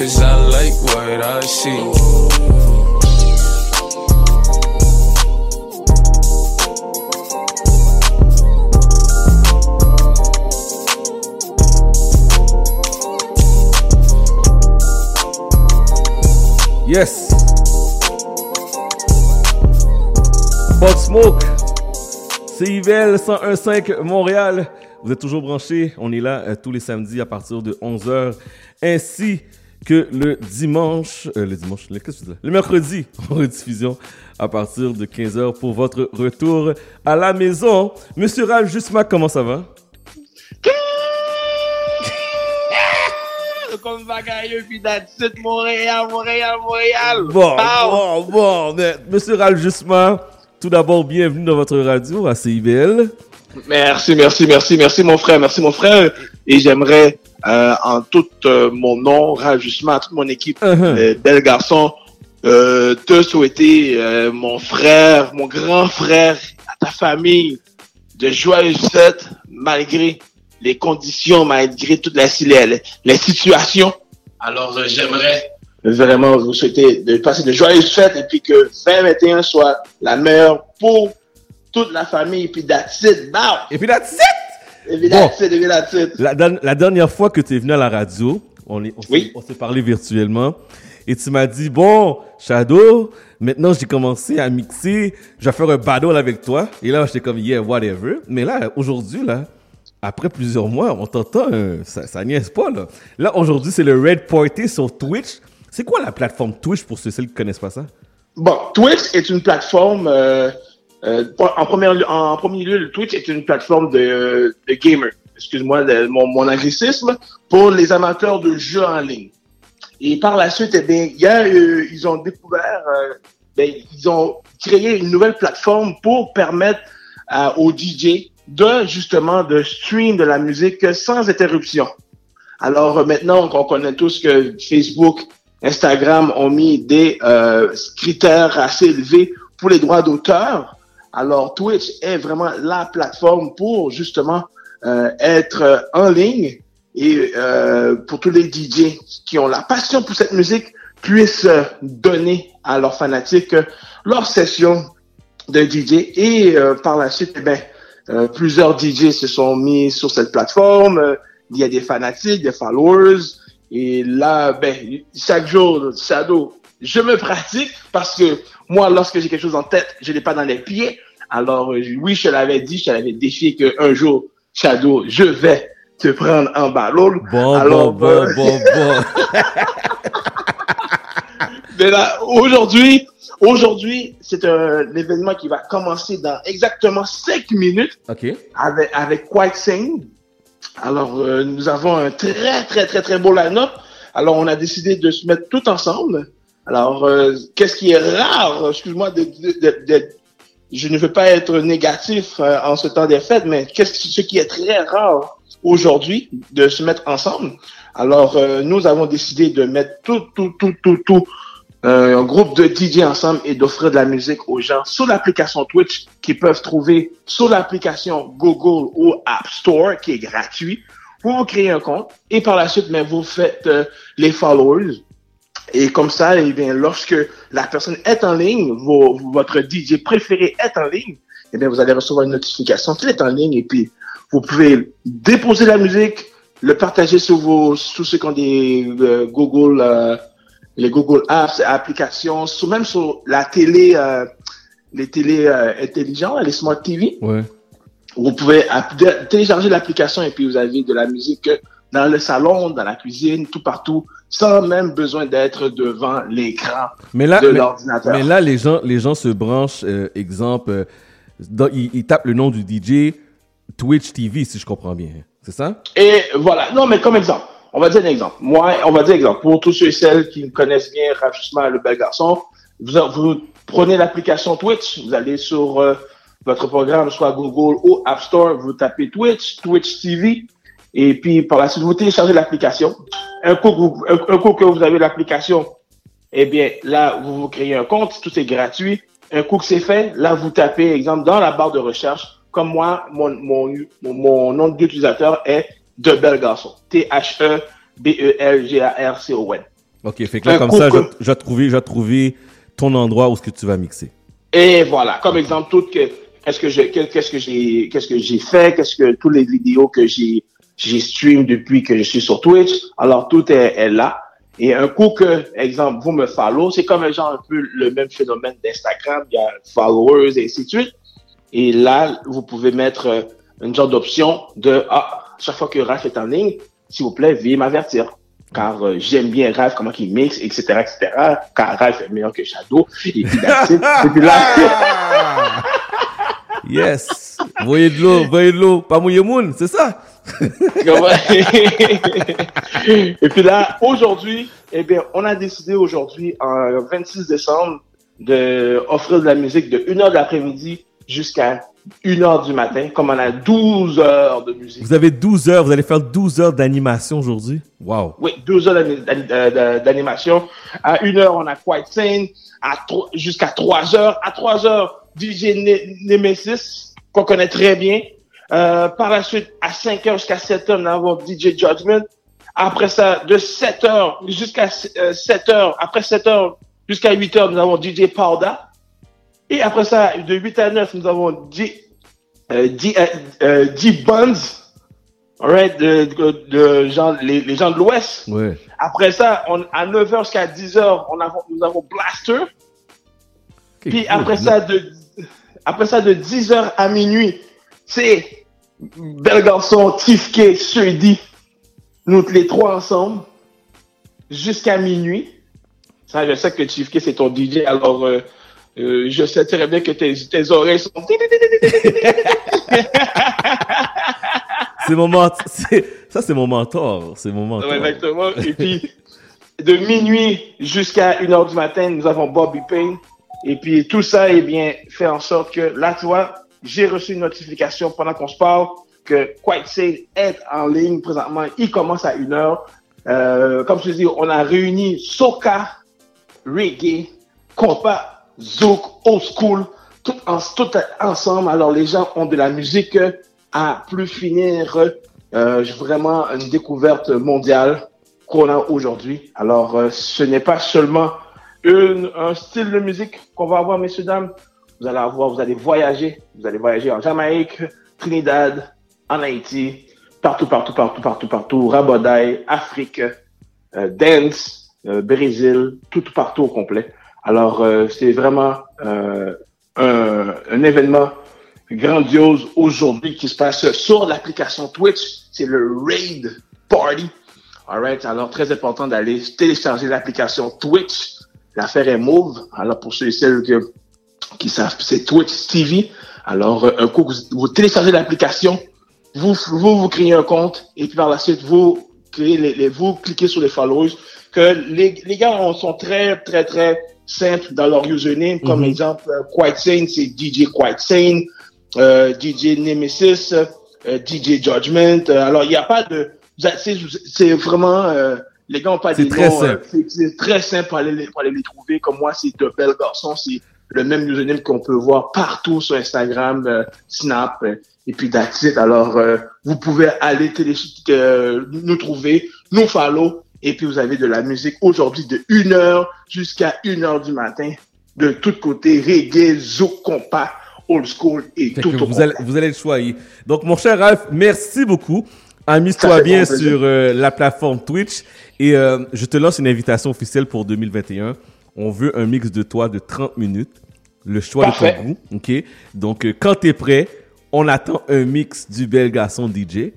S30: Cause I like what I see.
S1: Yes. Pop Smoke. CIVL 101.5 Montréal. Vous êtes toujours branchés. On est là euh, tous les samedis à partir de 11h. Ainsi que le dimanche. euh, le dimanche. Le, que? Le mercredi en rediffusion à partir de 15h pour votre retour à la maison. Monsieur Ralph Jusma, comment ça va?
S28: Comme bagaille, puis Montréal, Montréal, Montréal.
S1: Bon,
S28: Pow!
S1: bon, bon. Mais, Monsieur Ralph Jusma, tout d'abord, bienvenue dans votre radio à CIBL.
S28: Merci, merci, merci, merci mon frère, merci mon frère. Et j'aimerais, euh, en tout euh, mon nom, justement à toute mon équipe, euh, bel garçon, euh, te souhaiter, euh, mon frère, mon grand frère, à ta famille, de joyeuses fêtes, malgré les conditions, malgré toutes les, les, les situations. Alors, euh, j'aimerais vraiment vous souhaiter de passer de joyeuses fêtes et puis que 2021 soit la meilleure pour toute la famille. Et puis that's it, now.
S1: Et puis that's it! Bon. La, dernière fois que tu es venu à la radio, on, est- on s'est parlé virtuellement, et tu m'as dit, bon, Shadow, maintenant j'ai commencé à mixer, je vais faire un battle avec toi. Et là, j'étais comme, yeah, whatever. Mais là, aujourd'hui, là, après plusieurs mois, on t'entend, euh, ça, ça niaise pas, là. Là, aujourd'hui, c'est le Red Party sur Twitch. C'est quoi la plateforme Twitch pour ceux qui connaissent pas ça?
S28: Bon, Twitch est une plateforme, euh, euh, en, premier, lieu- en premier lieu, le Twitch est une plateforme de, de gamers. Excuse-moi mon, mon anglicisme, pour les amateurs de jeux en ligne. Et par la suite, eh bien, y a, euh, ils ont découvert, euh, ben, ils ont créé une nouvelle plateforme pour permettre euh, aux DJ de justement de stream de la musique sans interruption. Alors euh, maintenant qu'on connaît tous que Facebook, Instagram ont mis des critères assez élevés pour les droits d'auteur, alors Twitch est vraiment la plateforme pour justement euh, être euh, en ligne et euh, pour tous les DJ qui ont la passion pour cette musique puissent euh, donner à leurs fanatiques euh, leur session de DJ et euh, par la suite, eh ben, euh, plusieurs DJ se sont mis sur cette plateforme. Il y a des fanatiques, des followers. Et là, ben, chaque jour, Shadow, je me pratique parce que moi, lorsque j'ai quelque chose en tête, je l'ai pas dans les pieds. Alors, euh, oui, je l'avais dit, je l'avais défié qu'un jour, Shadow, je vais te prendre en ballon.
S1: Bon,
S28: Alors,
S1: bon,
S28: euh,
S1: bon, bon.
S28: Mais là, aujourd'hui, aujourd'hui, c'est un événement qui va commencer dans exactement cinq minutes
S1: OK.
S28: avec, avec Quite Sing. Alors, euh, nous avons un très, très, très, très beau line-up. Alors, on a décidé de se mettre tout ensemble. Alors, euh, qu'est-ce qui est rare, excuse-moi de, de, de, je ne veux pas être négatif euh, en ce temps des fêtes, mais qu'est-ce qui- ce qui est très rare aujourd'hui de se mettre ensemble? Alors, euh, nous avons décidé de mettre tout, tout, tout, tout, tout euh, un groupe de DJ ensemble et d'offrir de la musique aux gens sur l'application Twitch qu'ils peuvent trouver sur l'application Google ou App Store qui est gratuit. Vous créez un compte et par la suite, mais vous faites euh, les followers. Et comme ça, eh bien, lorsque la personne est en ligne, vos- votre DJ préféré est en ligne, eh bien, vous allez recevoir une notification qu'il est en ligne et puis vous pouvez déposer la musique, le partager sur vos, tous ceux qui ont des euh, Google, euh, les Google Apps, applications, sur, même sur la télé, euh, les télé euh, intelligents, les smart TV.
S1: Ouais.
S28: Vous pouvez télécharger l'application et puis vous avez de la musique dans le salon, dans la cuisine, tout partout, sans même besoin d'être devant l'écran
S1: Mais là,
S28: de l'ordinateur.
S1: mais là, les gens, les gens se branchent, euh, exemple, euh, dans- ils, ils tapent le nom du DJ Twitch TV, si je comprends bien. C'est ça?
S28: Et voilà. Non, mais comme exemple, on va dire un exemple. Moi, on va dire exemple. Pour tous ceux et celles qui me connaissent bien, rafraîchissement le bel garçon, vous, vous prenez l'application Twitch, vous allez sur euh, votre programme, soit Google ou App Store, vous tapez Twitch, Twitch TV, et puis par la suite, vous téléchargez l'application. Un coup, que vous, un, un coup que vous avez l'application, eh bien, là, vous vous créez un compte, tout est gratuit. Un coup que c'est fait, là, vous tapez, exemple, dans la barre de recherche, comme moi, mon, mon, mon, nom d'utilisateur est De Bel Garçon. E T-H-E-B-E-L-G-A-R-C-O-N.
S1: Ok, fait que là,
S28: Un
S1: comme ça,
S28: que-
S1: je, vais trouver, je trouver ton endroit où ce que tu vas mixer.
S28: Et voilà, comme exemple, tout que qu'est-ce que je qu'est-ce que j'ai qu'est-ce que j'ai fait, qu'est-ce que toutes les vidéos que j'ai j'ai stream depuis que je suis sur Twitch, alors tout est, est là. Et un coup que, exemple, vous me follow, c'est comme un genre un peu le même phénomène d'Instagram, il y a followers et ainsi de suite. Et là, vous pouvez mettre euh, une genre d'option de ah, chaque fois que Raph est en ligne, s'il vous plaît, veuillez m'avertir. Car euh, j'aime bien Raph, comment il mixe, etc., etc. Car Raph est meilleur que Shadow. Et puis, là,
S1: Yes! voyez de l'eau, voyez de l'eau, pas mouiller moon, c'est ça?
S28: Et puis là, aujourd'hui, eh bien, on a décidé aujourd'hui, en 26 décembre, de offrir de la musique de 1h de l'après-midi jusqu'à 1h du matin, comme on a 12 heures de musique.
S1: Vous avez 12 heures, vous allez faire 12 heures d'animation aujourd'hui? Wow!
S28: Oui, 12 heures d'animation. À 1 heure, on a Quiet tro- jusqu'à 3 heures. À 3 heures, DJ Ne- Nemesis, qu'on connaît très bien. Euh, par la suite, à 5 heures jusqu'à 7 heures, nous avons DJ Judgment. Après ça, de 7 heures jusqu'à euh, 7 heures, après 7 heures jusqu'à 8 heures, nous avons DJ Powda. Et après ça, de 8 à 9, nous avons D, euh, D, euh, euh, D Buns. Alright, de, de, de gens, les, les gens de l'Ouest.
S1: Ouais.
S28: Après ça, on, à 9h jusqu'à 10h, on avons, nous avons Blaster. Puis après ça, de, après ça, de 10h à minuit, c'est Bel Garçon, Tifke, Suedi. Nous les trois ensemble. Jusqu'à minuit. Ça, je sais que Tifke, c'est ton DJ, alors euh, euh, je sais très bien que tes, tes oreilles sont...
S1: C'est mon ment- c'est- ça, c'est mon mentor. C'est mon mentor.
S28: Ouais, exactement. Et puis, de minuit jusqu'à 1h du matin, nous avons Bobby Payne. Et puis, tout ça, eh bien, fait en sorte que, là, tu vois, j'ai reçu une notification pendant qu'on se parle que Quite Sale est en ligne présentement. Il commence à 1h. Euh, comme je te dis, on a réuni soca, reggae, compas, zouk, old school, tout, en, tout ensemble. Alors, les gens ont de la musique à plus finir. Euh, vraiment une découverte mondiale qu'on a aujourd'hui. Alors, euh, ce n'est pas seulement une, un style de musique qu'on va avoir, messieurs, dames. Vous allez avoir, vous allez voyager. Vous allez voyager en Jamaïque, Trinidad, en Haïti, partout, partout, partout, partout, partout, Rabodaï, Afrique, euh, Dance, euh, Brésil, tout partout au complet. Alors, euh, c'est vraiment euh, un, un événement grandiose aujourd'hui qui se passe sur l'application Twitch. C'est le Raid Party. Alright. Alors, très important d'aller télécharger l'application Twitch. L'affaire est mauve. Alors, pour ceux et celles que, qui savent, c'est Twitch TV. Alors, euh, un coup, vous, vous téléchargez l'application, vous, vous, vous créez un compte et puis par la suite, vous créez les, les- vous cliquez sur les followers. que les, les gars on- sont très, très, très simples dans leur username. Comme
S1: Mhm.
S28: exemple, euh, Sane, c'est DJ Sane, euh, DJ Nemesis, euh, DJ Judgment. Euh, alors, il n'y a pas de... C'est vraiment... euh, les gars n'ont pas des noms... euh, c'est- très simple pour aller, les- pour aller les trouver. Comme moi, c'est De Belles Garçons. C'est le même username qu'on peut voir partout sur Instagram, euh, Snap, euh, et puis that's it. Alors, euh, vous pouvez aller télé euh, nous trouver, nous follow, et puis vous avez de la musique aujourd'hui de 1h jusqu'à 1h du matin, de tous côtés, reggae, zouk, compas, old school et
S1: Fait
S28: tout au
S1: vous allez, vous allez le choyer. Donc, mon cher Ralph, merci beaucoup. Amuse-toi bien sur euh, la plateforme Twitch. Et euh, je te lance une invitation officielle pour 2021. On veut un mix de toi de 30 minutes. Le choix
S28: Parfait.
S1: de ton goût. OK? Donc, euh, quand tu es prêt, on attend un mix du bel garçon DJ.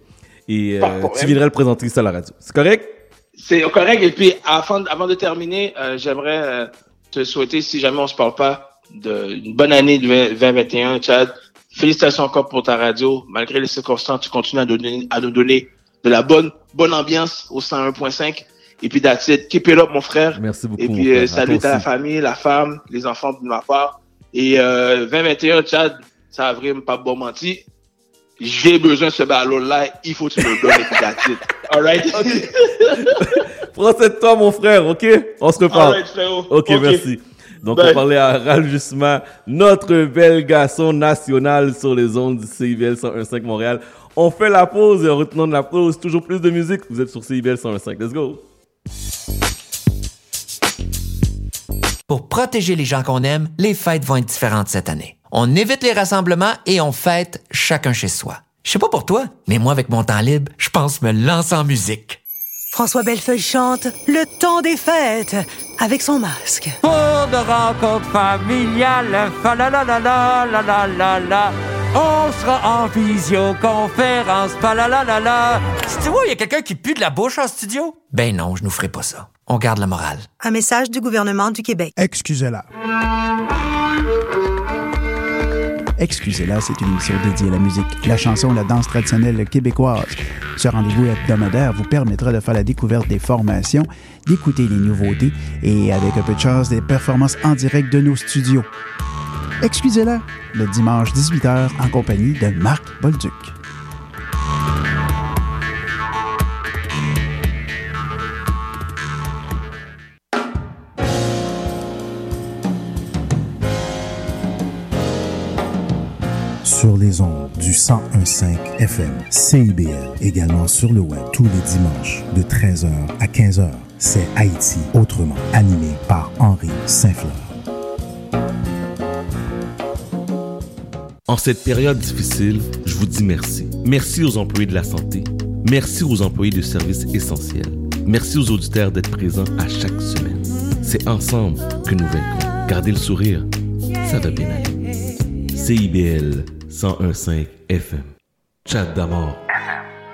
S1: Et euh, tu viendras le présenter ici à la radio. C'est correct?
S28: C'est correct. Et puis, avant, avant de terminer, euh, j'aimerais te souhaiter, si jamais on se parle pas, de, une bonne année de 20- 2021, Chad. Félicitations encore pour ta radio. Malgré les circonstances, tu continues à, donner, à nous donner de la bonne, bonne ambiance au 101.5. Et puis, that's it. Keep it up, mon frère.
S1: Merci beaucoup.
S28: Et puis, euh, salut à la famille, la femme, les enfants de ma part. Et euh, 2021, Chad, ça a vraiment pas bon menti. J'ai besoin de ce ballon-là. Il faut que tu me le donnes. Et puis, that's it. All right?
S1: Prends cette toi, mon frère, ok? On se reparle.
S28: Alright, frérot.
S1: ok,
S28: Ok.
S1: merci. Donc,
S28: Bye.
S1: on parlait à Ralph Justement, notre bel garçon national sur les ondes du CIBL 101.5 Montréal. On fait la pause et en retenant de la pause, toujours plus de musique. Vous êtes sur CIBL 101.5. Let's go.
S20: Pour protéger les gens qu'on aime, les fêtes vont être différentes cette année. On évite les rassemblements et on fête chacun chez soi. Je sais pas pour toi, mais moi avec mon temps libre, je pense me lancer en musique.
S21: François Bellefeuille chante Le temps des fêtes avec son masque.
S22: Pour de la la la. On sera en visioconférence, fa la la la la.
S20: Tu vois, il y a quelqu'un qui pue de la bouche en studio? Ben non, je nous ferai pas ça. On garde la morale.
S21: Un message du gouvernement du Québec.
S25: Excusez-la. Excusez-la, c'est une émission dédiée à la musique, la chanson, la danse traditionnelle québécoise. Ce rendez-vous hebdomadaire vous permettra de faire la découverte des formations, d'écouter les nouveautés et, avec un peu de chance, des performances en direct de nos studios. Excusez-la, le dimanche 18h en compagnie de Marc Bolduc.
S14: Sur les ondes du 1015 FM, CIBL, également sur le web tous les dimanches de 13h à 15h. C'est Haïti autrement, animé par Henri Saint-Fleur.
S1: En cette période difficile, je vous dis merci. Merci aux employés de la santé. Merci aux employés de services essentiels. Merci aux auditeurs d'être présents à chaque semaine. C'est ensemble que nous vaincrons. Gardez le sourire, ça va bien aller. CIBL 101.5 FM. Chat d'amour.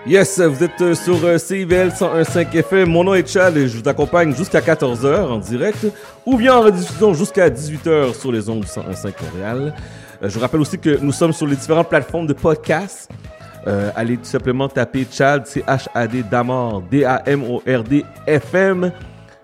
S1: Yes, vous êtes euh, sur CIBL 101.5 FM. Mon nom est Chad et je vous accompagne jusqu'à 14h en direct ou bien en rediffusion jusqu'à 18h sur les ondes du 101.5 Montréal. Euh, je vous rappelle aussi que nous sommes sur les différentes plateformes de podcast. Euh, allez tout simplement taper Chad, C-H-A-D, Damord, D-A-M-O-R-D, FM.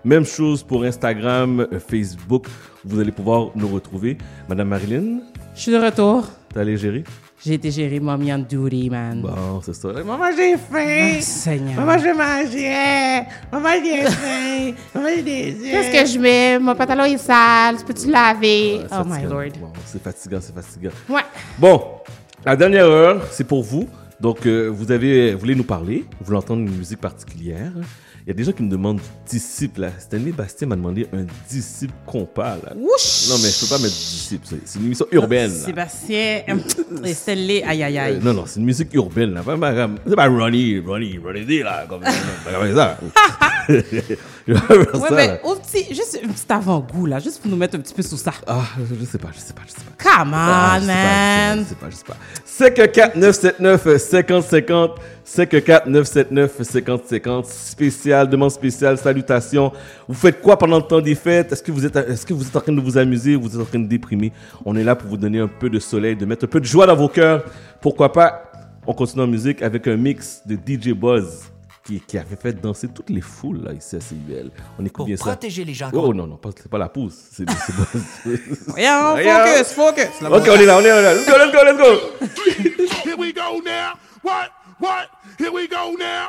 S1: Même chose pour Instagram, euh, Facebook. Vous allez pouvoir nous retrouver. Madame Marilyn,
S3: Je suis de retour.
S1: t'es allée gérer?
S3: J'ai été gérer mommy on duty, man.
S1: Bon, c'est ça.
S3: Maman, j'ai faim. Seigneur.
S31: Maman, je mangeais. Maman, j'ai faim. Maman, j'ai des yeux.
S3: Qu'est-ce que je mets? Mon pantalon est sale. Peux-tu laver?
S1: Ouais,
S3: oh my lord.
S1: Bon, c'est fatigant, c'est fatigant.
S3: Ouais.
S1: Bon, la dernière heure, c'est pour vous. Donc, euh, vous avez, vous voulez nous parler, vous voulez entendre une musique particulière. Il y a des gens qui me demandent disciple. Là. Stanley Bastien m'a demandé un disciple compas. Là. Non, mais je peux pas mettre disciple. c'est- une émission urbaine. là.
S3: Sébastien et Stanley, aïe aïe
S1: Euh,
S3: aïe.
S1: non, non, c'est une musique urbaine. là. C'est pas Ronnie, Ronnie, Ronnie D, là. Comme ça.
S3: Ouais,
S1: ça,
S3: mais au petit, juste un petit avant-goût, là, juste pour nous mettre un petit peu sous ça.
S1: Ah, je sais pas, je sais pas, je sais pas.
S3: Come on,
S1: Ah, je sais pas,
S3: man.
S1: Je sais pas, je sais pas. C'est que 4 979 50 50. C'est que 4 979 50 50. Spécial, demande spéciale, salutations. Vous faites quoi pendant le temps des fêtes? Est-ce que vous êtes, est-ce que vous êtes en train de vous amuser ou vous êtes en train de déprimer? On est là pour vous donner un peu de soleil, de mettre un peu de joie dans vos cœurs. Pourquoi pas? On continue en musique avec un mix de DJ Buzz.
S32: Qui, qui avait fait danser toutes les foules là, ici à CIBL. On écoute
S20: Pour
S32: bien ça.
S20: protéger les gens
S32: Oh non, non, c'est pas la pousse. C'est
S3: Voyons. focus, focus. La
S32: Ok, on est là, on est là. Let's go, let's go, let's go.
S33: Here we go now. What? What? Here we go now.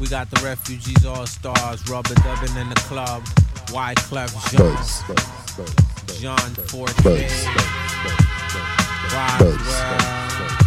S23: We got the refugees all stars, rubber dubbing in the club. Wyclef Jean, John Forte, Wow.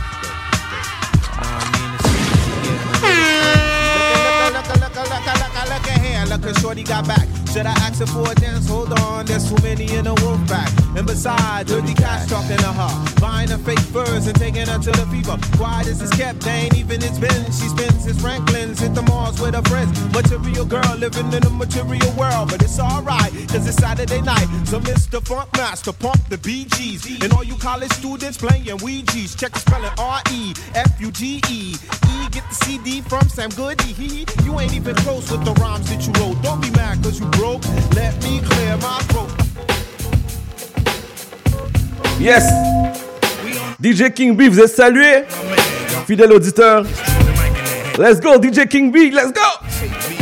S23: Look, at here. Look at Shorty got back. Should I ask her for a dance? Hold on, there's too many in the wolf pack. And besides, dirty cash talking to her. Buying her fake furs and taking her to the fever. Quiet as it's kept, they ain't even it's been. She spends his Franklin's, hit the malls with her friends. Material girl living in a material world. But it's alright, cause it's Saturday night. So Mr. Funk Master, pump the BGs. And all you college students playing Ouija's. Check the spelling R E F U G E. E, get the CD from Sam Goody. He, you ain't even close with the
S32: Yes. DJ King B, vous êtes salué. Fidèle auditeur. Let's go, DJ King B, let's go.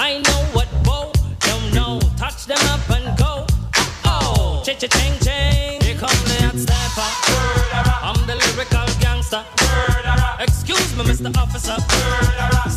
S34: I know what
S4: Bo don't know. Touch them up and go. Oh, cha cha ching ching. Here come the hot stepper. I'm the lyrical gangster. Excuse me, Mr. Officer.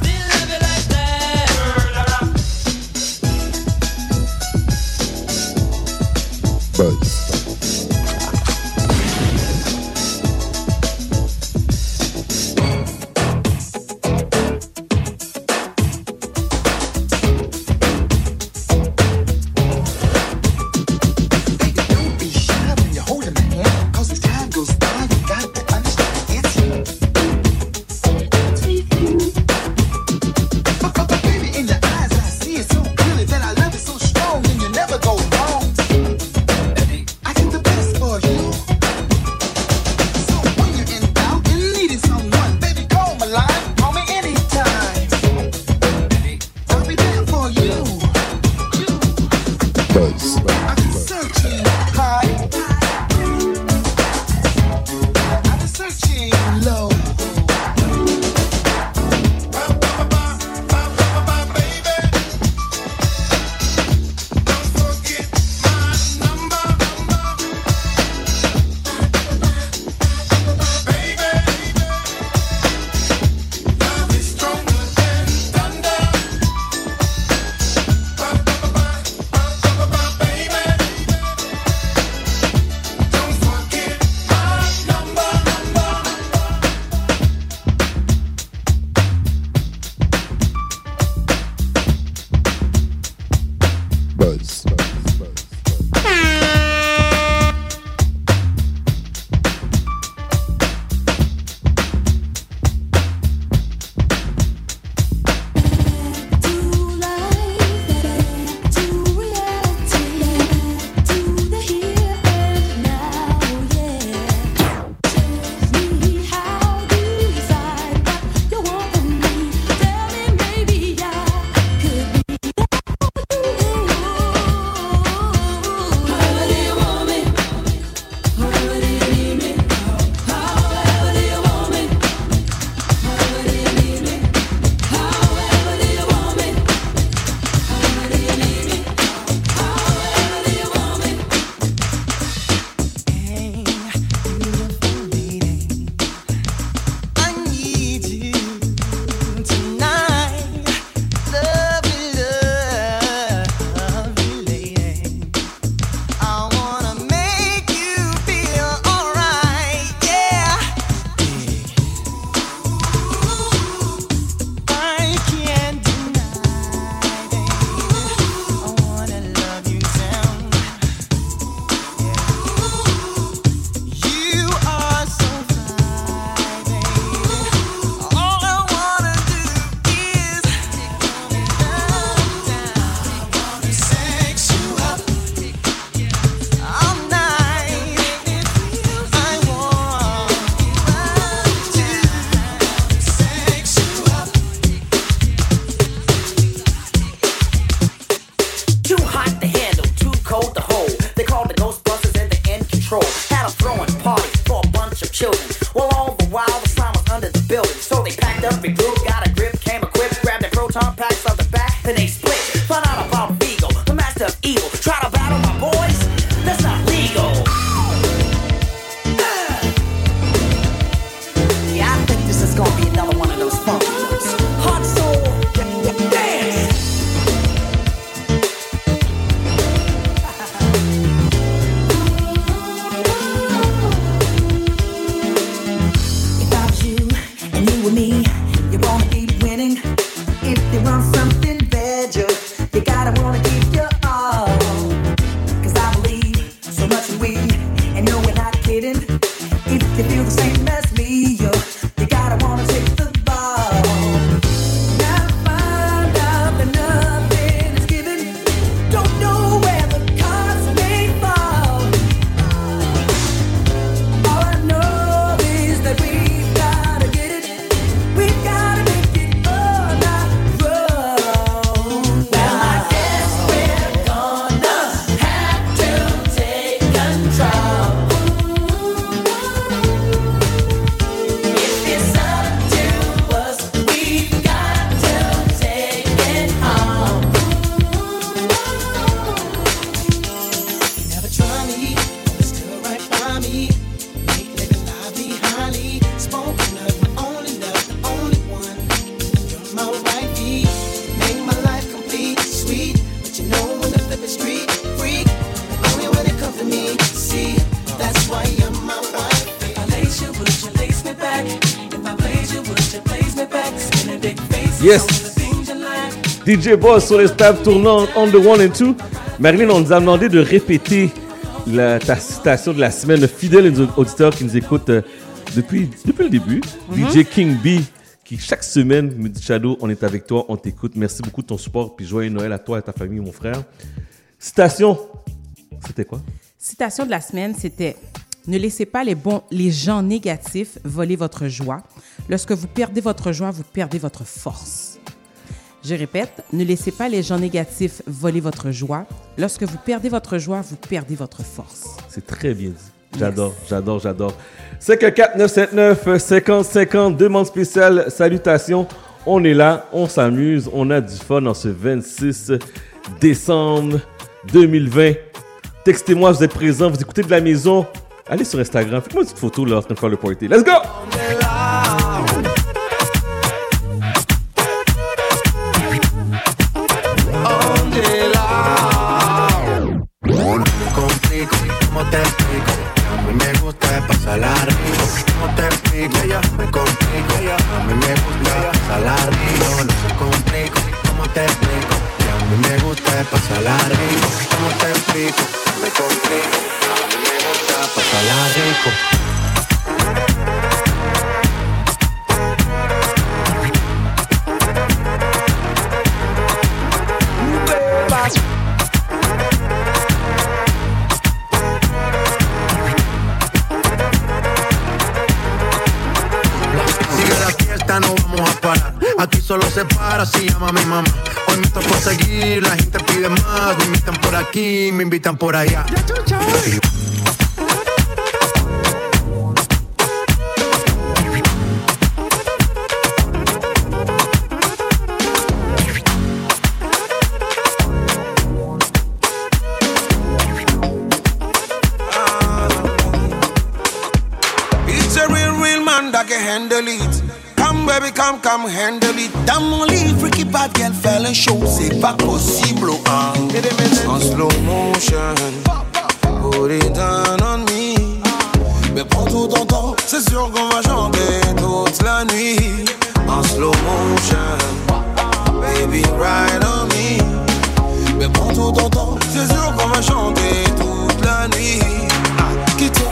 S1: DJ Boss sur les tables tournantes on the one and two. Marilyn, on nous a demandé de répéter la, ta citation de la semaine. Fidèle auditeur qui nous écoute euh, depuis, depuis le début.
S3: Mhm.
S1: DJ King B, qui chaque semaine me dit Shadow, on est avec toi, on t'écoute. Merci beaucoup de ton support. Puis joyeux Noël à toi et ta famille, mon frère. Citation, c'était quoi?
S3: Citation de la semaine, c'était Ne laissez pas les, bons, les gens négatifs voler votre joie. Lorsque vous perdez votre joie, vous perdez votre force. Je répète, ne laissez pas les gens négatifs voler votre joie. Lorsque vous perdez votre joie, vous perdez votre force.
S1: C'est très bien dit. J'adore, j'adore, j'adore. 514-979-5050, demande spéciale, salutations. On est là, on s'amuse, on a du fun en ce 26 décembre 2020. Textez-moi, vous êtes présents, vous écoutez de la maison. Allez sur Instagram, faites-moi une petite photo là en train de faire le party. Let's go!
S11: Te explico? A mí me gusta pasarla rico. ¿Cómo te explico? Me complico. A mí me gusta pasarla rico. No se complico, ¿cómo te explico? Que a mí me gusta
S35: pasarla rico. ¿Cómo te explico? Me complico. A mí me gusta pasarla rico.
S4: Aquí solo se para si llama mi mamá. Hoy me tocó seguir, la gente pide más. Me invitan por aquí, me invitan por allá.
S18: Baby, come, come, handle it. Dans mon lit, freaky bad girl, fais le show. C'est pas possible, hein. En slow motion. Put it down on me. Mais prends tout ton temps, c'est sûr qu'on va chanter toute la nuit. En slow motion. Baby, ride on me. Mais prends tout ton temps, c'est sûr qu'on va chanter toute la nuit. Ah, quito,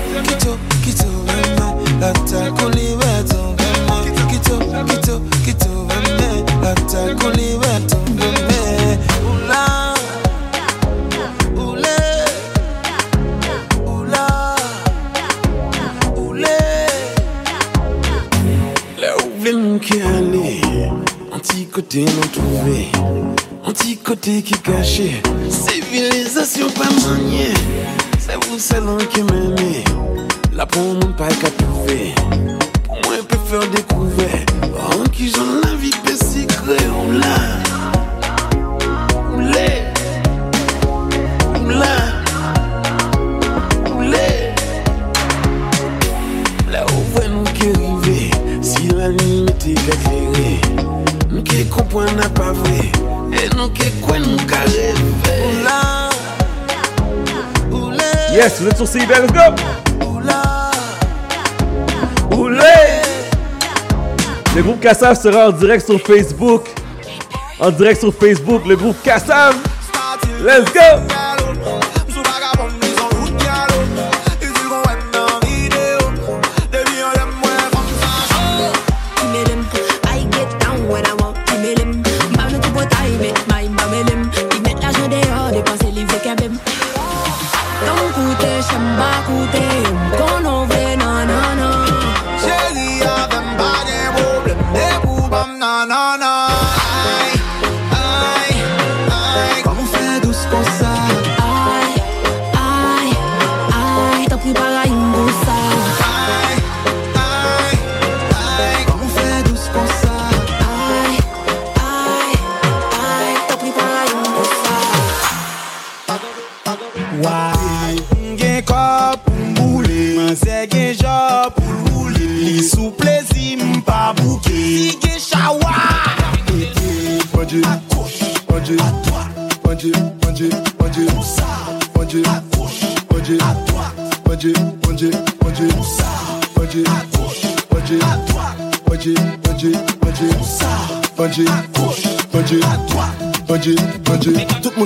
S18: quito, ven, la kito kitoveme atakuliwe toveme ula ule ula ule. Là où veut mon aller un petit côté non trouvé un petit côté qui cachait civilisation pas maniée c'est vous salon qui m'aimez. La peau mon pas qu'à trouver. Mwen pe fèr dekouve An ki jan la vi pe sikre Ou la Ou le Ou la Ou le La Si la li me te kakleri Nou ke kompwen na pa vwe E nou ke kwen nou
S1: Yes, vous êtes sur CIB, let's le groupe Kassav sera en direct sur Facebook. En direct sur Facebook, le groupe Kassav. Let's go!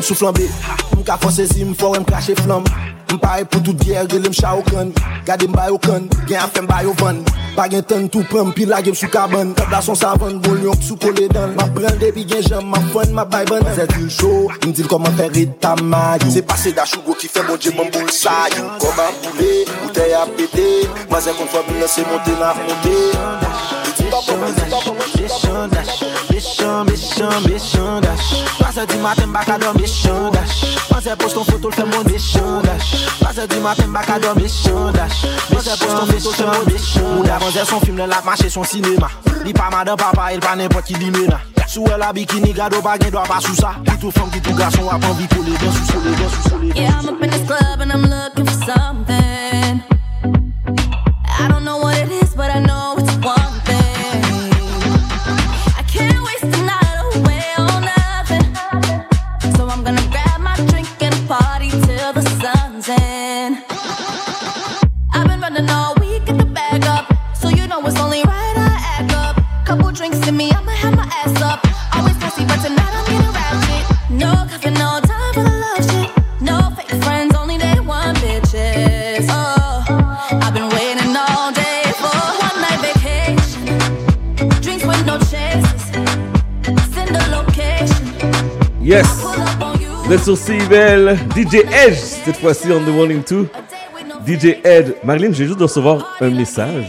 S18: m sou
S6: flambe. M ka fonsezi m fò m krashe flam. M pare pou tout gyer gèlè m cha okan Gade m bay okan, gen a fèm bay ovan Pa gen ten tou prem, pi la gen sou kaban. Kabla son savan, bol yon sou kole dan. Ma pren debi gen jam, ma fon, ma bay ban. Zè di l'chou, m dil koman fè rid ta mayou. Se pase da chou go ki fè bon dje m boul l'sayou Koman boule, boute ya pete. Ma zè kon fò bin se monte na fonte
S4: Jè chanda méchant, méchant, méchant gâche. du matin, bacador, méchant gâche. Quand c'est poste ton photo, le fait mon méchant gâche. du matin, méchant gâche. Quand c'est poste ton photo, mon méchant gâche. Son film, le lap son cinéma. Li pas madame, papa, il pas n'importe qui l'imena. Sou el a bikini, gado pa gen do a pa sou sa Ki tou fom, ki tou gason, apan bi
S10: Yeah, I'm up in this club and I'm looking for
S1: some sur CIBL. DJ Edge, cette fois-ci, on the and two. DJ Edge. Marlene, j'ai juste de recevoir un message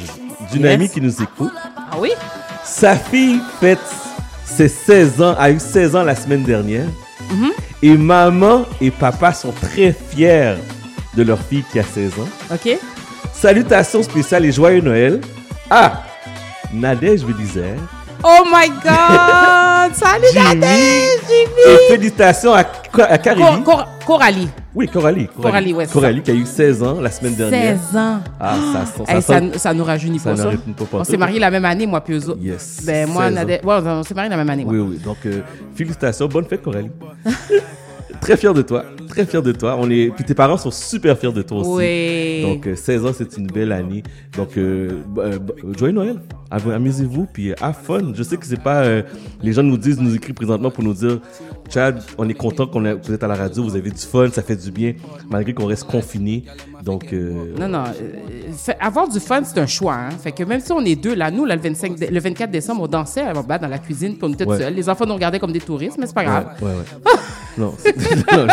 S1: d'une
S3: Yes.
S1: amie qui nous écoute.
S3: Ah oui?
S1: Sa fille fête ses 16 ans, a eu 16 ans la semaine dernière.
S3: Mhm.
S1: Et maman et papa sont très fiers de leur fille qui a 16 ans.
S3: OK.
S1: Salutations spéciales et joyeux Noël à Nadège Belizer.
S3: Oh my God! Salut,
S1: Jimmy. Et
S3: Jimmy!
S1: félicitations à, à.
S3: Cor- Coralie.
S1: Oui, Coralie.
S3: Coralie, ouais, c'est
S1: Coralie qui a eu 16 ans la semaine dernière.
S3: 16 ans.
S1: Ah, ça, ça,
S3: Hey, ça, ça nous rajeunit pas, ça.
S1: rajeunit pas
S3: On s'est mariés la même année, moi, puis eux autres.
S1: Yes.
S3: Ben, moi,
S1: 16 ans.
S3: Nadège... Ouais, on s'est mariés la même année,
S1: Oui, oui. Donc, euh, félicitations. Bonne fête, Coralie. Très fier de toi. Très fier de toi. On est... Puis tes parents sont super fiers de toi aussi.
S3: Oui.
S1: Donc, euh, 16 ans, c'est une belle année. Donc, euh, euh, joyeux Noël. Am- Amusez-vous, puis euh, have fun. Je sais que c'est pas... euh, les gens nous disent, nous écrivent présentement pour nous dire, Chad, on est content qu'on a- que vous êtes à la radio, vous avez du fun, ça fait du bien, malgré qu'on reste confiné. Donc, euh,
S3: Non, non. euh, fait- avoir du fun, c'est un choix. Hein? Fait que même si on est deux, là, nous, là, le, 25 dé- le 24 décembre, on dansait à bas dans la cuisine, puis on était
S1: Ouais.
S3: seuls. Les enfants nous regardaient comme des touristes, mais c'est pas grave.
S1: Ouais, ouais, ouais. non, non,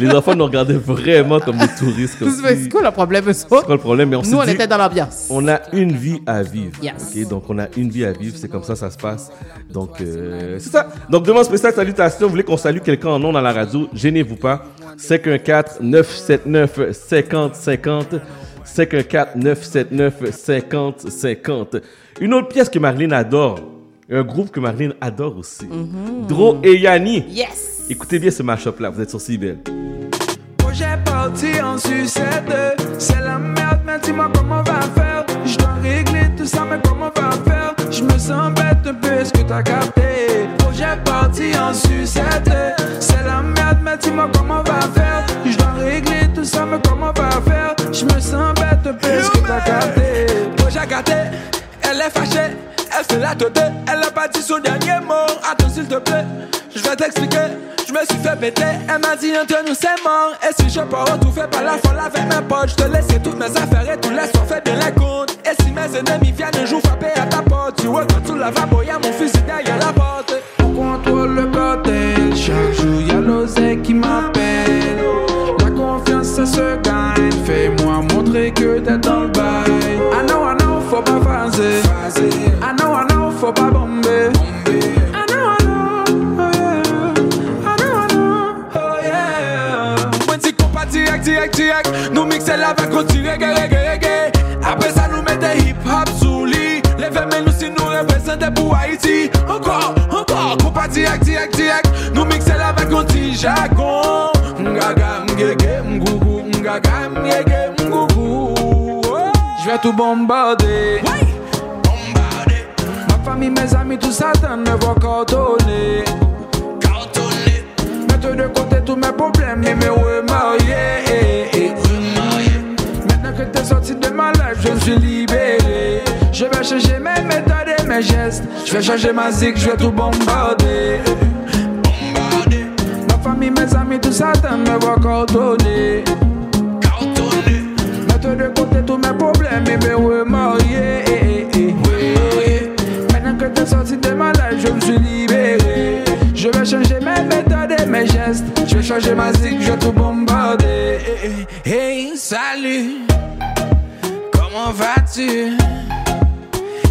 S1: les enfants nous regardaient vraiment comme des touristes.
S3: C'est quoi le problème, eux
S1: C'est quoi le problème? Mais on
S3: Nous, on
S1: dit,
S3: était dans l'ambiance.
S1: On a une vie à vivre.
S3: Yes.
S1: ok? Donc, on a une vie à vivre. C'est comme ça ça se passe. Donc, euh, c'est ça. Donc, demande spéciale salutations. Vous voulez qu'on salue quelqu'un en nom dans la radio? Gênez-vous pas. 514-979-5050. 514-979-5050. Une autre pièce que Marlene adore. Un groupe que Marlene adore aussi. Dro et Yanni.
S3: Yes.
S1: Écoutez bien ce mashup-là. Vous êtes sur CBL.
S35: Projet parti en sucette, c'est la merde, mais dis-moi comment on va faire. Je dois régler tout ça, mais comment on va faire? Je me sens bête un peu, est-ce que t'as capté? Projet parti en sucette, c'est la merde, mais dis-moi comment on va faire. Je dois régler tout ça, mais comment on va faire? Je me sens bête un peu, est-ce que t'as capté? Projet gâté, elle est fâchée. Elle fait la tête, elle a pas dit son dernier mot. Attends s'il te plaît, je me suis fait péter, elle m'a dit entre nous c'est mort. Et si je pars tout fait par la folle avec mes potes, je te laisse toutes mes affaires et tout laisse on fait bien les comptes. Et si mes ennemis viennent un jour frapper à ta porte, tu vois quand tu lavabo, y'a mon fusil derrière la porte. On contrôle le bordel, chaque jour y'a l'oseille qui m'appelle. La confiance ça se gagne, fais-moi montrer que t'es dans le bail. I know, I know, faut pas phaser. Mixer la reggae, reggae. Après ça, nous met des hip hop sous lit. Les femmes, nous si nous représentons pour Haïti. Encore, encore, qu'on pas direct, direct, direct. Nous mixer la on tire jargon. Ngaga, mgege, mgougou, ngaga, mgege, mgougou. Je vais tout bombarder. Ma famille, mes amis, tout ça, t'en me voit coordonner. Mettre de côté tous mes problèmes et me remarier. Life, je suis libéré. Je vais changer mes méthodes et mes gestes. Je vais changer ma zig, je vais tout bombarder. Ma famille, mes amis, tout ça, t'en me voit coordonner. Mettre de côté tous mes problèmes et me remarier. Maintenant que t'es sorti de ma life, je me suis libéré. Je vais changer mes méthodes et mes gestes. Je vais changer ma zig, je vais tout bombarder. Hey, salut, comment vas-tu?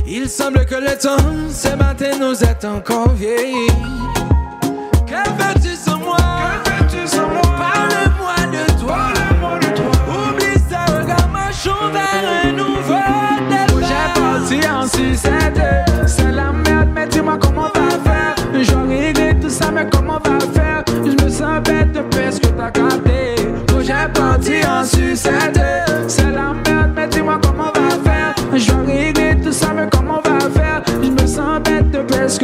S35: Il semble que le temps, ce matin, nous est encore vieilli. Que fais-tu sans moi? Que fais-tu sans moi? Parle-moi de toi. Parle-moi de toi. Oublie ça, regarde, marchons vers un nouveau départ. J'ai parti en sucette. C'est la merde, mais dis-moi comment on va faire. Je dois régler tout ça, mais comment on va faire? Je me sens bête de ce que t'as capté. J'ai parti en sucette. Mais comment on va faire? Je me sens bête de peu ce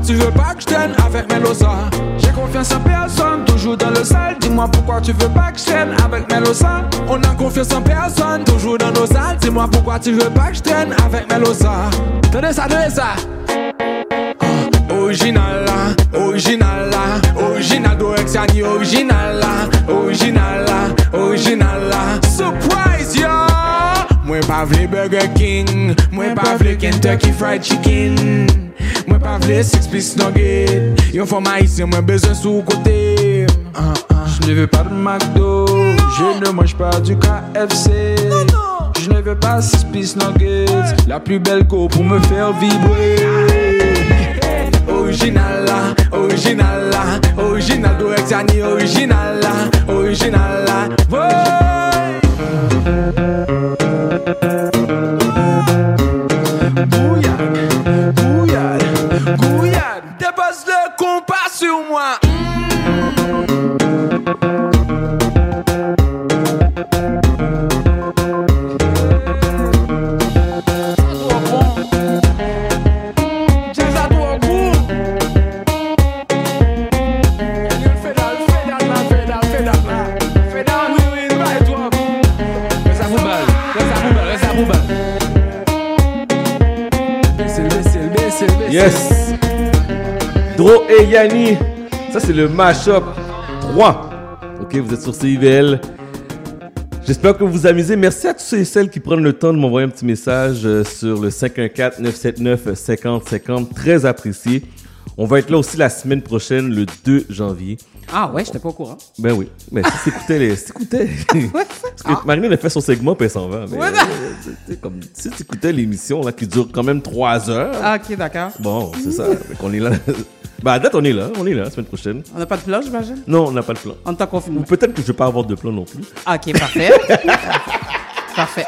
S35: tu veux pas que je traîne avec Melosa. J'ai confiance en personne, toujours dans le sale. Dis-moi pourquoi tu veux pas que je traîne avec Melosa. On a confiance en personne, toujours dans nos salles. Dis-moi pourquoi tu veux pas que je traîne avec Melosa. Tenez ça, tenez ça. Original là, original là, original d'Orexiani, original là, original là, original là. Surprise yo! Moi pas vle Burger King, moi pas vle Kentucky Fried Chicken, Je ne veux pas de McDo, je ne mange pas du KFC. Je ne veux pas Six Piece Nuggets, la plus belle go pour me faire vibrer. Original là, original là, original d'Orexiani, original là, original. Ouais.
S1: Ça c'est le mashup 3. Ok, vous êtes sur CIVL. J'espère que vous vous amusez. Merci à tous ceux et celles qui prennent le temps de m'envoyer un petit message euh, sur le 514-979-5050. Très apprécié. On va être là aussi la semaine prochaine, le 2 janvier.
S3: Ah ouais, j'étais pas au courant.
S1: Ben oui. Mais si t'écoutais les. Si t'écoutais. Parce que Marine a fait son segment puis elle s'en va. Mais,
S3: Ouais,
S1: euh, comme, si t'écoutais l'émission là, qui dure quand même 3 heures.
S3: Ah, ok, d'accord.
S1: Bon, c'est ça. Qu'on est là. Ben, à date, on est là. On est là la semaine prochaine.
S3: On n'a pas de plan, j'imagine?
S1: Non, on n'a pas de plan.
S3: On en confinement.
S1: Ou peut-être que je vais pas avoir de plan non plus.
S3: Ah, Ok, parfait. parfait.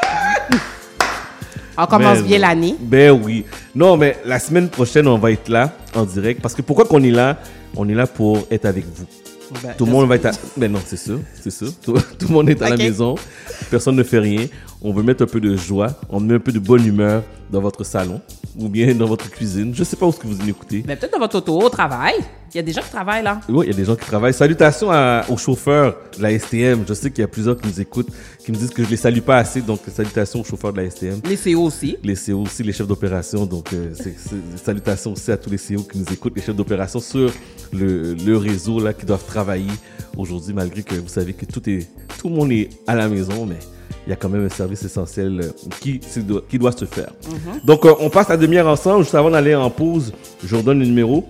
S3: On commence
S1: Mais-
S3: bien l'année.
S1: Ben oui. Non, mais la semaine prochaine, on va être là en direct. Parce que pourquoi qu'on est là? On est là pour être avec vous.
S3: Ben,
S1: tout le monde va être à... Ben non, c'est sûr, c'est sûr. Tout, tout le monde est à la maison. Personne ne fait rien. On veut mettre un peu de joie. On met un peu de bonne humeur dans votre salon ou bien dans votre cuisine. Je sais pas où est-ce que vous écoutez.
S3: Mais peut-être dans votre auto, au travail. Il y a des gens qui travaillent là.
S1: Oui, il y a des gens qui travaillent. Salutations à- aux chauffeurs de la STM. Je sais qu'il y a plusieurs qui nous écoutent, qui me disent que je les salue pas assez. Donc, salutations aux chauffeurs de la STM.
S3: Les CO aussi.
S1: Les CO aussi, les chefs d'opération. Donc, euh, c'est- c'est- salutations aussi à tous les CO qui nous écoutent, les chefs d'opération sur le, le réseau là, qui doivent travailler aujourd'hui, malgré que vous savez que tout, est, tout le monde est à la maison, mais il y a quand même un service essentiel euh, qui, doit, qui doit se faire.
S3: Mhm.
S1: Donc, euh, on passe la demi-heure ensemble. Juste avant d'aller en pause, je vous redonne le numéro.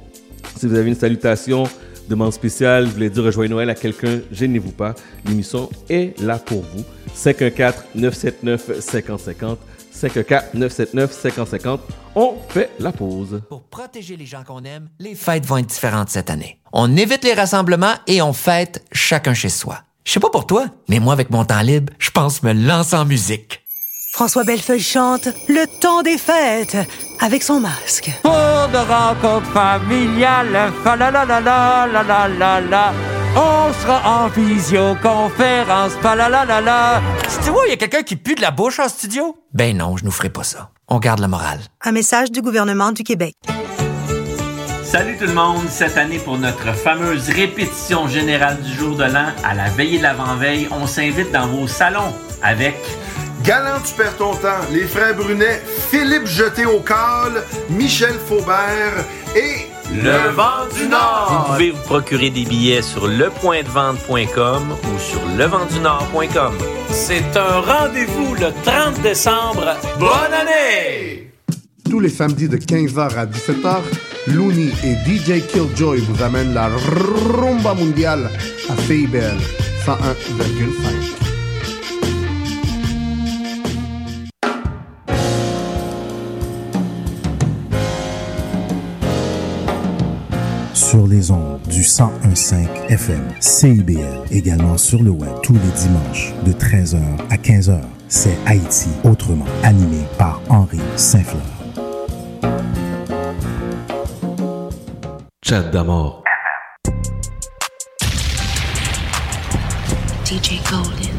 S1: Si vous avez une salutation, demande spéciale, vous voulez dire joyeux Noël à quelqu'un, gênez-vous pas. L'émission est là pour vous. 514-979-5050. 514-979-5050. On fait la pause.
S20: Pour protéger les gens qu'on aime, les fêtes vont être différentes cette année. On évite les rassemblements et on fête chacun chez soi. Je sais pas pour toi, mais moi, avec mon temps libre, je pense me lancer en musique.
S21: François Bellefeuille chante Le temps des fêtes avec son masque.
S36: Pour de rencontres familiales, fa la la la la la la la la. On sera en visioconférence, fa la la la la.
S20: Si tu vois, il y a quelqu'un qui pue de la bouche en studio? Ben non, je nous ferai pas ça. On garde la morale.
S21: Un message du gouvernement du Québec.
S37: Salut tout le monde! Cette année, pour notre fameuse répétition générale du jour de l'an, à la veillée de l'avant-veille, on s'invite dans vos salons avec
S38: Galant, tu perds ton temps. Les frères Brunet, Philippe Jeté au col, Michel Faubert et
S37: Le Vent du Nord. Vous pouvez vous procurer des billets sur lepointdevente.com ou sur leventdunord.com. C'est un rendez-vous le 30 décembre. Bonne année!
S15: Tous les samedis de 15h à 17h, Looney et DJ Killjoy vous amènent la rumba mondiale à CIBL 101,5.
S14: Sur les ondes du 1015 FM, CIBL, également sur le web tous les dimanches de 13h à 15h. C'est Haïti autrement, animé par Henri Saint-Fleur.
S1: Chat d'amour.
S39: DJ Golden.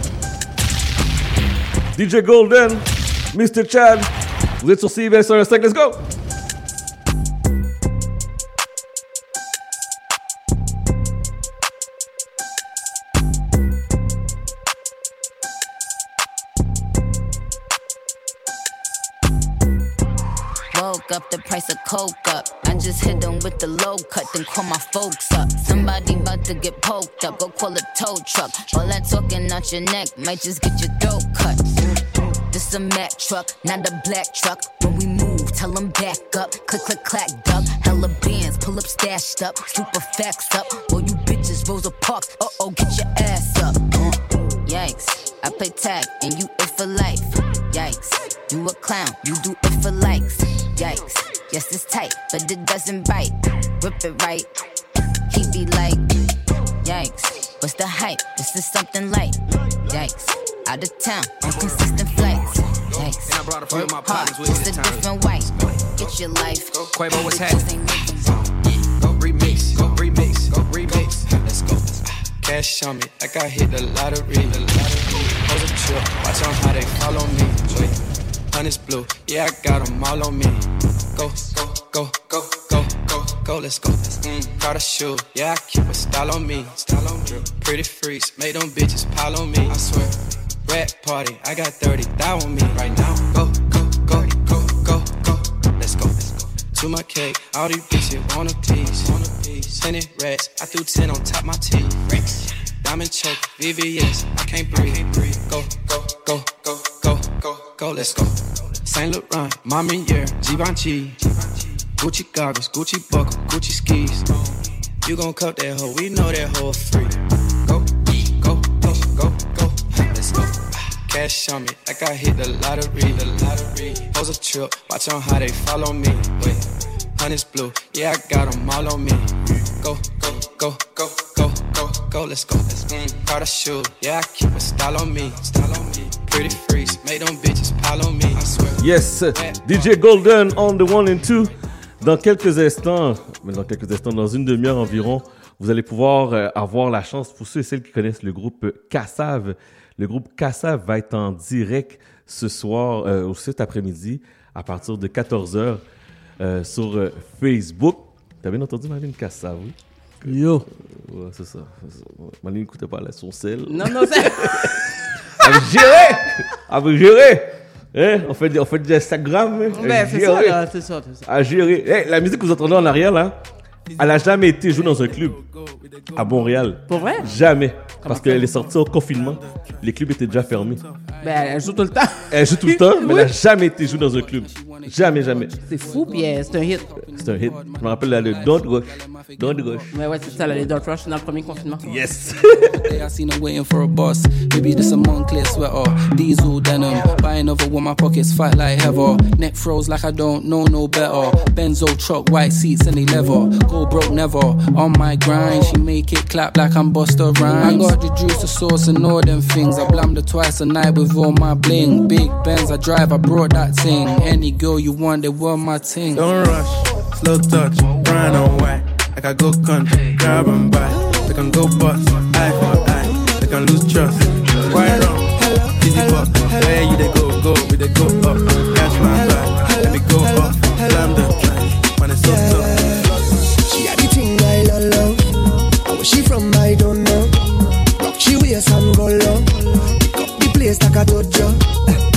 S1: DJ Golden, Mr. Chad. Vous êtes sur CIBL 105, let's go!
S40: Up, the price of coke up. I just hit them with the low cut, then call my folks up. Somebody about to get poked up, go call a tow truck. All that talking out your neck might just get your throat cut. This a Mack truck, not a black truck. When we move, tell them back up. Click, click, clack, duck. Hella bands, pull up, stashed up. Super facts up. All you bitches, Rosa Parks. Uh oh, get your ass up. Yikes, I play tag and you it for life. Yikes, you a clown, you do it for likes. Yikes, yes it's tight, but it doesn't bite. Rip it right, he be like, yikes, what's the hype? This is something light. Yikes, out of town on consistent flights. Yikes, work hard, it's a different white. Get your life.
S41: Quavo, what's happening? Go remix, go remix, go remix. Let's go. Cash on me, like I hit the lottery. The lottery. Hold a trip, watch on how they follow me. Wait, honey's blue, yeah, I got them all on me. Go, go, go, go, go, go, go, let's go. Mm, got a shoe, yeah, I keep a style on me. Style on me. Pretty freaks, make them bitches pile on me. I swear. Red party, I got 30 thou on me right now. Go, go, go, go, go, go, let's go. Let's go. To my cake, all these bitches want a piece. Want a piece. Ten rats, I threw ten on top my teeth. Diamond choke, VVS, I can't breathe. Go, go, go, go, go, go, go, let's go. Saint Laurent, Mama Year, Givenchy. Gucci goggles, Gucci buckle, Gucci skis. You gon' cut that hoe, we know that hoe free. Go, go, go, go, go, let's go. Cash on me, like I hit the lottery, the lottery. Hoes a trip, watch on how they follow me. Wait, honey's blue, yeah, I got them all on me. Go, go, go, go, go, go, go, let's go. Mm, got a shoe, yeah, I keep a style on me, style on me. Pretty freaks, make them bitches pile on me, I swear.
S1: Yes, DJ Golden on the one and two. Dans quelques instants, mais dans quelques instants, dans une demi-heure environ, vous allez pouvoir euh, avoir la chance, pour ceux et celles qui connaissent le groupe euh, Kassav, le groupe Kassav va être en direct ce soir, euh, ou cet après-midi, à partir de 14h sur euh, Facebook. T'as bien entendu Marlene Kassav, oui?
S3: Yo!
S1: ouais, c'est ça. Marlene n'écoutait pas son sel.
S3: Non, non, c'est.
S1: Elle veut gérer! Veut gérer! Hein? On fait, on fait du Instagram. hein?
S3: Ben, c'est ça, là, c'est ça, c'est ça.
S1: À gérer. Hey, la musique que vous entendez en arrière, là, elle a jamais été jouée dans un club à Montréal.
S3: Pour vrai?
S1: Jamais. Parce qu'elle est sortie au confinement. Les clubs étaient déjà fermés.
S3: Ben, elle joue tout le temps.
S1: Elle joue tout le temps, mais
S3: Oui.
S1: elle n'a jamais été jouée dans un club. Jamais, jamais.
S3: C'est fou, puis euh, c'est un hit.
S1: C'est un hit. Je me rappelle là, le Don't Rush. Don't Rush.
S3: Mais ouais, c'est ça, là, les Dirt Rush dans le premier confinement.
S1: Yes!
S42: Day I seen her waiting for a bus. Maybe this a Moncler sweater, diesel denim. Buy another one, my pockets fight like heather. Neck froze like I don't know no better. Benzo truck, white seats, any leather. Go broke never. On my grind, she make it clap like I'm Buster Rhymes. I got the juice, the sauce, and all them things. I blammed her twice a night with all my bling. Big Benz I drive, I brought that thing. Any girl you want, they were my thing.
S39: Don't rush, slow touch, brown and white. Like I go country, grab and buy. They can go bust, eye for eye. They can lose trust. Quite wrong, easy buck. Where you they go, go, we they go up. Catch my back, let me go up. Slam the track, man it's so tough.
S43: She had the thing I love, love. And where she from, I don't know. Rock she waist and go low. Pick up the place like a dojo.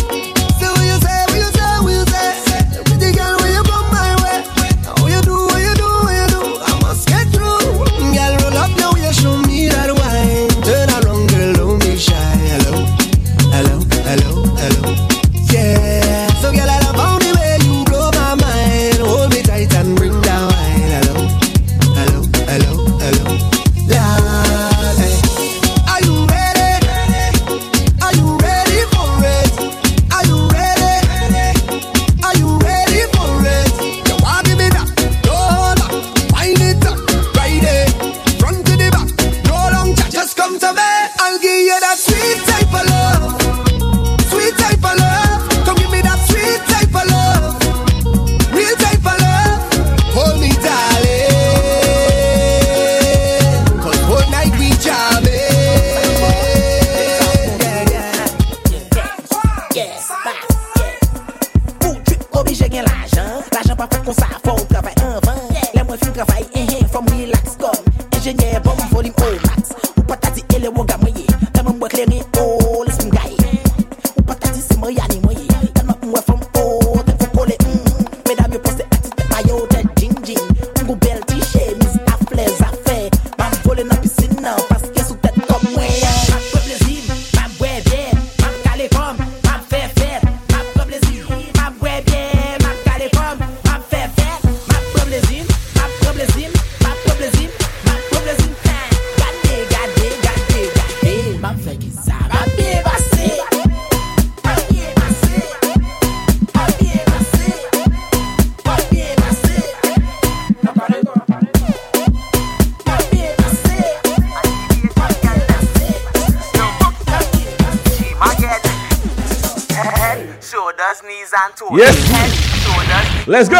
S1: Yes.
S44: Head, shoulders,
S1: Let's go.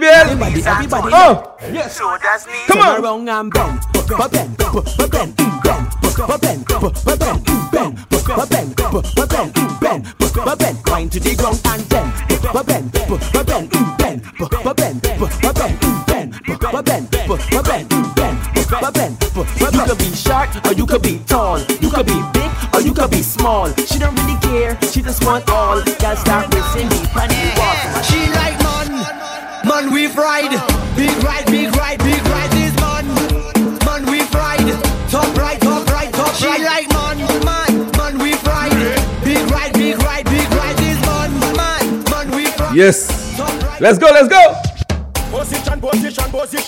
S1: Bien.
S44: knees, and toes.
S1: Oh.
S44: Shoulders, knees,
S1: Come on.
S4: Around and bend, bend, bend, bend, bend, bend, bend, bend, bend, bend, bend, grind to the ground and bend, bend, bend, bend, bend, bend, bend, bend, bend, bend, but bend. You could be short or you could be tall, you could be big or you could be small. She don't really care, she just want all. Girl start racing me, pan the wall.
S45: She like man, man we ride, big ride, big ride, big ride this man, man we ride, top right, top right, top she right. She like man, man, man we ride, big ride, big ride, big ride this man, man, man we ride.
S1: Yes. Let's go, let's go.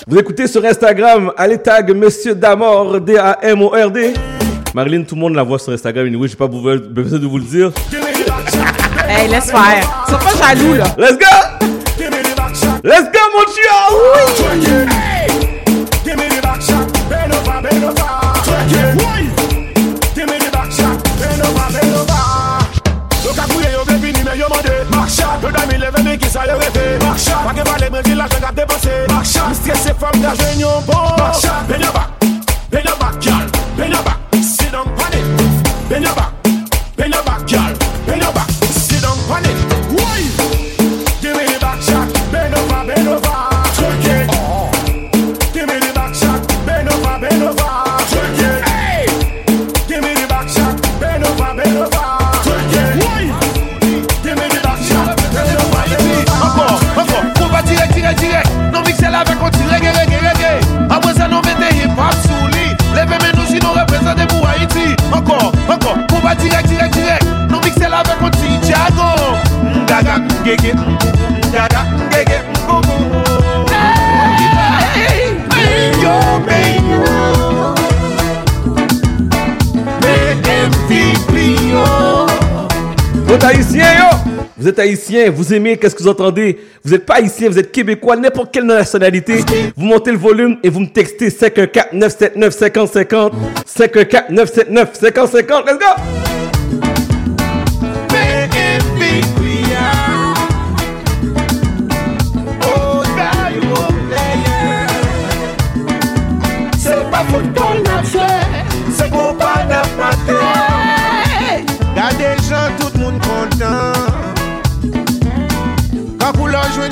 S1: Vous écoutez sur Instagram, allez tag Monsieur Damord, D-A-M-O-R-D. Marilyn, tout le monde la voit sur Instagram. Anyway, j'ai pas besoin de vous le dire.
S3: Hey, laisse faire. Sois pas jaloux, là.
S1: Let's go! Let's go, mon chien! Oui!
S45: Give Le 2011 men ki sa yo refe Bakcha, pake vale men ki la jen ka depanse Bakcha, mi stresse fam da jen yon bon Bakcha, ben yon bak, ben yon bak yal Ben yon bak, si pane Ben yon bak, ben yon bak yal
S23: Ben yon bak wè direk, direk, direk Nou mikse la vek an ti jago Mdaga, mgege, mdaga, mgege, mgogo. Hey, hey, yo, hey, yo. Me MVP yo.
S1: Kota isye yo. Vous êtes haïtien, vous aimez, qu'est-ce que vous entendez? Vous n'êtes pas haïtien, vous êtes québécois, n'importe quelle nationalité. Vous montez le volume et vous me textez 514-979-5050. 514-979-5050. Let's go!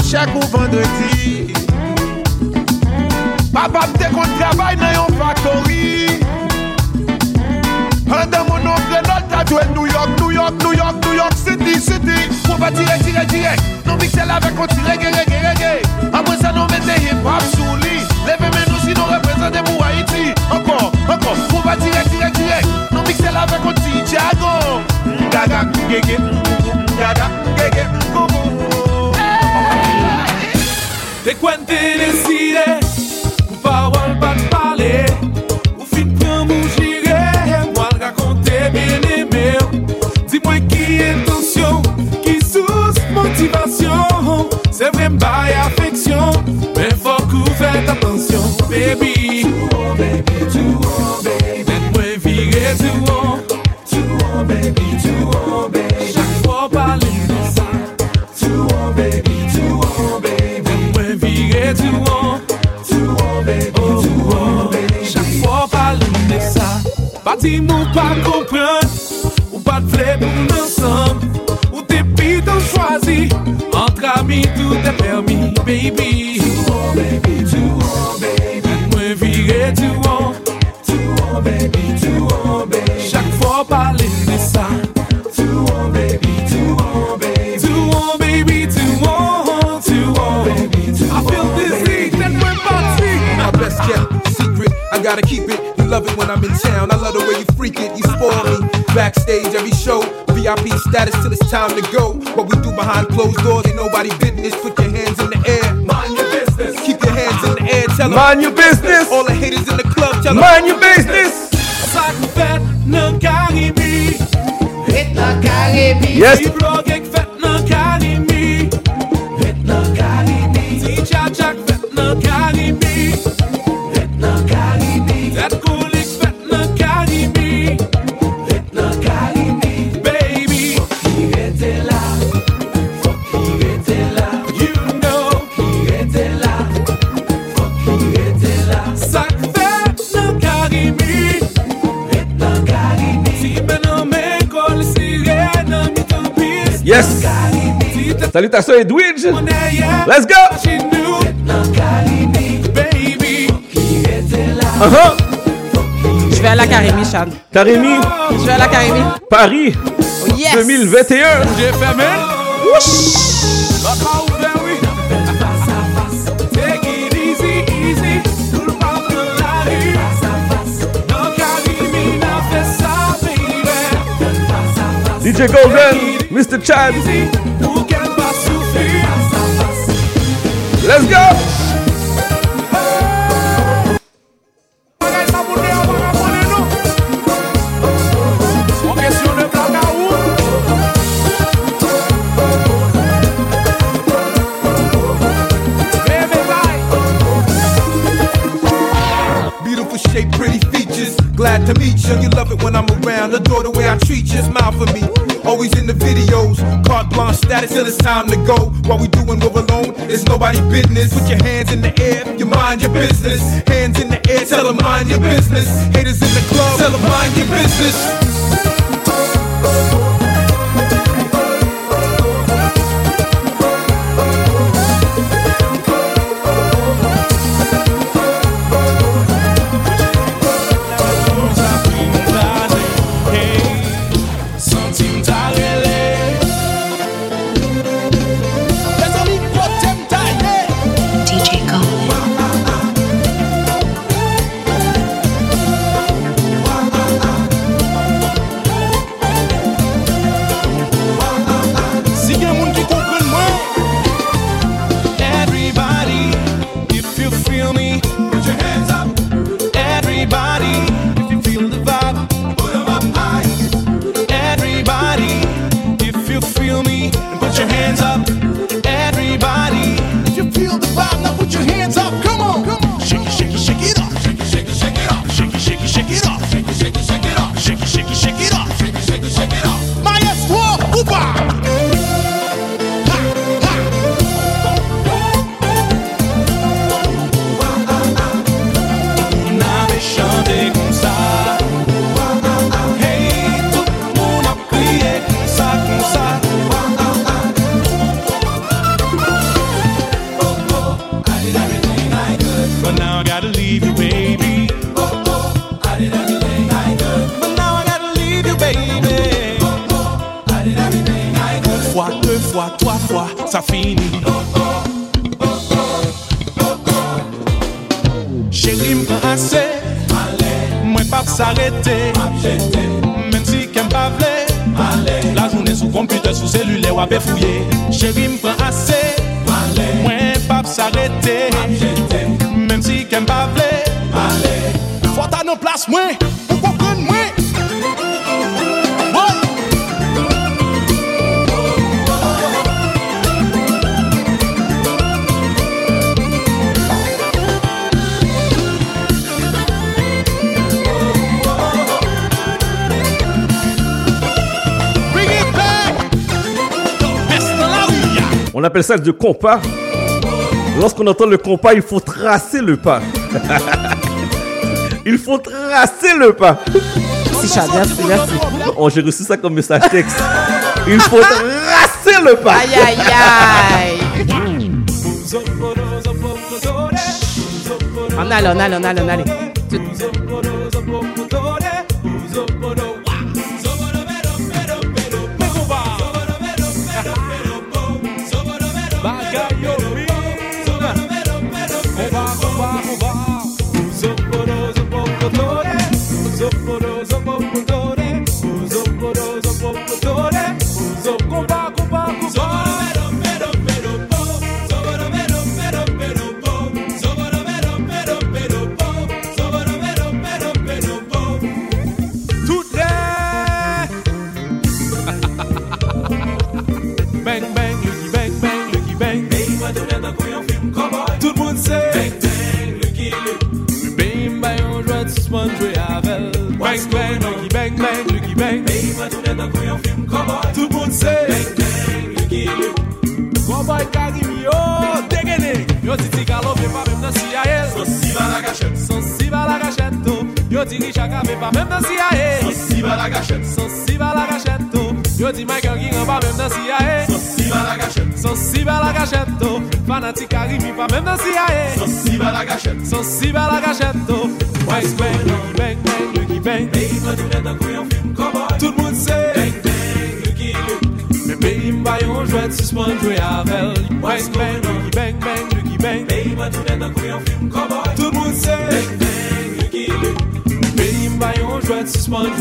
S23: chèk ou vendredi. Papa mte kon travay nan yon faktori An de moun nou grenol tatwen New York, New York, New York, New York City, City. Mwen pa tire, tire, tire Nou miksel avek kon tire, gere, gere, gere An mwen sa nou mette hip hop sou li. Leve men nou si nou reprezenten pou Haiti. Ankon, ankon, mwen pa tire, tire, tire Nou miksel avek kon Tijago. Mgaga, mgege, mgaga, mgege, mgogo
S35: Te kwen te deside Ou parol pa te pale Ou fin pran mou jire Mwa l rakonte bien eme. Di mwen ki intensyon Ki sous motivasyon Se vren bay afeksyon Men fok ou fet atensyon Baby. di mou pa kompren Ou pat vle pou nansam Ou te pitan chwazi. Antre ami tout e permi Baby. Tou an baby, tou an baby Mwen vire tou an Tou an baby, tou an baby. Chak fwa pale gotta keep it. You love it when I'm in town. I love the way you freak it. You spoil me. Backstage every show. VIP status till it's time to go. What we do behind closed doors ain't nobody business. Put your hands in the air. Mind your business. Keep your hands in the air. Tell 'em.
S1: Mind your business.
S35: All the haters in the club. Tell 'em.
S1: Mind your business.
S35: Sak fet nan Karimi.
S46: Het nan Karimi.
S1: Yes. Yes. Salutations Edwidge. Let's go. Uh-huh.
S3: Je vais à la Carémie, Chad.
S1: Karimi,
S3: Je vais à la Carémie.
S1: Paris
S3: Oh, yes.
S1: 2021.
S35: J'ai
S1: DJ Golden, Mr. Chad.
S35: Pour qu'elle va souffrir.
S1: Let's go.
S35: En question de blague à où? Beautiful shape, pretty features. Glad to meet you. You love it when I'm around. Adore the way I treat you. Blanche status till it's time to go. What we doing, we're alone. It's nobody business. Put your hands in the air. You mind your business. Hands in the air. Tell them mind your business. Haters in the club. Tell them mind your business.
S1: Du compas. Lorsqu'on entend le compas, il faut tracer le pas. il faut tracer le pas.
S3: Merci, Chad. Merci, merci.
S1: Oh, j'ai reçu ça comme message texte. Il faut tracer le pas.
S3: Aïe, aïe, aïe. On allait, on allait, on allait, on.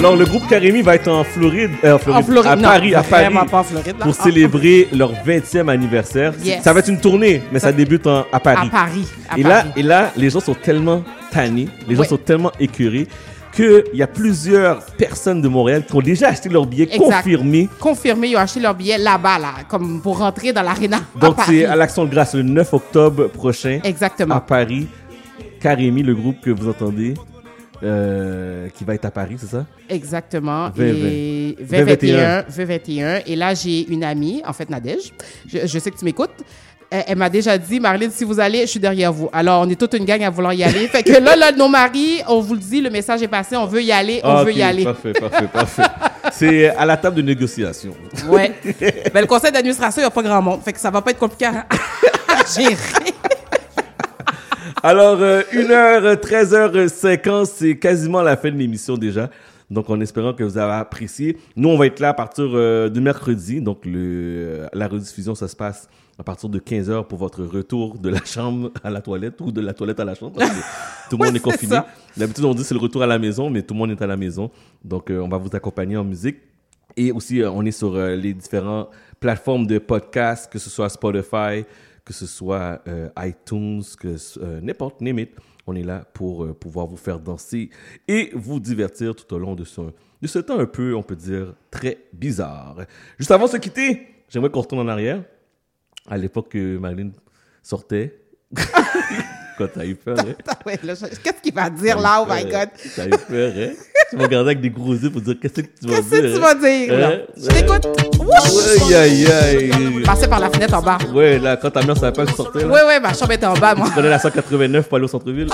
S1: Alors, le groupe Karimi va être en Floride, euh, en Floride,
S3: En Floride,
S1: à
S3: non,
S1: Paris, à Paris,
S3: pas en Floride, là.
S1: pour
S3: Ah.
S1: célébrer leur 20e anniversaire.
S3: Yes.
S1: Ça va être une tournée, mais ça, débute en- à Paris.
S3: À Paris, à
S1: et là, et là, les gens sont tellement tannés, les gens sont tellement écœurés qu'il y a plusieurs personnes de Montréal qui ont déjà acheté leur billet
S3: Exact.
S1: confirmé.
S3: Confirmé, ils ont acheté leur billet là-bas, là, comme pour rentrer dans l'aréna.
S1: Donc, c'est à l'Action de grâce le 9 octobre prochain.
S3: Exactement.
S1: À Paris. Karimi, le groupe que vous entendez, euh, qui va être à Paris, c'est ça?
S3: Exactement.
S1: 20,
S3: et
S1: 20.
S3: 2021. 2021. Et là, j'ai une amie, en fait, Nadège. Je, je sais que tu m'écoutes. Elle, elle m'a déjà dit, Marlene, si vous allez, je suis derrière vous. Alors, on est toute une gang à vouloir y aller. fait que là, là, nos maris, on vous le dit, le message est passé, on veut y aller, on
S1: Ah,
S3: veut y aller.
S1: Parfait, parfait, parfait. C'est à la table de négociation.
S3: Ouais. Ben, le conseil d'administration, il n'y a pas grand monde. Fait que ça va pas être compliqué à, à gérer.
S1: Alors, euh, 1h, 13h50, c'est quasiment la fin de l'émission déjà. Donc, en espérant que vous avez apprécié. Nous, on va être là à partir euh, de mercredi. Donc, le, euh, la rediffusion, ça se passe à partir de 15h pour votre retour de la chambre à la toilette ou de la toilette à la chambre. Parce que tout le monde est confiné. D'habitude, on dit c'est le retour à la maison, mais tout le monde est à la maison. Donc, euh, on va vous accompagner en musique. Et aussi, euh, on est sur euh, les différentes plateformes de podcasts, que ce soit Spotify, que ce soit euh, iTunes, que euh, n'importe, name it. On est là pour euh, pouvoir vous faire danser et vous divertir tout au long de ce, de ce temps un peu, on peut dire, très bizarre. Juste avant de se quitter, j'aimerais qu'on retourne en arrière. À l'époque que Marilyn sortait. Quand t'as eu peur, hein?
S3: Ouais, là, je- Qu'est-ce qu'il va dire là? Oh my God?
S1: T'as eu peur, hein? Tu m'as regardé avec des gros yeux pour dire qu'est-ce que tu vas dire.
S3: Qu'est-ce que tu vas dire, là?
S1: Hein?
S3: Je t'écoute.
S1: Aïe, aïe, aïe.
S3: Passer par la fenêtre en bas.
S1: Ouais, là, quand ta mère savait pas que tu sortais.
S3: Ouais, ouais, ma chambre était en bas, moi.
S1: Tu prenais la 189 pour aller au centre-ville?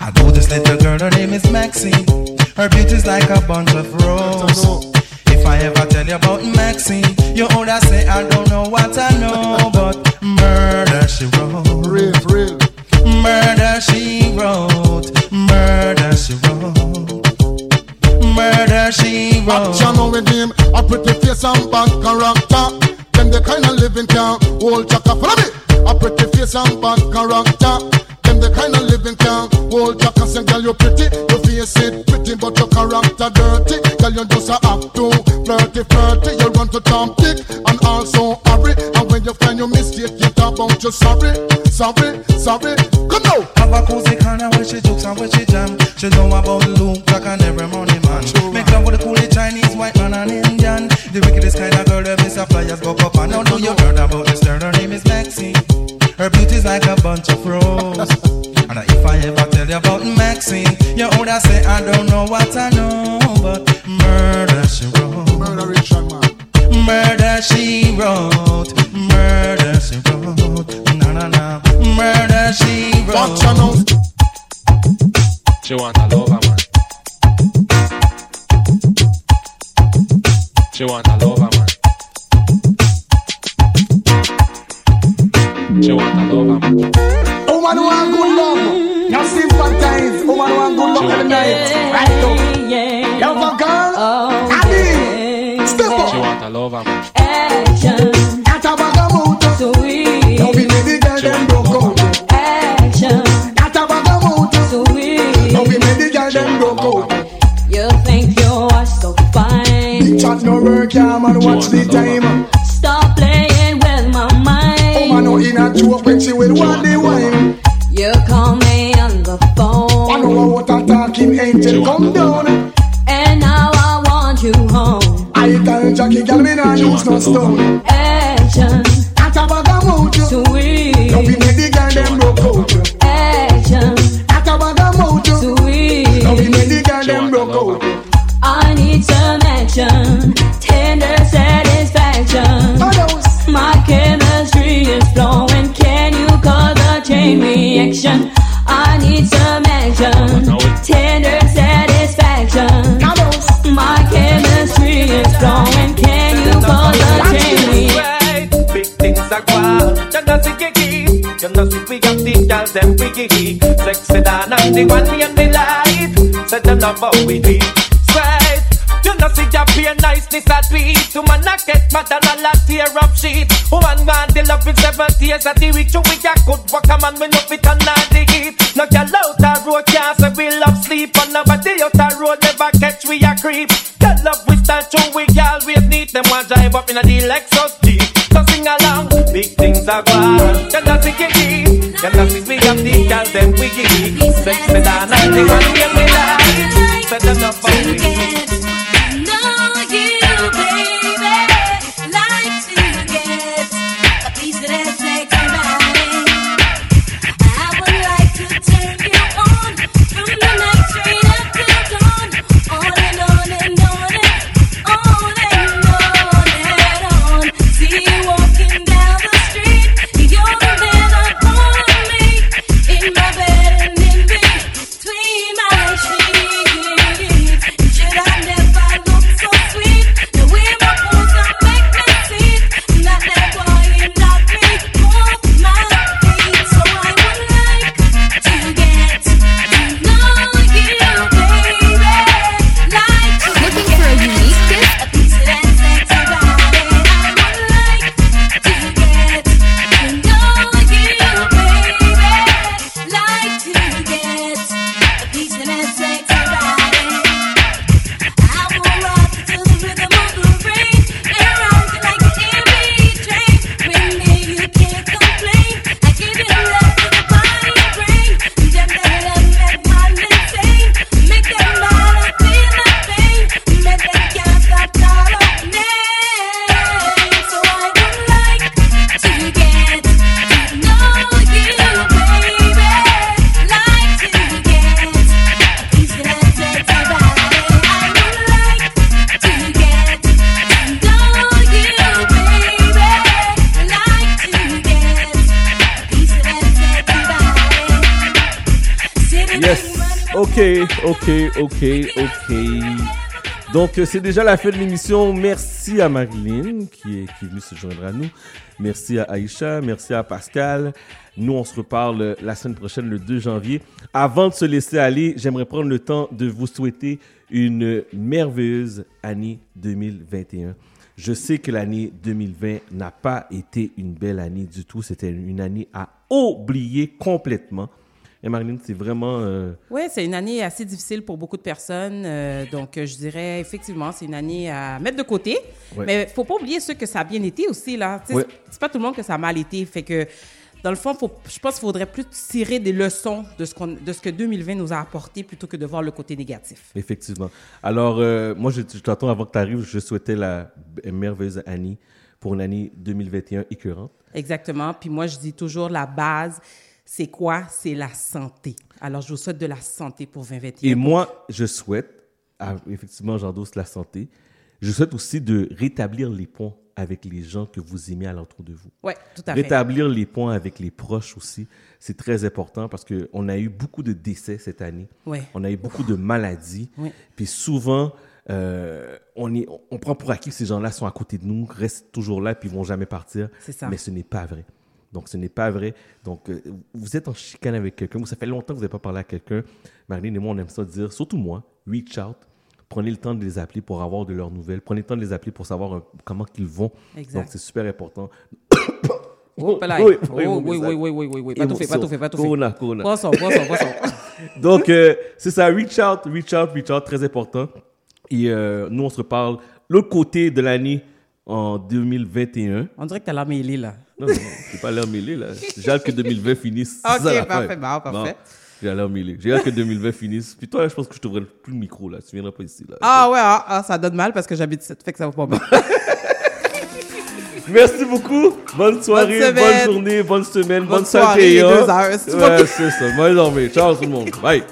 S47: I know this little girl, her name is Maxine. Her beauty's like a bunch of roses. If I ever tell you about Maxine, you older say I don't know what I know, but murder she wrote. Real, real. Murder she wrote. Murder she wrote. Murder she wrote.
S45: Action with him, a pretty face and bad character. Them the kind of living can hold chaka. Follow me. A pretty face and bad character. Them the kind of living can't hold chaka. Say, girl, you're pretty, your face it pretty, but your character dirty. Girl, you just a act too flirty, flirty. You run to Tom Dick and also hurry. And when you find your mistake, you talk about you sorry, sorry, sorry. Come now.
S47: Have a cozy corner where she jokes and where she jam. She know about the Luke, Jack and every money man. Make love with the coolest Chinese, white man and Indian. The wickedest kind of girl that a flyers go you about Maxine, you older say I don't know what I know, but murder she wrote.
S45: Murder Richard man.
S47: Murder she wrote. Murder she wrote. Na na na. Murder she wrote.
S45: Watch her now.
S30: She want a lover, man.
S48: She want a lover man. She want a lover man.
S45: Woman want good love. Now sympathize. Woman want good love every night. Right now. Love a girl. Adi. Step up.
S48: She want a lover man.
S45: Action. At a bag of bagamoto. Sweet. Now we make the girl them broke out. Action. At a bag of bagamoto. Sweet. Now we make the girl them broke out.
S47: You think you are so fine.
S45: Big chat no work, yeah, man. Watch the time.
S47: Mind.
S45: Woman no in a joke when she will want the wine.
S47: You call me on the phone.
S45: I know what I'm talking angel come down.
S47: And now I want you home.
S45: I tell Jackie, girl, me nah use no stone.
S47: Action.
S45: At a bagamoto.
S47: Sweet.
S45: Now we make the girl them broke out.
S47: Action.
S45: At a bagamoto.
S47: Sweet.
S45: Now we make the girl them broke out.
S47: I need some action. Tender satisfaction. Chain reaction? I need some action. Tender satisfaction. My chemistry is flowing. Can you cause a chain reaction?
S49: Big things are. You know see kiki. You know see we got the girls them wiggy. Sexy than I'm the one me and the light. You know how we do. Niceness at tweet. To man I get mad and a lot tear up sheet. Woman want the love in seven tears at the week. To we a good walk a man we love it and not the heat. No girl out the road can't say we love sleep. And nobody out the road never catch we a creep. Girl love we stand true we always need them one drive up in a the Lexus Jeep. So sing along, big things are gone. You know see kiki. You know see we got the girls them wiggy. Sexy than I'm the one we me like. Said them up for we.
S1: C'est déjà la fin de l'émission. Merci à Marilyn qui est, qui est venue se joindre à nous. Merci à Aïcha. Merci à Pascal. Nous, on se reparle la semaine prochaine, le 2 janvier. Avant de se laisser aller, j'aimerais prendre le temps de vous souhaiter une merveilleuse année 2021. Je sais que l'année 2020 n'a pas été une belle année du tout. C'était une année à oublier complètement. Et Marilyn, c'est vraiment... euh,
S3: Oui, c'est une année assez difficile pour beaucoup de personnes. euh, donc, euh, je dirais effectivement, c'est une année à mettre de côté.
S1: Ouais.
S3: Mais faut pas oublier ceux que ça a bien été aussi. là.
S1: Ouais.
S3: C'est pas tout le monde que ça a mal été. Fait que, dans le fond, faut, je pense qu'il faudrait plus tirer des leçons de ce, qu'on- de ce que 2020 nous a apporté plutôt que de voir le côté négatif.
S1: Effectivement. Alors, euh, moi, je, je t'attends avant que tu arrives. Je souhaitais la merveilleuse année pour une année 2021 écœurante.
S3: Exactement. Puis moi, je dis toujours la base, c'est quoi? C'est la santé. Alors, je vous souhaite de la santé pour 2021.
S1: Et moi, je souhaite, ah, effectivement, j'endosse la santé, je souhaite aussi de rétablir les ponts avec les gens que vous aimez alentour de vous.
S3: Ouais, tout à fait.
S1: Rétablir les ponts avec les proches aussi, c'est très important parce qu'on a eu beaucoup de décès cette année.
S3: Ouais.
S1: On a eu beaucoup de maladies.
S3: Ouais.
S1: Puis souvent, euh, on, est, on prend pour acquis que ces gens-là sont à côté de nous, restent toujours là, puis ils vont jamais partir.
S3: C'est ça.
S1: Mais ce n'est pas vrai. Donc, ce n'est pas vrai. Donc, euh, vous êtes en chicane avec quelqu'un, ou ça fait longtemps que vous n'avez pas parlé à quelqu'un. Marilyn et moi, on aime ça dire, surtout moi, reach out. Prenez le temps de les appeler pour avoir de leurs nouvelles. Prenez le temps de les appeler pour savoir euh, comment ils vont.
S3: Exact.
S1: Donc, c'est super important. Oui,
S3: Oh,
S1: oui,
S3: oui,
S1: oui,
S3: oui, oui, oui, oui, oui. Pas tout fait, pas tout fait, pas tout fait.
S1: Corona, corona.
S3: Poisson, poisson, poisson.
S1: Donc, euh, c'est ça, reach out, reach out, reach out, très important. Et euh, nous, on se reparle l'autre côté de l'année en 2021.
S3: On dirait que t'as l'air mêlé, là.
S1: Non, non, j'ai pas l'air mêlé, là. J'ai hâte que 2020 finisse.
S3: Ok,
S1: ça,
S3: parfait, bon, parfait.
S1: J'ai l'air mêlé. J'ai hâte que 2020 finisse. Puis toi, je pense que je t'ouvrirai plus le micro, là. Tu viendras pas ici, là.
S3: Ah ouais, ah, ah, ça donne mal parce que j'habite ici, fait que ça va pas bien.
S1: Merci beaucoup. Bonne soirée,
S3: Bonne
S1: bonne, journée, bonne semaine, bonne,
S3: Bonne soirée, deux heures.
S1: Ouais, c'est ça. Bonne journée. Ciao tout le monde. Bye.